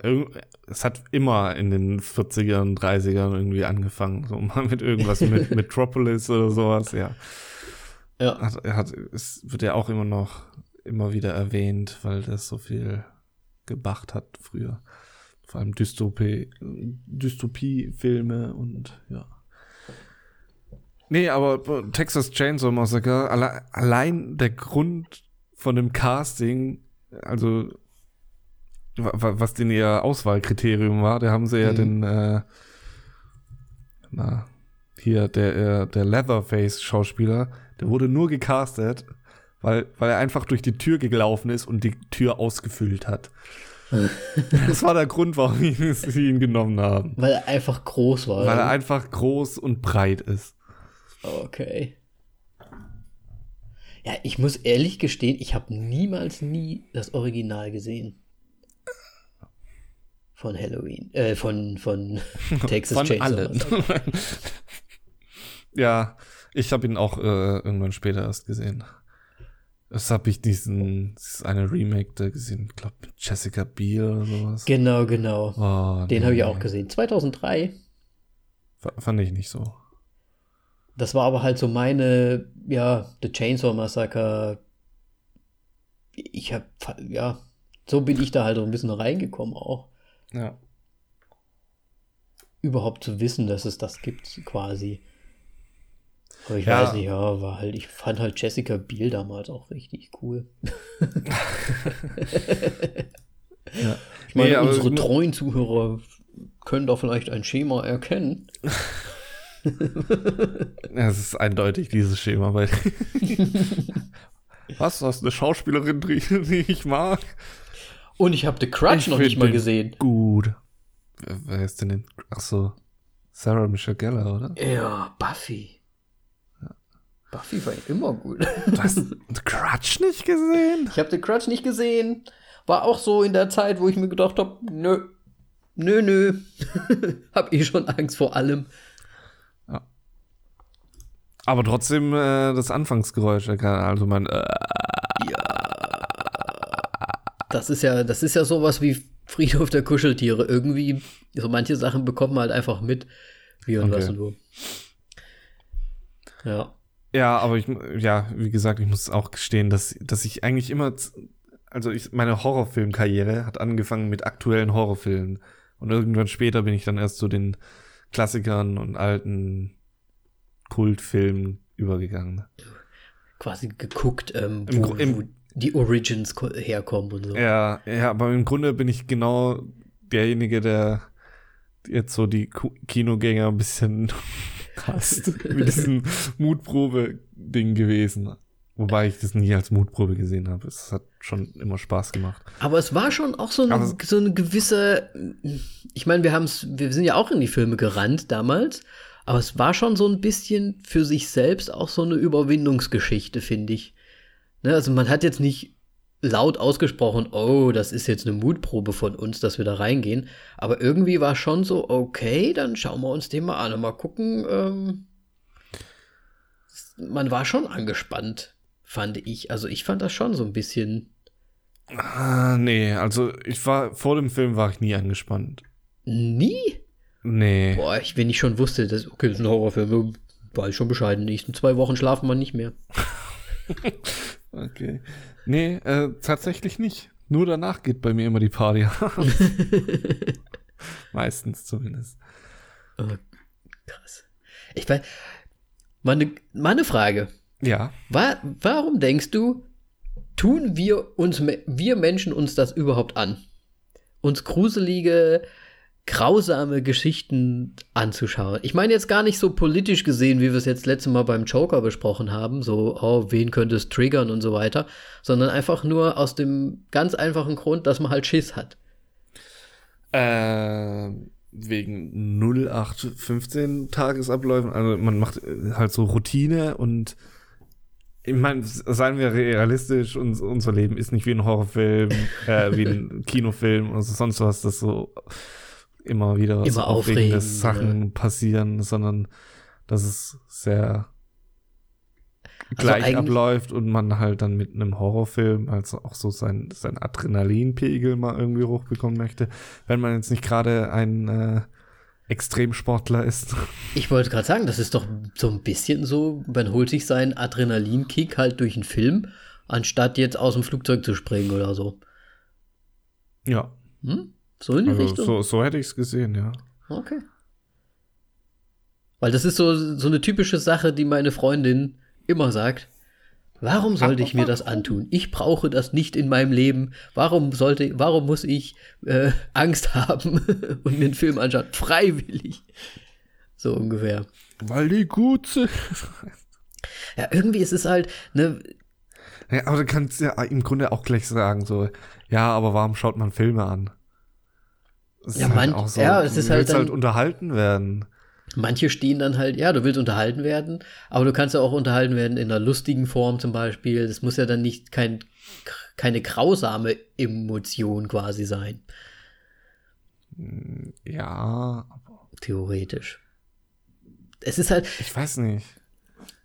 es hat immer in den 40ern, 30ern irgendwie angefangen. So mal mit irgendwas mit Metropolis oder sowas, ja. Ja. Hat, hat, es wird ja auch immer noch immer wieder erwähnt, weil das so viel gebracht hat früher. Vor allem Dystopie, Dystopie-Filme und ja. Nee, aber Texas Chainsaw Massacre, alle, allein der Grund von dem Casting, also wa- wa- was denn ihr Auswahlkriterium war, da haben sie ja Mhm. den, äh, na, hier, der, äh, der Leatherface-Schauspieler, der wurde nur gecastet, weil, weil er einfach durch die Tür gelaufen ist und die Tür ausgefüllt hat. das war der Grund, warum sie ihn genommen haben. Weil er einfach groß war. Weil er einfach groß und breit ist. Okay. Ja, ich muss ehrlich gestehen, ich habe niemals nie das Original gesehen. Von Halloween. Äh, von, von Texas Von Chainsaw ja, ich habe ihn auch äh, irgendwann später erst gesehen. Das habe ich diesen, dieses eine Remake da gesehen, ich glaube mit Jessica Biel oder sowas. Genau, genau. Oh, Den habe ich nee. auch gesehen. 2003. F- Fand ich nicht so. Das war aber halt so meine, ja, The Chainsaw Massacre. Ich habe, ja, so bin ich da halt so ein bisschen reingekommen auch. Ja. Überhaupt zu wissen, dass es das gibt, quasi. Aber ich Ja. weiß nicht, ja, war halt, ich fand halt Jessica Biel damals auch richtig cool. ja. Ich meine, Nee, unsere treuen Zuhörer können da vielleicht ein Schema erkennen. Es ist eindeutig dieses Schema bei. Was? Du hast eine Schauspielerin drin, die ich mag? Und ich habe The Crutch Ich noch nicht mal den gesehen. Gut. Wer, ist denn denn? Ach so. Sarah Michelle Gellar, oder? Ja, Buffy. Buffy war immer gut. Du hast The Crutch nicht gesehen? Ich habe The Crutch nicht gesehen. War auch so in der Zeit, wo ich mir gedacht habe, nö, nö, nö. hab eh schon Angst vor allem. Aber trotzdem äh, das Anfangsgeräusch, also mein. Äh, Das ist ja, das ist ja sowas wie Friedhof der Kuscheltiere. Irgendwie, so manche Sachen bekommt man halt einfach mit. Wie und Okay. was und wo. Ja. ja, aber ich, ja, wie gesagt, ich muss auch gestehen, dass, dass ich eigentlich immer, also ich, meine Horrorfilmkarriere hat angefangen mit aktuellen Horrorfilmen. Und irgendwann später bin ich dann erst zu den Klassikern und alten Kultfilmen übergegangen. Quasi geguckt, ähm, wo, im- wo die Origins ko- herkommen und so. Ja, ja, aber im Grunde bin ich genau derjenige, der jetzt so die Kinogänger ein bisschen hasst mit diesem Mutprobe-Ding gewesen. Wobei ich das nie als Mutprobe gesehen habe. Es hat schon immer Spaß gemacht. Aber es war schon auch so eine, Aber- so eine gewisse, ich meine, wir haben's, wir sind ja auch in die Filme gerannt damals, aber es war schon so ein bisschen für sich selbst auch so eine Überwindungsgeschichte, finde ich. Ne, also man hat jetzt nicht laut ausgesprochen, oh, das ist jetzt eine Mutprobe von uns, dass wir da reingehen, aber irgendwie war schon so, okay, dann schauen wir uns den mal an und mal gucken. Ähm, man war schon angespannt, fand ich. Also ich fand das schon so ein bisschen. Ah, nee, also ich war, vor dem Film war ich nie angespannt. Nie? Nee. Boah, ich, wenn ich schon wusste, dass, okay, das ist ein Horrorfilm, war ich schon Bescheid. In den nächsten zwei Wochen schlafen wir nicht mehr. Okay. Nee, äh, tatsächlich nicht. Nur danach geht bei mir immer die Party. Meistens zumindest. Oh, krass. Ich weiß, meine, meine Frage. Ja. Wa warum denkst du, tun wir uns, wir Menschen uns das überhaupt an? Uns gruselige, grausame Geschichten anzuschauen. Ich meine jetzt gar nicht so politisch gesehen, wie wir es jetzt letztes Mal beim Joker besprochen haben, so, oh, wen könnte es triggern und so weiter, sondern einfach nur aus dem ganz einfachen Grund, dass man halt Schiss hat. Äh, wegen 0815 Tagesabläufen. Also man macht äh, halt so Routine und ich meine, seien wir realistisch, uns, unser Leben ist nicht wie ein Horrorfilm, äh, wie ein Kinofilm oder sonst was, das so immer wieder so Immer aufregende aufregend, Sachen passieren, sondern dass es sehr Also gleich abläuft und man halt dann mit einem Horrorfilm also auch so sein, sein Adrenalinpegel mal irgendwie hochbekommen möchte, wenn man jetzt nicht gerade ein äh, Extremsportler ist. Ich wollte gerade sagen, das ist doch so ein bisschen so, man holt sich seinen Adrenalinkick halt durch einen Film, anstatt jetzt aus dem Flugzeug zu springen oder so. Ja, Hm? So in die also Richtung? so, so hätte ich es gesehen, ja. Okay. Weil das ist so, so eine typische Sache, die meine Freundin immer sagt. Warum sollte ich mir das antun? Ich brauche das nicht in meinem Leben. Warum sollte, warum muss ich äh, Angst haben und mir einen Film anschauen? Freiwillig. So ungefähr. Weil die gut sind. Ja, irgendwie ist es halt, ne, Ja, aber du kannst ja im Grunde auch gleich sagen, so, ja, aber warum schaut man Filme an? Es Ja, ist man- ja, es du ist halt willst dann- halt unterhalten werden. manche stehen dann halt, ja, du willst unterhalten werden, aber du kannst ja auch unterhalten werden in einer lustigen Form zum Beispiel. Das muss ja dann nicht kein, keine grausame Emotion quasi sein. Ja, Theoretisch. Es ist halt, ich weiß nicht.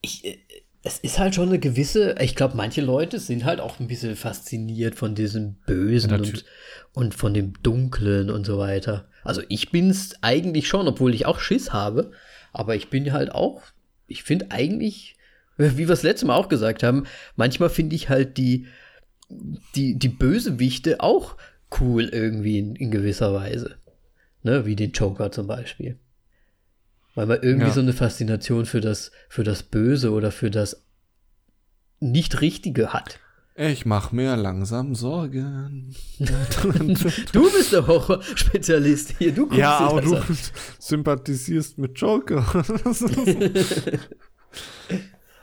ich, äh, es ist halt schon eine gewisse, ich glaube, manche Leute sind halt auch ein bisschen fasziniert von diesem Bösen Ja, und, und von dem Dunklen und so weiter. Also ich bin's eigentlich schon, obwohl ich auch Schiss habe, aber ich bin halt auch, ich finde eigentlich, wie wir es letztes Mal auch gesagt haben, manchmal finde ich halt die, die, die Bösewichte auch cool irgendwie in, in gewisser Weise. Ne, wie den Joker zum Beispiel. Weil man irgendwie Ja. so eine Faszination für das, für das Böse oder für das Nicht-Richtige hat. Ich mach mir langsam Sorgen. Du bist der Horror-Spezialist hier. Du guckst ja, aber du an. sympathisierst mit Joker.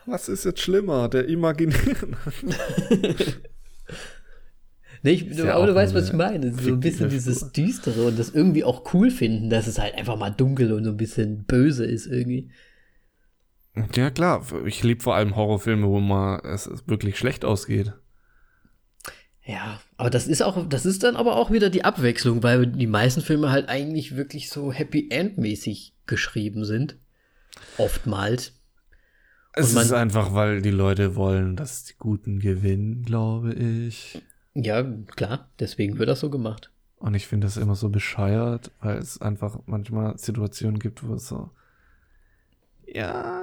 Was ist jetzt schlimmer? Der Imaginären? Nee, ich, ja aber du weißt, was ich meine. So ein bisschen dieses. Düstere und das irgendwie auch cool finden, dass es halt einfach mal dunkel und so ein bisschen böse ist irgendwie. Ja, klar. Ich liebe vor allem Horrorfilme, wo mal es wirklich schlecht ausgeht. Ja, aber das ist auch, das ist dann aber auch wieder die Abwechslung, weil die meisten Filme halt eigentlich wirklich so Happy End-mäßig geschrieben sind. Oftmals. Es Und man- ist einfach, weil die Leute wollen, dass die Guten gewinnen, glaube ich. Ja, klar, deswegen wird das so gemacht. Und ich finde das immer so bescheuert, weil es einfach manchmal Situationen gibt, wo es so. Ja,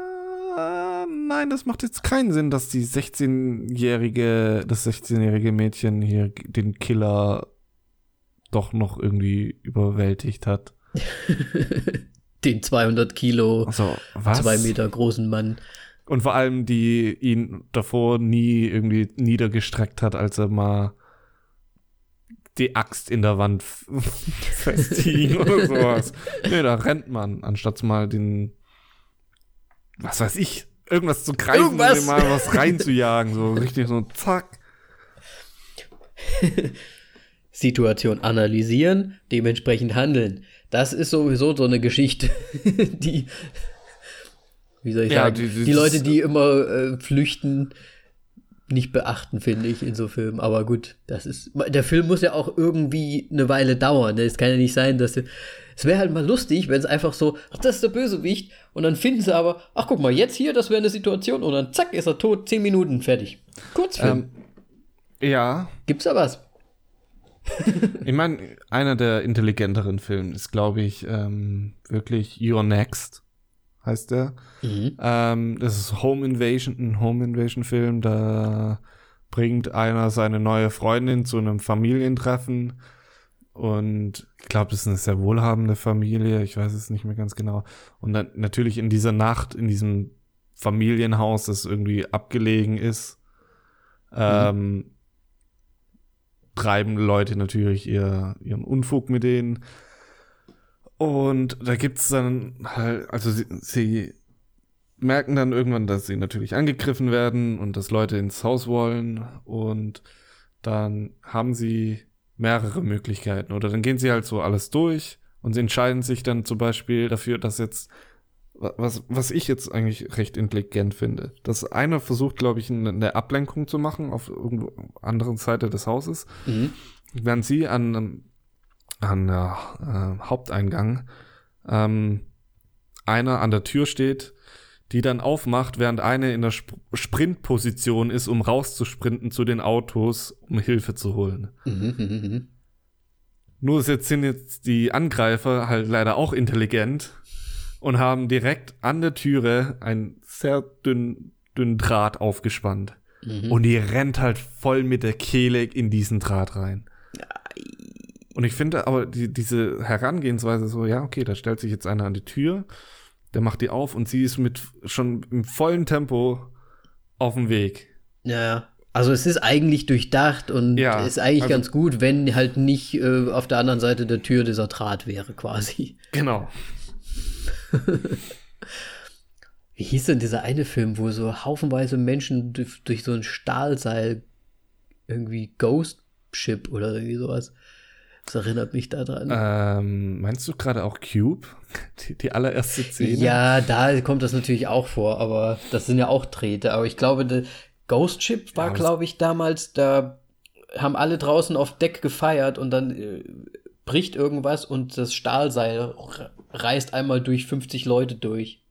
nein, das macht jetzt keinen Sinn, dass die 16-jährige, das 16-jährige Mädchen hier den Killer doch noch irgendwie überwältigt hat. Den 200 Kilo, Also, was? zwei Meter großen Mann. Und vor allem, die ihn davor nie irgendwie niedergestreckt hat, als er mal die Axt in der Wand f- festhing oder sowas. Nee, da rennt man, anstatt mal den, was weiß ich, irgendwas zu greifen Irgendwas. und mal was reinzujagen. So richtig so, zack. Situation analysieren, dementsprechend handeln. Das ist sowieso so eine Geschichte, die, wie soll ich Ja, sagen, die- die, die- Leute, die immer äh, flüchten, nicht beachten, finde ich, in so Filmen. Aber gut, das ist, der Film muss ja auch irgendwie eine Weile dauern. ne? Es kann ja nicht sein, dass, es wäre halt mal lustig, wenn es einfach so, ach, das ist der Bösewicht, und dann finden sie aber, ach, guck mal, jetzt hier, das wäre eine Situation, und dann zack, ist er tot, zehn Minuten, fertig. Kurzfilm. Ähm, ja, Gibt's da was? ich meine, einer der intelligenteren Filme ist, glaube ich, ähm, wirklich You're Next, heißt der. Mhm. Ähm, das ist Home Invasion, ein Home Invasion Film. Da bringt einer seine neue Freundin zu einem Familientreffen. Und ich glaube, das ist eine sehr wohlhabende Familie. Ich weiß es nicht mehr ganz genau. Und dann natürlich in dieser Nacht, in diesem Familienhaus, das irgendwie abgelegen ist, ähm, treiben Leute natürlich ihr, ihren Unfug mit denen. Und da gibt's dann halt, also sie, sie merken dann irgendwann, dass sie natürlich angegriffen werden und dass Leute ins Haus wollen. Und dann haben sie mehrere Möglichkeiten. Oder dann gehen sie halt so alles durch und sie entscheiden sich dann zum Beispiel dafür, dass jetzt wa- was, was ich jetzt eigentlich recht intelligent finde, dass einer versucht, glaube ich, eine, Ablenkung zu machen auf irgendwo anderen Seite des Hauses, Mhm. während sie an, ähm, an der äh, Haupteingang ähm, einer an der Tür steht, die dann aufmacht, während eine in der Sp Sprintposition ist, um rauszusprinten zu den Autos, um Hilfe zu holen. Mhm. Nur jetzt sind jetzt die Angreifer halt leider auch intelligent und haben direkt an der Türe einen sehr dünn, dünnen Draht aufgespannt. Mhm. Und die rennt halt voll mit der Kehle in diesen Draht rein. Und ich finde aber die, diese Herangehensweise so, ja, okay, da stellt sich jetzt einer an die Tür, der macht die auf und sie ist mit schon im vollen Tempo auf dem Weg. Ja. Also es ist eigentlich durchdacht und Ja, ist eigentlich also- ganz gut, wenn halt nicht äh, auf der anderen Seite der Tür dieser Draht wäre, quasi. Genau. Wie hieß denn dieser eine Film, wo so haufenweise Menschen durch, durch so ein Stahlseil irgendwie Ghost Ship oder irgendwie sowas. Das erinnert mich daran. Ähm, meinst du gerade auch Cube? Die, die allererste Szene? Ja, da kommt das natürlich auch vor, aber das sind ja auch Drähte. Aber ich glaube, Ghost Ship war, Ja, glaube ich, damals, da haben alle draußen auf Deck gefeiert und dann äh, bricht irgendwas und das Stahlseil reißt einmal durch 50 Leute durch.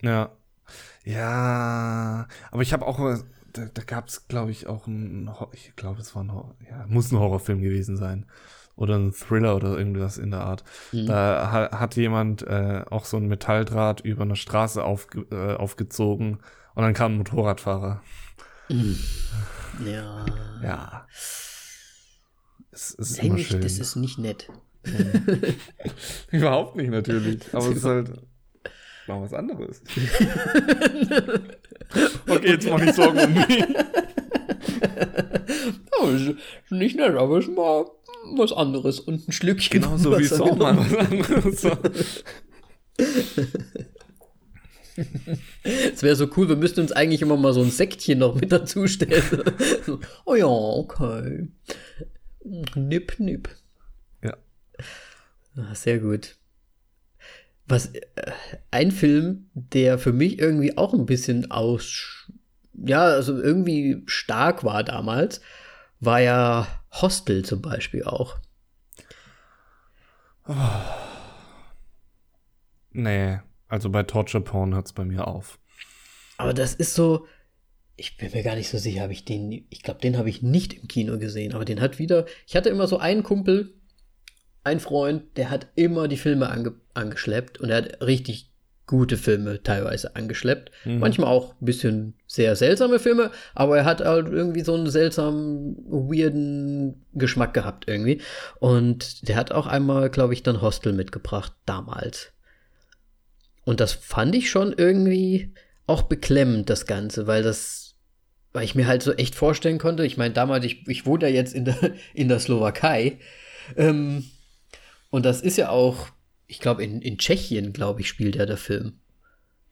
Ja. Ja, aber ich habe auch, äh, da, da gab es, glaube ich, auch ein, ich glaube, es war ein, ja, muss ein Horrorfilm gewesen sein. Oder ein Thriller oder irgendwas in der Art. Da ha, hat jemand äh, auch so ein Metalldraht über eine Straße aufge, äh, aufgezogen und dann kam ein Motorradfahrer. Ja. Ja. Es, es ist immer schön. das ist nicht nett. Überhaupt nicht natürlich. Aber es ist halt mal was anderes. okay, jetzt mach ich Sorgen um mich. Ist nicht nett, aber ist mal was anderes und ein Schlückchen. Genauso wie es auch mal was anderes war. Es wäre so cool, wir müssten uns eigentlich immer mal so ein Säckchen noch mit dazu stellen. so, oh ja, okay. Nipp, nipp. Ja. Ah, sehr gut. Was, äh, ein Film, der für mich irgendwie auch ein bisschen aus, ja, also irgendwie stark war damals, war ja Hostel zum Beispiel auch. Nee, also bei Torture Porn hört es bei mir auf. Aber das ist so, ich bin mir gar nicht so sicher, habe ich den, ich glaube, den habe ich nicht im Kino gesehen, aber den hat wieder, ich hatte immer so einen Kumpel, einen Freund, der hat immer die Filme ange, angeschleppt und er hat richtig gute Filme teilweise angeschleppt. Manchmal auch ein bisschen sehr seltsame Filme, aber er hat halt irgendwie so einen seltsamen, weirden Geschmack gehabt irgendwie. Und der hat auch einmal, glaube ich, dann Hostel mitgebracht, damals. Und das fand ich schon irgendwie auch beklemmend, das Ganze, weil das, weil ich mir halt so echt vorstellen konnte, ich meine, damals, ich, ich wohne ja jetzt in der, in der Slowakei, ähm, und das ist ja auch, ich glaube, in, in Tschechien, glaube ich, spielt ja der Film.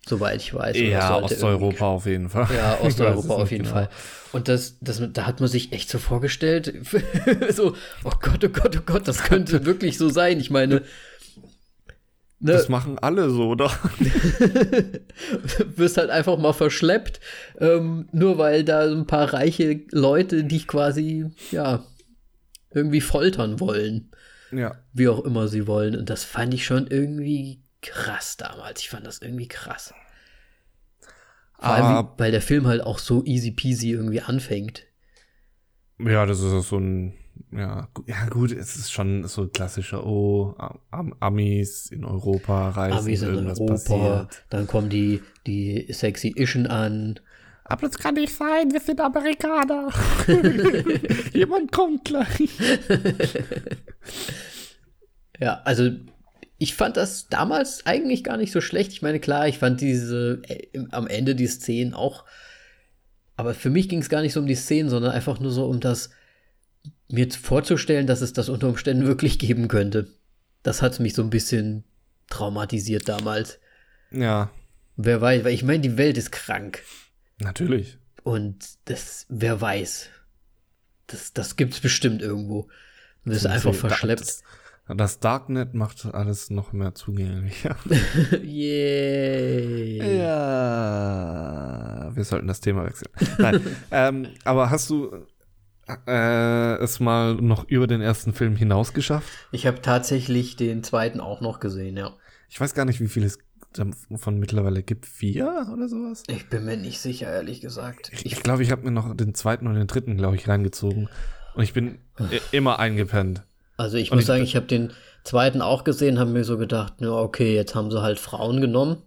Soweit ich weiß. Ja, Osteuropa auf jeden Fall. ja, Osteuropa auf jeden genau. Fall. Und das, das, da hat man sich echt so vorgestellt, so, oh Gott, oh Gott, oh Gott, das könnte wirklich so sein. Ich meine, ne, Das machen alle so, oder? wirst halt einfach mal verschleppt, ähm, nur weil da ein paar reiche Leute dich quasi, ja, irgendwie foltern wollen, Ja. wie auch immer sie wollen. Und das fand ich schon irgendwie krass damals. Ich fand das irgendwie krass. Vor allem, Aber- wie, weil der Film halt auch so easy peasy irgendwie anfängt. Ja, das ist so ein, ja, ja gut, es ist schon so ein klassischer, oh, Am Amis in Europa reisen, Amis in irgendwas Europa, passiert. dann kommen die, die sexy Ischen an. Aber das kann nicht sein, wir sind Amerikaner. Jemand kommt gleich. Ja, also ich fand das damals eigentlich gar nicht so schlecht. Ich meine, klar, ich fand diese äh, am Ende die Szenen auch, aber für mich ging es gar nicht so um die Szenen, sondern einfach nur so um das, mir vorzustellen, dass es das unter Umständen wirklich geben könnte. Das hat mich so ein bisschen traumatisiert damals. Ja, Wer weiß, weil ich meine, die Welt ist krank. Natürlich. Und das, wer weiß. Das, das gibt's bestimmt irgendwo. Wirst Das- einfach das- verschleppt. Das, das Darknet macht alles noch mehr zugänglicher. Yay. Ja, wir sollten das Thema wechseln. Nein, ähm, aber hast du äh, es mal noch über den ersten Film hinaus geschafft? Ich habe tatsächlich den zweiten auch noch gesehen, ja. Ich weiß gar nicht, wie viel es davon mittlerweile gibt. Vier oder sowas? Ich bin mir nicht sicher, ehrlich gesagt. Ich glaube, ich, glaub, ich habe mir noch den zweiten und den dritten, glaube ich, reingezogen. Und ich bin immer eingepennt. Also ich Und muss ich- sagen, ich habe den zweiten auch gesehen, habe mir so gedacht, ja, okay, jetzt haben sie halt Frauen genommen.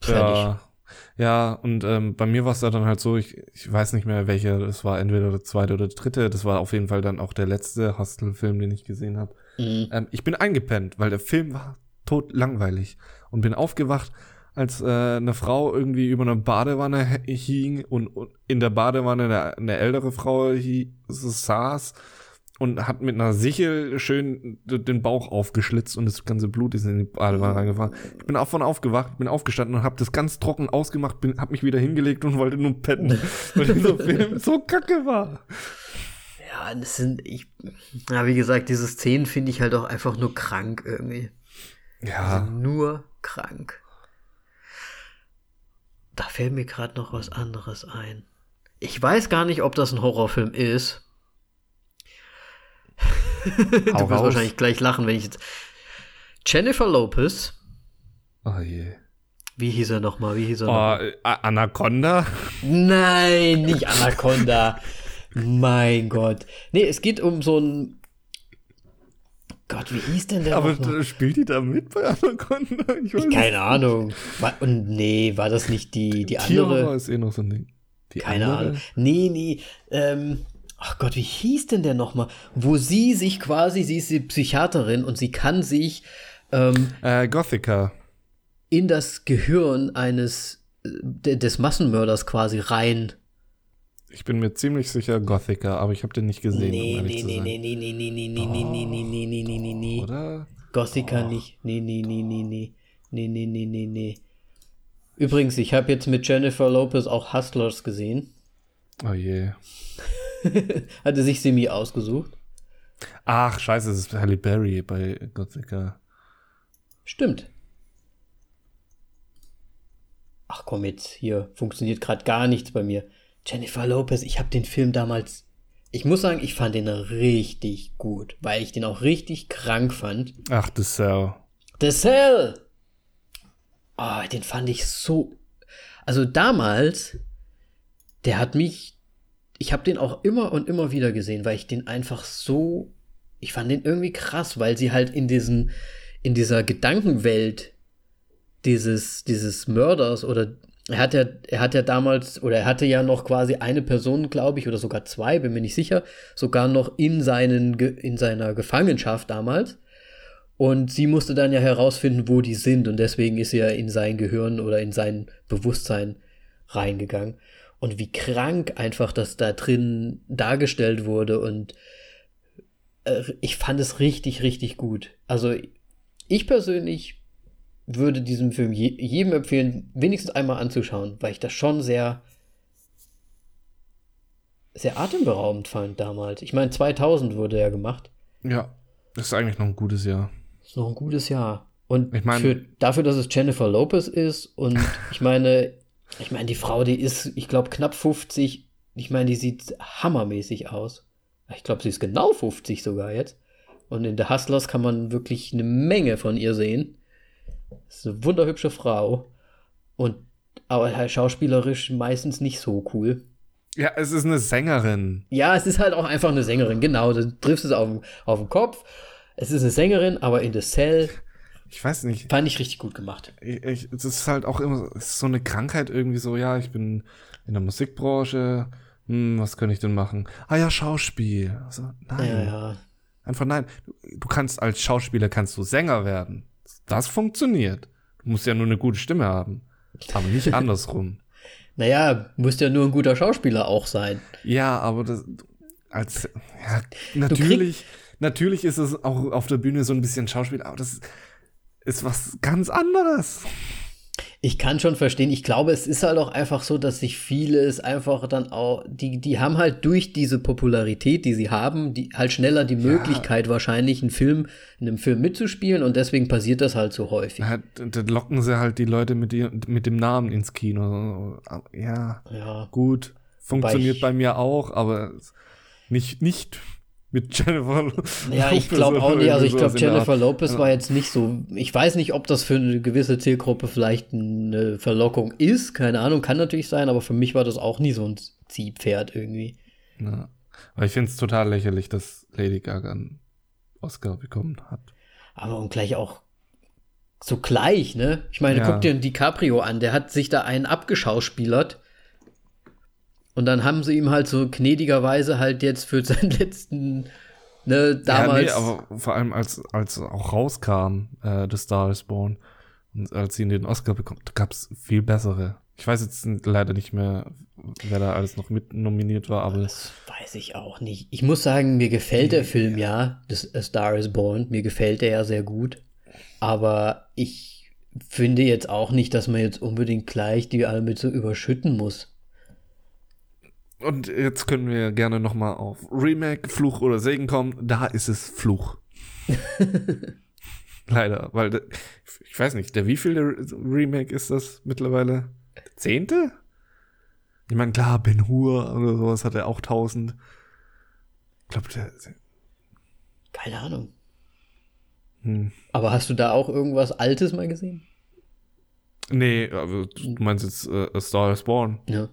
Fertig. Ja, ja und ähm, bei mir war es da dann halt so, ich, ich weiß nicht mehr, welcher, das war entweder der zweite oder der dritte. Das war auf jeden Fall dann auch der letzte Hostel-Film, den ich gesehen habe. Mhm. Ähm, ich bin eingepennt, weil der Film war tot langweilig und bin aufgewacht, als äh, eine Frau irgendwie über eine Badewanne hing und, und in der Badewanne eine, eine ältere Frau saß und hat mit einer Sichel schön den Bauch aufgeschlitzt und das ganze Blut ist in die Badewanne reingefahren. Ich bin davon aufgewacht, bin aufgestanden und habe das ganz trocken ausgemacht, bin, hab mich wieder hingelegt und wollte nur pennen, weil dieser Film so kacke war. Ja, das sind, ich, ja, wie gesagt, diese Szenen finde ich halt auch einfach nur krank irgendwie. Ja. Also nur krank. Da fällt mir gerade noch was anderes ein. Ich weiß gar nicht, ob das ein Horrorfilm ist. du wirst raus. wahrscheinlich gleich lachen, wenn ich jetzt. Jennifer Lopez. Oh je. Wie hieß er nochmal? Wie hieß er noch? Oh, äh, Anaconda? Nein, nicht Anaconda. mein Gott. Nee, es geht um so ein. Gott, wie hieß denn der? Aber noch äh, spielt die da mit bei Anaconda? Ich weiß Keine Ahnung. War, und nee, war das nicht die, die andere? ist eh noch so ein Ding. Die Keine andere? Ahnung. Nee, nee. Ähm, ach Gott, wie hieß denn der nochmal? Wo sie sich quasi, sie ist die Psychiaterin und sie kann sich ähm, Äh, Gothica. in das Gehirn eines äh, de- des Massenmörders quasi rein. Ich bin mir ziemlich sicher Gothica, aber ich habe den nicht gesehen. Nee, um nee, nee, nee, nee, nee, nee, nee, nee, nee, nee, nee, nee, nee, nee, nee, nee. Oder? Gothica nicht. Nee, nee, nee, nee, nee. Nee, nee, nee, nee, nee. Übrigens, ich habe jetzt mit Jennifer Lopez auch Hustlers gesehen. Oh je. Hatte sich Simi ausgesucht. Ach, scheiße, es ist Halle Berry bei Gothica. Stimmt. Ach komm jetzt, hier funktioniert gerade gar nichts bei mir. Jennifer Lopez, ich habe den Film damals. Ich muss sagen, ich fand den richtig gut, weil ich den auch richtig krank fand. Ach, The Cell. The Cell! Oh, den fand ich so. Also damals, der hat mich. Ich habe den auch immer und immer wieder gesehen, weil ich den einfach so. Ich fand den irgendwie krass, weil sie halt in diesen, in dieser Gedankenwelt dieses, dieses Mörders oder er hat ja, er hat ja damals, oder er hatte ja noch quasi eine Person, glaube ich, oder sogar zwei, bin mir nicht sicher, sogar noch in seinen, in seiner Gefangenschaft damals. Und sie musste dann ja herausfinden, wo die sind. Und deswegen ist sie ja in sein Gehirn oder in sein Bewusstsein reingegangen. Und wie krank einfach das da drin dargestellt wurde. Und äh, ich fand es richtig, richtig gut. Also ich persönlich würde diesem Film je, jedem empfehlen, wenigstens einmal anzuschauen, weil ich das schon sehr, sehr atemberaubend fand damals. Ich meine, 2000 wurde er gemacht. Ja, das ist eigentlich noch ein gutes Jahr. Ist noch ein gutes Jahr. Und Ich mein- für, dafür, dass es Jennifer Lopez ist und ich meine, ich meine, die Frau, die ist, ich glaube, knapp 50. Ich meine, die sieht hammermäßig aus. Ich glaube, sie ist genau 50 sogar jetzt. Und in The Hustlers kann man wirklich eine Menge von ihr sehen. Ist eine wunderhübsche Frau. Und aber halt schauspielerisch meistens nicht so cool. Ja, es ist eine Sängerin. Ja, es ist halt auch einfach eine Sängerin, genau. Du triffst es auf, den- auf den Kopf. Es ist eine Sängerin, aber in The Cell Ich weiß nicht. fand ich richtig gut gemacht. Ich, es ist halt auch immer so eine Krankheit irgendwie so, ja, ich bin in der Musikbranche. Hm, was könnte ich denn machen? Ah ja, Schauspiel. Also, nein. Ja, ja. Einfach nein. Du, du kannst als Schauspieler kannst du Sänger werden. Das funktioniert. Du musst ja nur eine gute Stimme haben. Aber nicht andersrum. Naja, muss ja nur ein guter Schauspieler auch sein. Ja, aber das als ja, natürlich, natürlich ist es auch auf der Bühne so ein bisschen Schauspiel, aber das ist was ganz anderes. Ich kann schon verstehen, ich glaube, es ist halt auch einfach so, dass sich viele es einfach dann auch, die, die haben halt durch diese Popularität, die sie haben, die halt schneller die Möglichkeit wahrscheinlich, einen Film, in einem Film mitzuspielen und deswegen passiert das halt so häufig. Ja, da locken sie halt die Leute mit, die, mit dem Namen ins Kino. Ja, Ja. gut. Funktioniert bei mir auch, aber nicht, nicht mit Jennifer. Ja, ich Lopez glaube auch nicht. Also ich glaube, Jennifer. Lopez war jetzt nicht so. Ich weiß nicht, ob das für eine gewisse Zielgruppe vielleicht eine Verlockung ist. Keine Ahnung, kann natürlich sein, aber für mich war das auch nie so ein Ziehpferd irgendwie. Ja. Aber ich finde es total lächerlich, dass Lady Gaga einen Oscar bekommen hat. Aber und gleich auch so gleich, ne? Ich meine, Ja. guck dir DiCaprio an, der hat sich da einen abgeschauspielert. Und dann haben sie ihm halt so gnädigerweise halt jetzt für seinen letzten, ne, damals. Ja, nee, aber vor allem als, als auch rauskam, äh, The Star is Born, und als sie den Oscar bekommt, gab es viel bessere. Ich weiß jetzt leider nicht mehr, wer da alles noch mit nominiert war, aber Das weiß ich auch nicht. Ich muss sagen, mir gefällt der Film ja, das A Star is Born, mir gefällt der ja sehr gut. Aber ich finde jetzt auch nicht, dass man jetzt unbedingt gleich die alle mit so überschütten muss. Und jetzt können wir gerne nochmal auf Remake, Fluch oder Segen kommen. Da ist es Fluch. Leider, weil ich weiß nicht, der wievielte Remake ist das mittlerweile? Der zehnte? Ich meine, klar, Ben Hur oder sowas hat er auch tausend. Ich glaube, der. Keine Ahnung. Hm. Aber hast du da auch irgendwas Altes mal gesehen? Nee, aber du meinst jetzt äh, A Star is Born? Ja.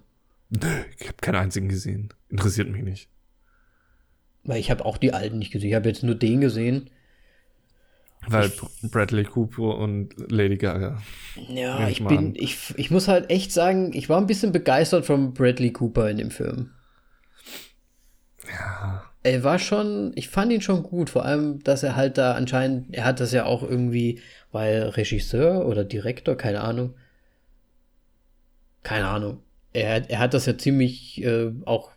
Nö, ich habe keinen einzigen gesehen. Interessiert mich nicht. Weil ich habe auch die alten nicht gesehen. Ich habe jetzt nur den gesehen. Weil Bradley Cooper und Lady Gaga. Ja, ich ich bin, an. ich, ich muss halt echt sagen, ich war ein bisschen begeistert von Bradley Cooper in dem Film. Ja. Er war schon, ich fand ihn schon gut, vor allem, dass er halt da anscheinend, er hat das ja auch irgendwie, weil Regisseur oder Direktor, keine Ahnung. Keine Ahnung. Er, er hat das ja ziemlich äh, auch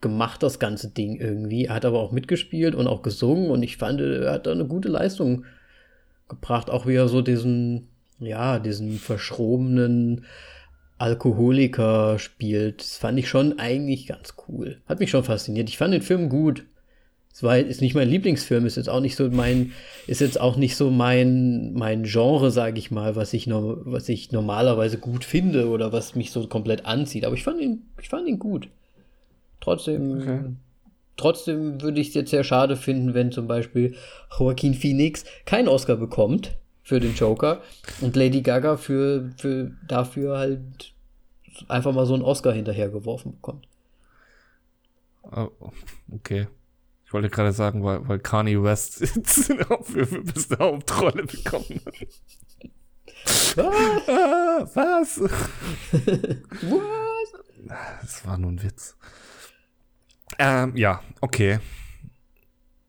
gemacht, das ganze Ding irgendwie. Er hat aber auch mitgespielt und auch gesungen und ich fand, er hat da eine gute Leistung gebracht, auch wie er so diesen, ja, diesen verschrobenen Alkoholiker spielt. Das fand ich schon eigentlich ganz cool. Hat mich schon fasziniert. Ich fand den Film gut. Es war ist nicht mein Lieblingsfilm, ist jetzt auch nicht so mein, ist jetzt auch nicht so mein, mein Genre, sage ich mal, was ich, no, was ich normalerweise gut finde oder was mich so komplett anzieht. Aber ich fand ihn, ich fand ihn gut. Trotzdem, Okay. trotzdem würde ich es jetzt sehr schade finden, wenn zum Beispiel Joaquin Phoenix keinen Oscar bekommt für den Joker und Lady Gaga für, für dafür halt einfach mal so einen Oscar hinterhergeworfen bekommt. Oh, okay. Ich wollte gerade sagen, weil, weil Kanye West für beste Hauptrolle bekommen hat. Was? Ah, was? Was? Das war nur ein Witz. Ähm, ja, okay.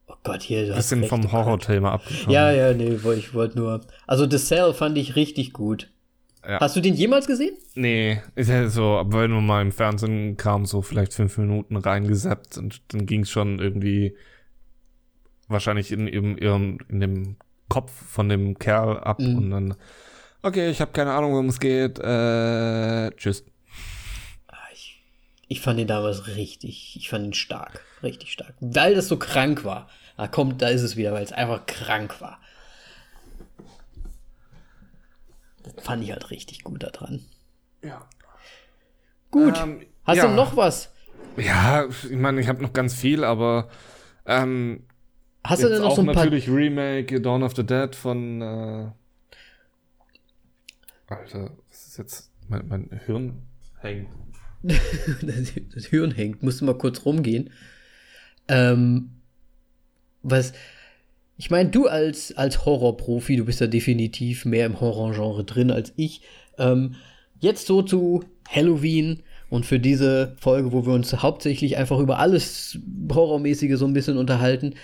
Oh Gott, hier. hast Bisschen vom. Horror-Thema abgekommen. Ja, ja, nee, ich wollte nur. Also, The Cell fand ich richtig gut. Ja. Hast du den jemals gesehen? Nee, ist ja so, aber wenn du mal im Fernsehen kam, so vielleicht fünf Minuten reingesappt und dann ging es schon irgendwie wahrscheinlich in, in, in, in dem Kopf von dem Kerl ab Mhm. und dann, okay, ich habe keine Ahnung, worum es geht, äh, tschüss. Ah, Ich, ich fand ihn damals richtig. Ich fand ihn stark. Richtig stark. Weil das so krank war. Da kommt, da ist es wieder, weil es einfach krank war. Das fand ich halt richtig gut daran. Ja. Gut. Ähm, Hast ja. du noch was? Ja, ich meine, ich habe noch ganz viel, aber ähm, Hast du denn noch auch so ein paar. natürlich Remake Dawn of the Dead von äh, Alter, was ist jetzt mein, mein Hirn hängt. das, das Hirn hängt, musst du mal kurz rumgehen. Ähm, was, ich meine, du als, als Horrorprofi, du bist ja definitiv mehr im Horrorgenre drin als ich. Ähm, jetzt so zu Halloween und für diese Folge, wo wir uns hauptsächlich einfach über alles Horrormäßige so ein bisschen unterhalten.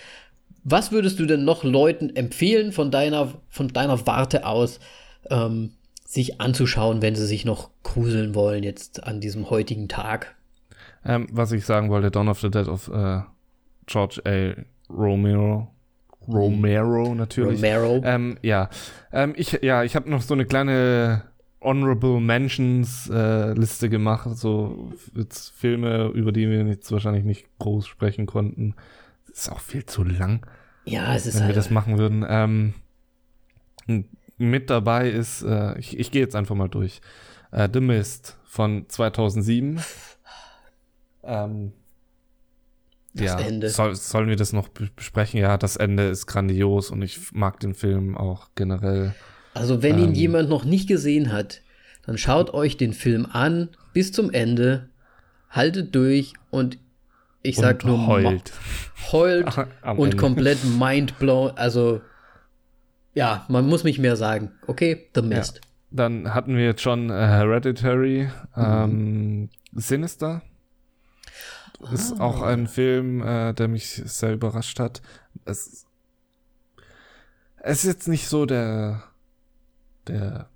Was würdest du denn noch Leuten empfehlen von deiner, von deiner Warte aus, ähm, sich anzuschauen, wenn sie sich noch gruseln wollen jetzt an diesem heutigen Tag? Ähm, was ich sagen wollte, Dawn of the Dead of äh, George A. Romero. Romero natürlich. Romero. Ähm, ja, ähm, ich, ja, ich habe noch so eine kleine Honorable Mentions äh, Liste gemacht, so jetzt Filme, über die wir jetzt wahrscheinlich nicht groß sprechen konnten. Das ist auch viel zu lang, ja, es ist wenn wir halt. das machen würden. Ähm, mit dabei ist, äh, ich, ich gehe jetzt einfach mal durch. Äh, The Mist von 2007. Ähm, Das ja, Ende. Soll, sollen wir das noch be- besprechen? Ja, das Ende ist grandios und ich mag den Film auch generell. also, wenn ihn ähm, jemand noch nicht gesehen hat, dann schaut euch den Film an bis zum Ende, haltet durch und ich sag und nur heult. heult und Ende. komplett mindblown. Also, ja, man muss nicht mehr sagen. Okay, The Mist. Dann hatten wir jetzt schon äh, Hereditary, Mhm. ähm, Sinister. Ist Ah. auch ein Film, äh, der mich sehr überrascht hat. Es, es ist jetzt nicht so der, der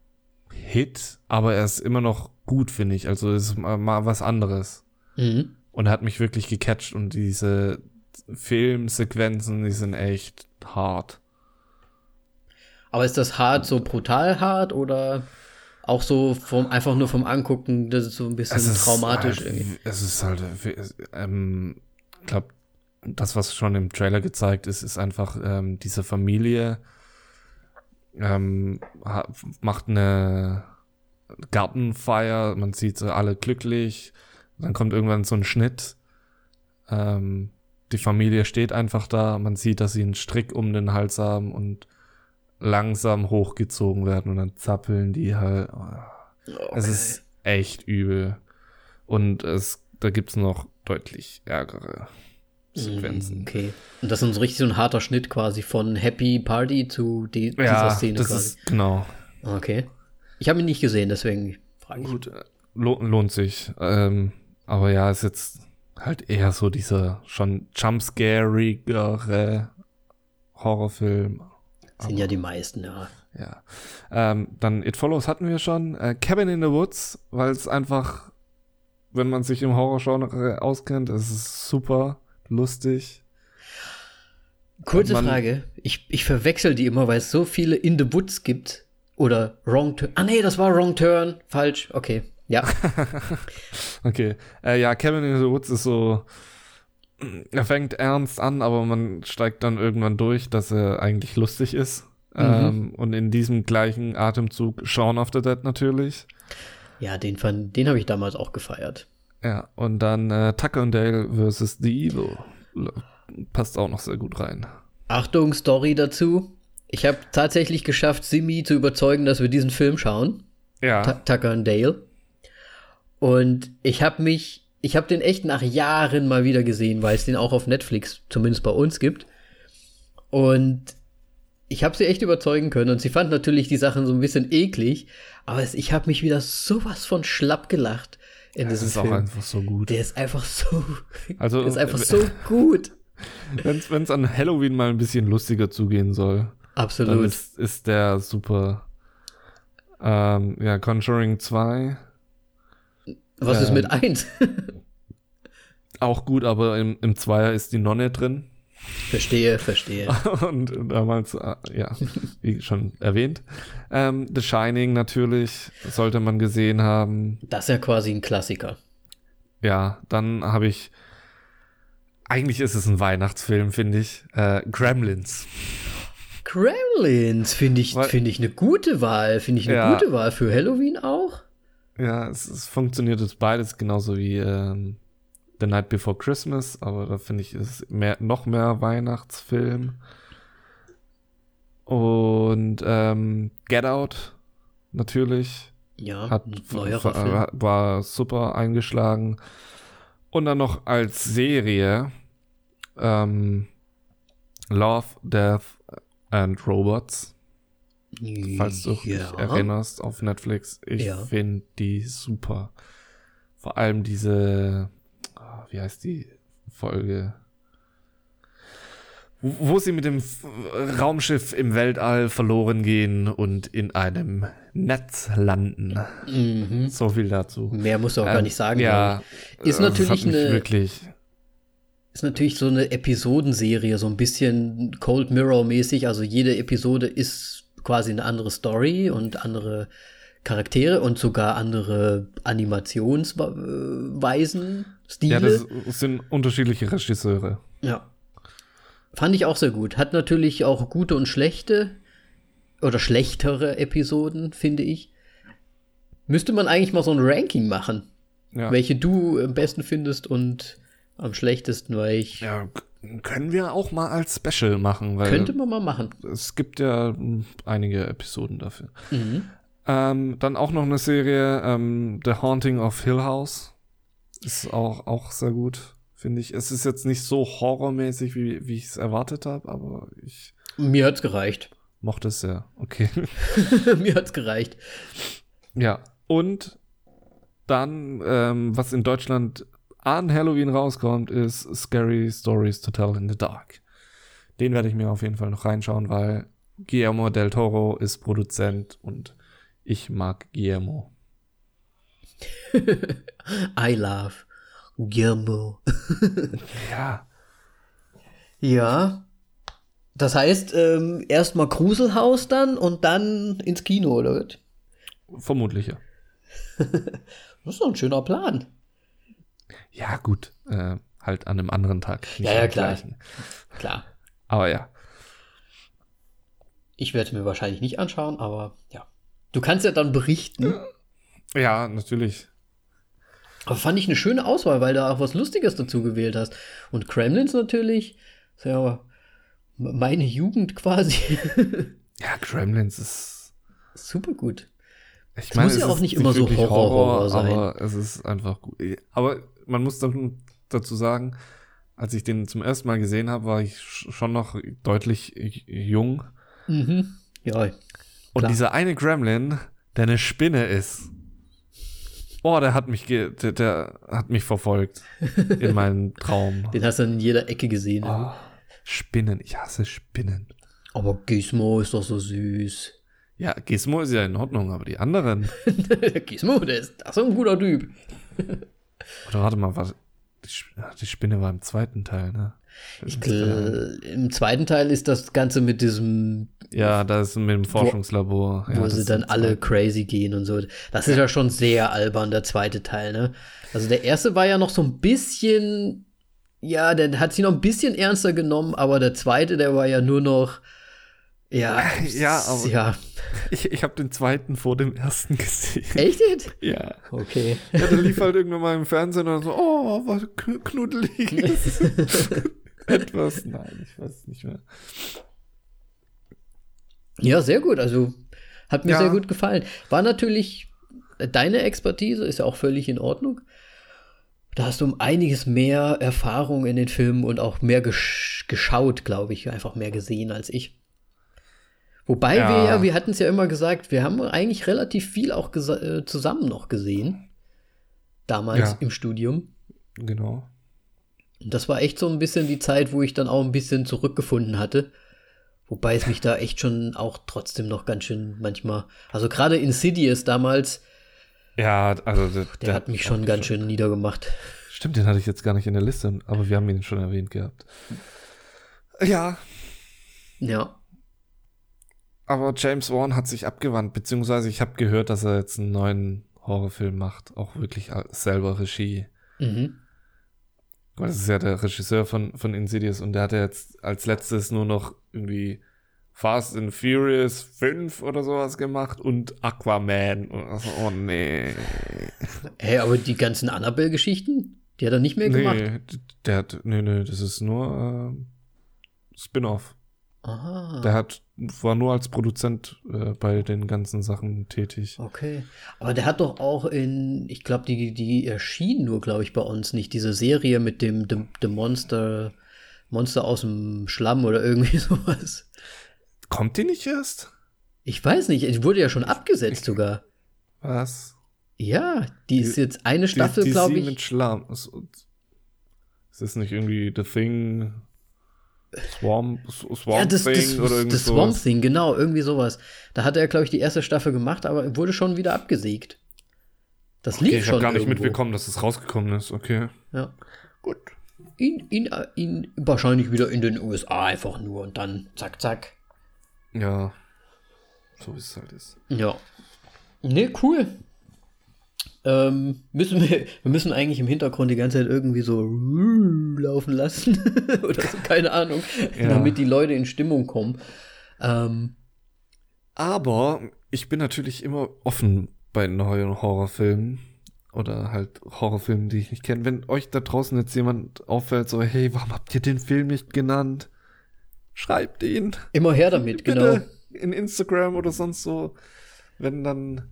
Hit, aber er ist immer noch gut, finde ich. Also es ist mal, mal was anderes. Mhm. Und er hat mich wirklich gecatcht und diese Filmsequenzen, die sind echt hart. Aber ist das hart so brutal hart oder auch so vom, einfach nur vom Angucken, das ist so ein bisschen Es traumatisch Ist irgendwie. halt, es ist halt, ähm, ich glaube, das, was schon im Trailer gezeigt ist, ist einfach ähm, diese Familie ähm, macht eine Gartenfeier, man sieht sie alle glücklich, dann kommt irgendwann so ein Schnitt. Ähm, die Familie steht einfach da, man sieht, dass sie einen Strick um den Hals haben und langsam hochgezogen werden und dann zappeln die halt. Es ist echt übel. Und es, da gibt's noch deutlich ärgere Sequenzen. Mm, Okay. Und das ist so richtig so ein harter Schnitt quasi von Happy Party zu die, dieser Ja, Szene das quasi. ist, genau. Okay. Ich habe ihn nicht gesehen, deswegen frage ich. Gut, äh, lo lohnt sich. Ähm, aber ja, ist jetzt halt eher so dieser schon jumpscarigere Horrorfilm. Sind ja die meisten, ja. Ja. Ähm, dann It Follows hatten wir schon. Äh, Cabin in the Woods, weil es einfach, wenn man sich im Horrorgenre auskennt, es ist super lustig. Kurze Man- Frage. Ich, ich verwechsel die immer, weil es so viele In the Woods gibt. Oder Wrong Turn. Ah, nee, das war Wrong Turn. Falsch. Okay. Ja. Okay. Äh, ja, Cabin in the Woods ist so, er fängt ernst an, aber man steigt dann irgendwann durch, dass er eigentlich lustig ist. Ähm, und in diesem gleichen Atemzug Shaun of the Dead natürlich. Ja, den, fand- den habe ich damals auch gefeiert. Ja, und dann äh, Tucker and Dale versus The Evil. Passt auch noch sehr gut rein. Achtung, Story dazu. Ich habe tatsächlich geschafft, Simi zu überzeugen, dass wir diesen Film schauen. Ja. Ta- Tucker und Dale. Und ich habe mich, ich habe den echt nach Jahren mal wieder gesehen, weil es den auch auf Netflix, zumindest bei uns, gibt. Und ich habe sie echt überzeugen können. Und sie fand natürlich die Sachen so ein bisschen eklig. Aber es, ich habe mich wieder sowas von schlapp gelacht in Das diesem ist auch Film. einfach so gut. Der ist einfach so, Also, der ist einfach so gut. Wenn es an Halloween mal ein bisschen lustiger zugehen soll, Absolut. ist, ist der super. Ähm, ja, Conjuring 2 Was ist ähm, mit eins? auch gut, aber im, im Zweier ist die Nonne drin. verstehe, verstehe. Und damals, äh, ja, wie schon erwähnt. Ähm, The Shining natürlich, sollte man gesehen haben. Das ist ja quasi ein Klassiker. Ja, dann habe ich. Eigentlich ist es ein Weihnachtsfilm, finde ich. Äh, Gremlins. Gremlins finde ich, finde ich eine gute Wahl. Finde ich eine Ja. gute Wahl für Halloween auch. Ja, es, es funktioniert jetzt beides genauso wie ähm, The Night Before Christmas, aber da finde ich, ist es mehr, noch mehr Weihnachtsfilm. Und ähm, Get Out natürlich Ja, hat war, war super eingeschlagen. Und dann noch als Serie ähm, Love, Death and Robots. Falls du dich ja. erinnerst, auf Netflix. Ich Ja. finde die super. Vor allem diese, ah, wie heißt die Folge? Wo, sie mit dem Raumschiff im Weltall verloren gehen und in einem Netz landen. Mhm. So viel dazu. Mehr musst du auch gar Ähm, nicht sagen. Ja. Ist äh, natürlich eine- wirklich. Ist natürlich so eine Episodenserie, so ein bisschen Cold Mirror-mäßig. Also jede Episode ist quasi eine andere Story und andere Charaktere und sogar andere Animationsweisen, Stile. Ja, das sind unterschiedliche Regisseure. Ja. Fand ich auch sehr gut. Hat natürlich auch gute und schlechte oder schlechtere Episoden, finde ich. Müsste man eigentlich mal so ein Ranking machen, Ja. welche du am besten findest und am schlechtesten, weil ich Ja, können wir auch mal als Special machen, weil könnte man mal machen. es gibt ja mh, einige Episoden dafür. Mhm. Ähm, dann auch noch eine Serie, ähm, The Haunting of Hill House. Ist auch, auch sehr gut, finde ich. Es ist jetzt nicht so horrormäßig, wie, wie ich es erwartet habe, aber ich Mir hat's gereicht. mochte es sehr. Okay. Mir hat's gereicht. ja. Und dann, ähm, was in Deutschland an Halloween rauskommt, ist Scary Stories to Tell in the Dark. Den werde ich mir auf jeden Fall noch reinschauen, weil Guillermo del Toro ist Produzent und ich mag Guillermo. I love Guillermo. Ja. Ja. Das heißt, ähm, erstmal Gruselhaus dann und dann ins Kino, oder was? Vermutlich, ja. Das ist doch ein schöner Plan. Ja, gut. Äh, halt an einem anderen Tag. Ja, ja, klar. gleichen. Klar. Aber ja. Ich werde es mir wahrscheinlich nicht anschauen, aber ja. Du kannst ja dann berichten. Ja, natürlich. Aber fand ich eine schöne Auswahl, weil du auch was Lustiges dazu gewählt hast. Und Kremlins natürlich. Ist ja meine Jugend quasi. Ja, Gremlins ist. Super gut. Ich Es muss ja auch nicht immer so wirklich Horror, Horror sein. Aber es ist einfach gut. Aber man muss dann dazu sagen, als ich den zum ersten Mal gesehen habe, war ich sch- schon noch deutlich jung. Mhm. Ja. Und Klar. dieser eine Gremlin, der eine Spinne ist. Oh, der hat mich, ge der, der hat mich verfolgt in meinem Traum. Den hast du in jeder Ecke gesehen. Oh, Spinnen, ich hasse Spinnen. Aber Gizmo ist doch so süß. Ja, Gizmo ist ja in Ordnung, aber die anderen. Gizmo, der ist, das ist ein guter Typ. Oder warte mal, was? Die, Spinne war im zweiten Teil, ne? Ich, gl- Im zweiten Teil ist das Ganze mit diesem, Ja, da ist mit dem Forschungslabor. ja, wo das sie dann alle zweiten. crazy gehen und so. Das ist ja schon sehr albern, der zweite Teil, ne? Also der erste war ja noch so ein bisschen, ja, der hat sich noch ein bisschen ernster genommen, aber der zweite, der war ja nur noch, ja, Ja, aber- ja. Ich, ich habe den zweiten vor dem ersten gesehen. Echt jetzt? Ja. Okay. Ja, der lief halt irgendwann mal im Fernsehen und so, oh, was kn- knuddeliges. Etwas, nein, ich weiß es nicht mehr. Ja, sehr gut. Also hat mir Ja. sehr gut gefallen. War natürlich deine Expertise, ist ja auch völlig in Ordnung. Da hast du um einiges mehr Erfahrung in den Filmen und auch mehr gesch geschaut, glaube ich, einfach mehr gesehen als ich. Wobei Ja. wir ja, wir hatten es ja immer gesagt, wir haben eigentlich relativ viel auch äh, zusammen noch gesehen. Damals Ja. im Studium. Genau. Und das war echt so ein bisschen die Zeit, wo ich dann auch ein bisschen zurückgefunden hatte. Wobei es mich da echt schon auch trotzdem noch ganz schön manchmal, also gerade Insidious damals, Ja, also der, der, hat mich schon ganz schön niedergemacht. Stimmt, den hatte ich jetzt gar nicht in der Liste, aber wir haben ihn schon erwähnt gehabt. Ja, Ja. Aber James Wan hat sich abgewandt, beziehungsweise ich habe gehört, dass er jetzt einen neuen Horrorfilm macht, auch wirklich selber Regie. Mhm. Weil das ist ja der Regisseur von, von Insidious und der hat ja jetzt als letztes nur noch irgendwie Fast and Furious 5 oder sowas gemacht und Aquaman. Also, oh nee. Hey, aber die ganzen Annabelle-Geschichten, die hat er nicht mehr gemacht. Nee, der hat, nee, nee, das ist nur ähm, Spin-off. Aha. Der hat, war nur als Produzent äh, bei den ganzen Sachen tätig. Okay. Aber der hat doch auch in, ich glaube, die, die erschien nur, glaube ich, bei uns nicht. Diese Serie mit dem The, The Monster, Monster aus dem Schlamm oder irgendwie sowas. Kommt die nicht erst? Ich weiß nicht, die wurde ja schon abgesetzt sogar. Was? Ja, die ist jetzt eine Die- Staffel, die glaube ich. mit Schlamm. Ist, ist das nicht irgendwie The Thing? Swamp, Swamp Ja, das, Thing das, oder irgendwie das Swamp? Thing, genau, irgendwie sowas. Da hat er, glaube ich, die erste Staffel gemacht, aber wurde schon wieder abgesägt. Das Okay, ich schon habe gar nicht irgendwo. mitbekommen, dass es rausgekommen ist. Okay. Ja. Gut. Ihn, ihn, ihn wahrscheinlich wieder in den USA einfach nur und dann zack, zack. Ja. So wie es halt ist. Ja. Ne, cool. Ähm, müssen wir, wir müssen eigentlich im Hintergrund die ganze Zeit irgendwie so laufen lassen. Oder so, keine Ahnung. Ja. Damit die Leute in Stimmung kommen. Ähm, Aber ich bin natürlich immer offen bei neuen Horrorfilmen oder halt Horrorfilmen, die ich nicht kenne. Wenn euch da draußen jetzt jemand auffällt, so, hey, warum habt ihr den Film nicht genannt? Schreibt ihn. immer her damit, genau. Bitte in Instagram oder sonst so, wenn dann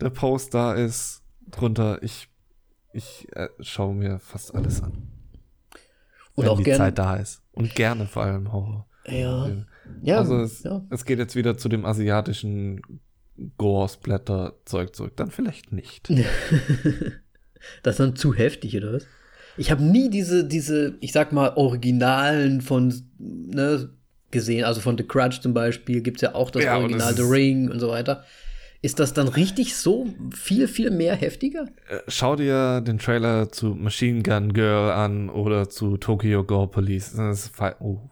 der Post da ist, drunter. Ich, ich äh, schaue mir fast alles an. Und wenn auch die gerne. Zeit da ist. Und gerne vor allem Horror. Ja. Ja, also es, ja. es geht jetzt wieder zu dem asiatischen Gore-Splatter-Zeug zurück. Dann vielleicht nicht. Das ist dann zu heftig, oder was? Ich habe nie diese, diese, ich sag mal, Originalen von, ne, gesehen. Also von The Crutch zum Beispiel gibt es ja auch das Ja, Original, das The Ring und so weiter. Ist das dann richtig so viel, viel mehr heftiger? Äh, Schau dir den Trailer zu Machine Gun Girl an oder zu Tokyo Gore Police. Das ist oh.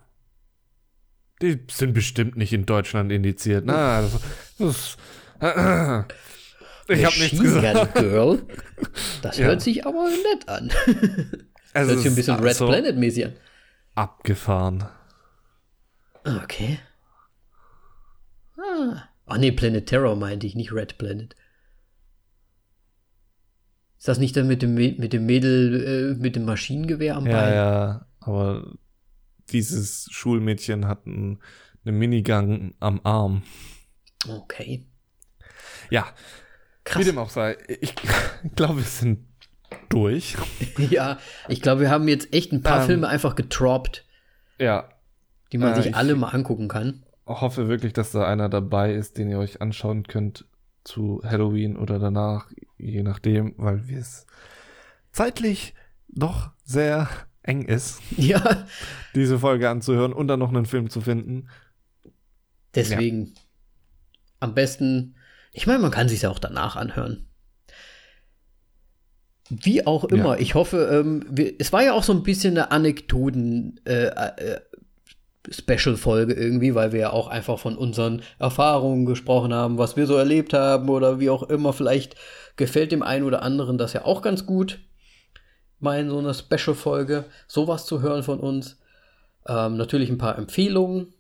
Die sind bestimmt nicht in Deutschland indiziert. Na, das, das, Ich habe nichts Machine gesagt. Gun Girl. Das Ja. hört sich aber nett an. Es hört sich ein bisschen Red so Planet mäßig an. Abgefahren. Okay. Ah. Ach nee, Planet Terror meinte ich, nicht Red Planet. Ist das nicht dann mit dem, mit dem Mädel, äh, mit dem Maschinengewehr am Ja, Bein? ja. Aber dieses Schulmädchen hat ein, eine Minigun am Arm. Okay. Ja, Krass. wie dem auch sei. Ich glaube, wir sind durch. Ja, ich glaube, wir haben jetzt echt ein paar Ähm. Filme einfach getroppt, Ja, die man äh, sich ich- alle mal angucken kann. Hoffe wirklich, dass da einer dabei ist, den ihr euch anschauen könnt zu Halloween oder danach, je nachdem, weil wir es zeitlich doch sehr eng ist, Ja, diese Folge anzuhören und dann noch einen Film zu finden. deswegen am besten, ich meine, man kann sich ja auch danach anhören. Wie auch immer, Ja. ich hoffe, ähm, wir, es war ja auch so ein bisschen eine Anekdoten äh, äh, Special-Folge irgendwie, weil wir ja auch einfach von unseren Erfahrungen gesprochen haben, was wir so erlebt haben oder wie auch immer. Vielleicht gefällt dem einen oder anderen das ja auch ganz gut, mal in so einer Special-Folge sowas zu hören von uns. Ähm, natürlich ein paar Empfehlungen.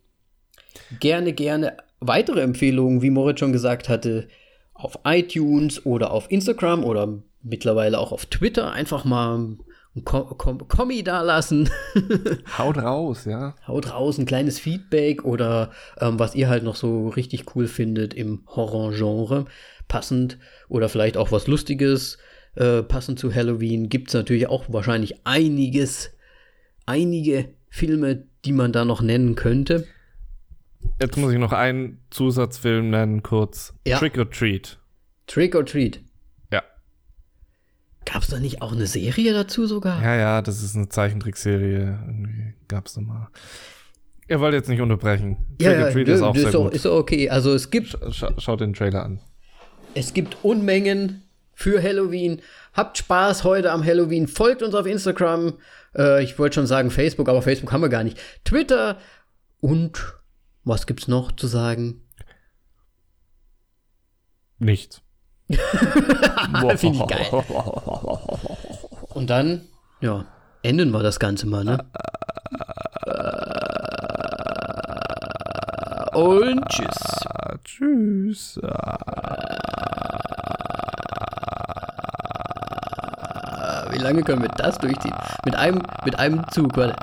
Gerne, gerne weitere Empfehlungen, wie Moritz schon gesagt hatte, auf iTunes oder auf Instagram oder mittlerweile auch auf Twitter. Einfach mal ein Kom Kom Kommi da lassen. Haut raus, ja. Haut raus, ein kleines Feedback oder ähm, was ihr halt noch so richtig cool findet im Horror-Genre. Passend oder vielleicht auch was Lustiges, äh, passend zu Halloween. Gibt es natürlich auch wahrscheinlich einiges, einige Filme, die man da noch nennen könnte. Jetzt muss ich noch einen Zusatzfilm nennen, kurz. Ja. Trick or Treat. Trick or Treat. Ja. Gab es da nicht auch eine Serie dazu sogar? Ja, ja, das ist eine Zeichentrickserie. Irgendwie gab's da mal. Ihr wollt jetzt nicht unterbrechen. Trick or Treat ist auch das sehr ist, auch, gut. ist okay. Also es gibt, Scha schaut den Trailer an. es gibt Unmengen für Halloween. Habt Spaß heute am Halloween. Folgt uns auf Instagram. Äh, ich wollte schon sagen Facebook, aber Facebook haben wir gar nicht. Twitter und was gibt's noch zu sagen? Nichts. Finde ich geil. Und dann, ja, enden wir das Ganze mal, ne? Und tschüss. Tschüss. Wie lange können wir das durchziehen? Mit einem, mit einem Zug, warte.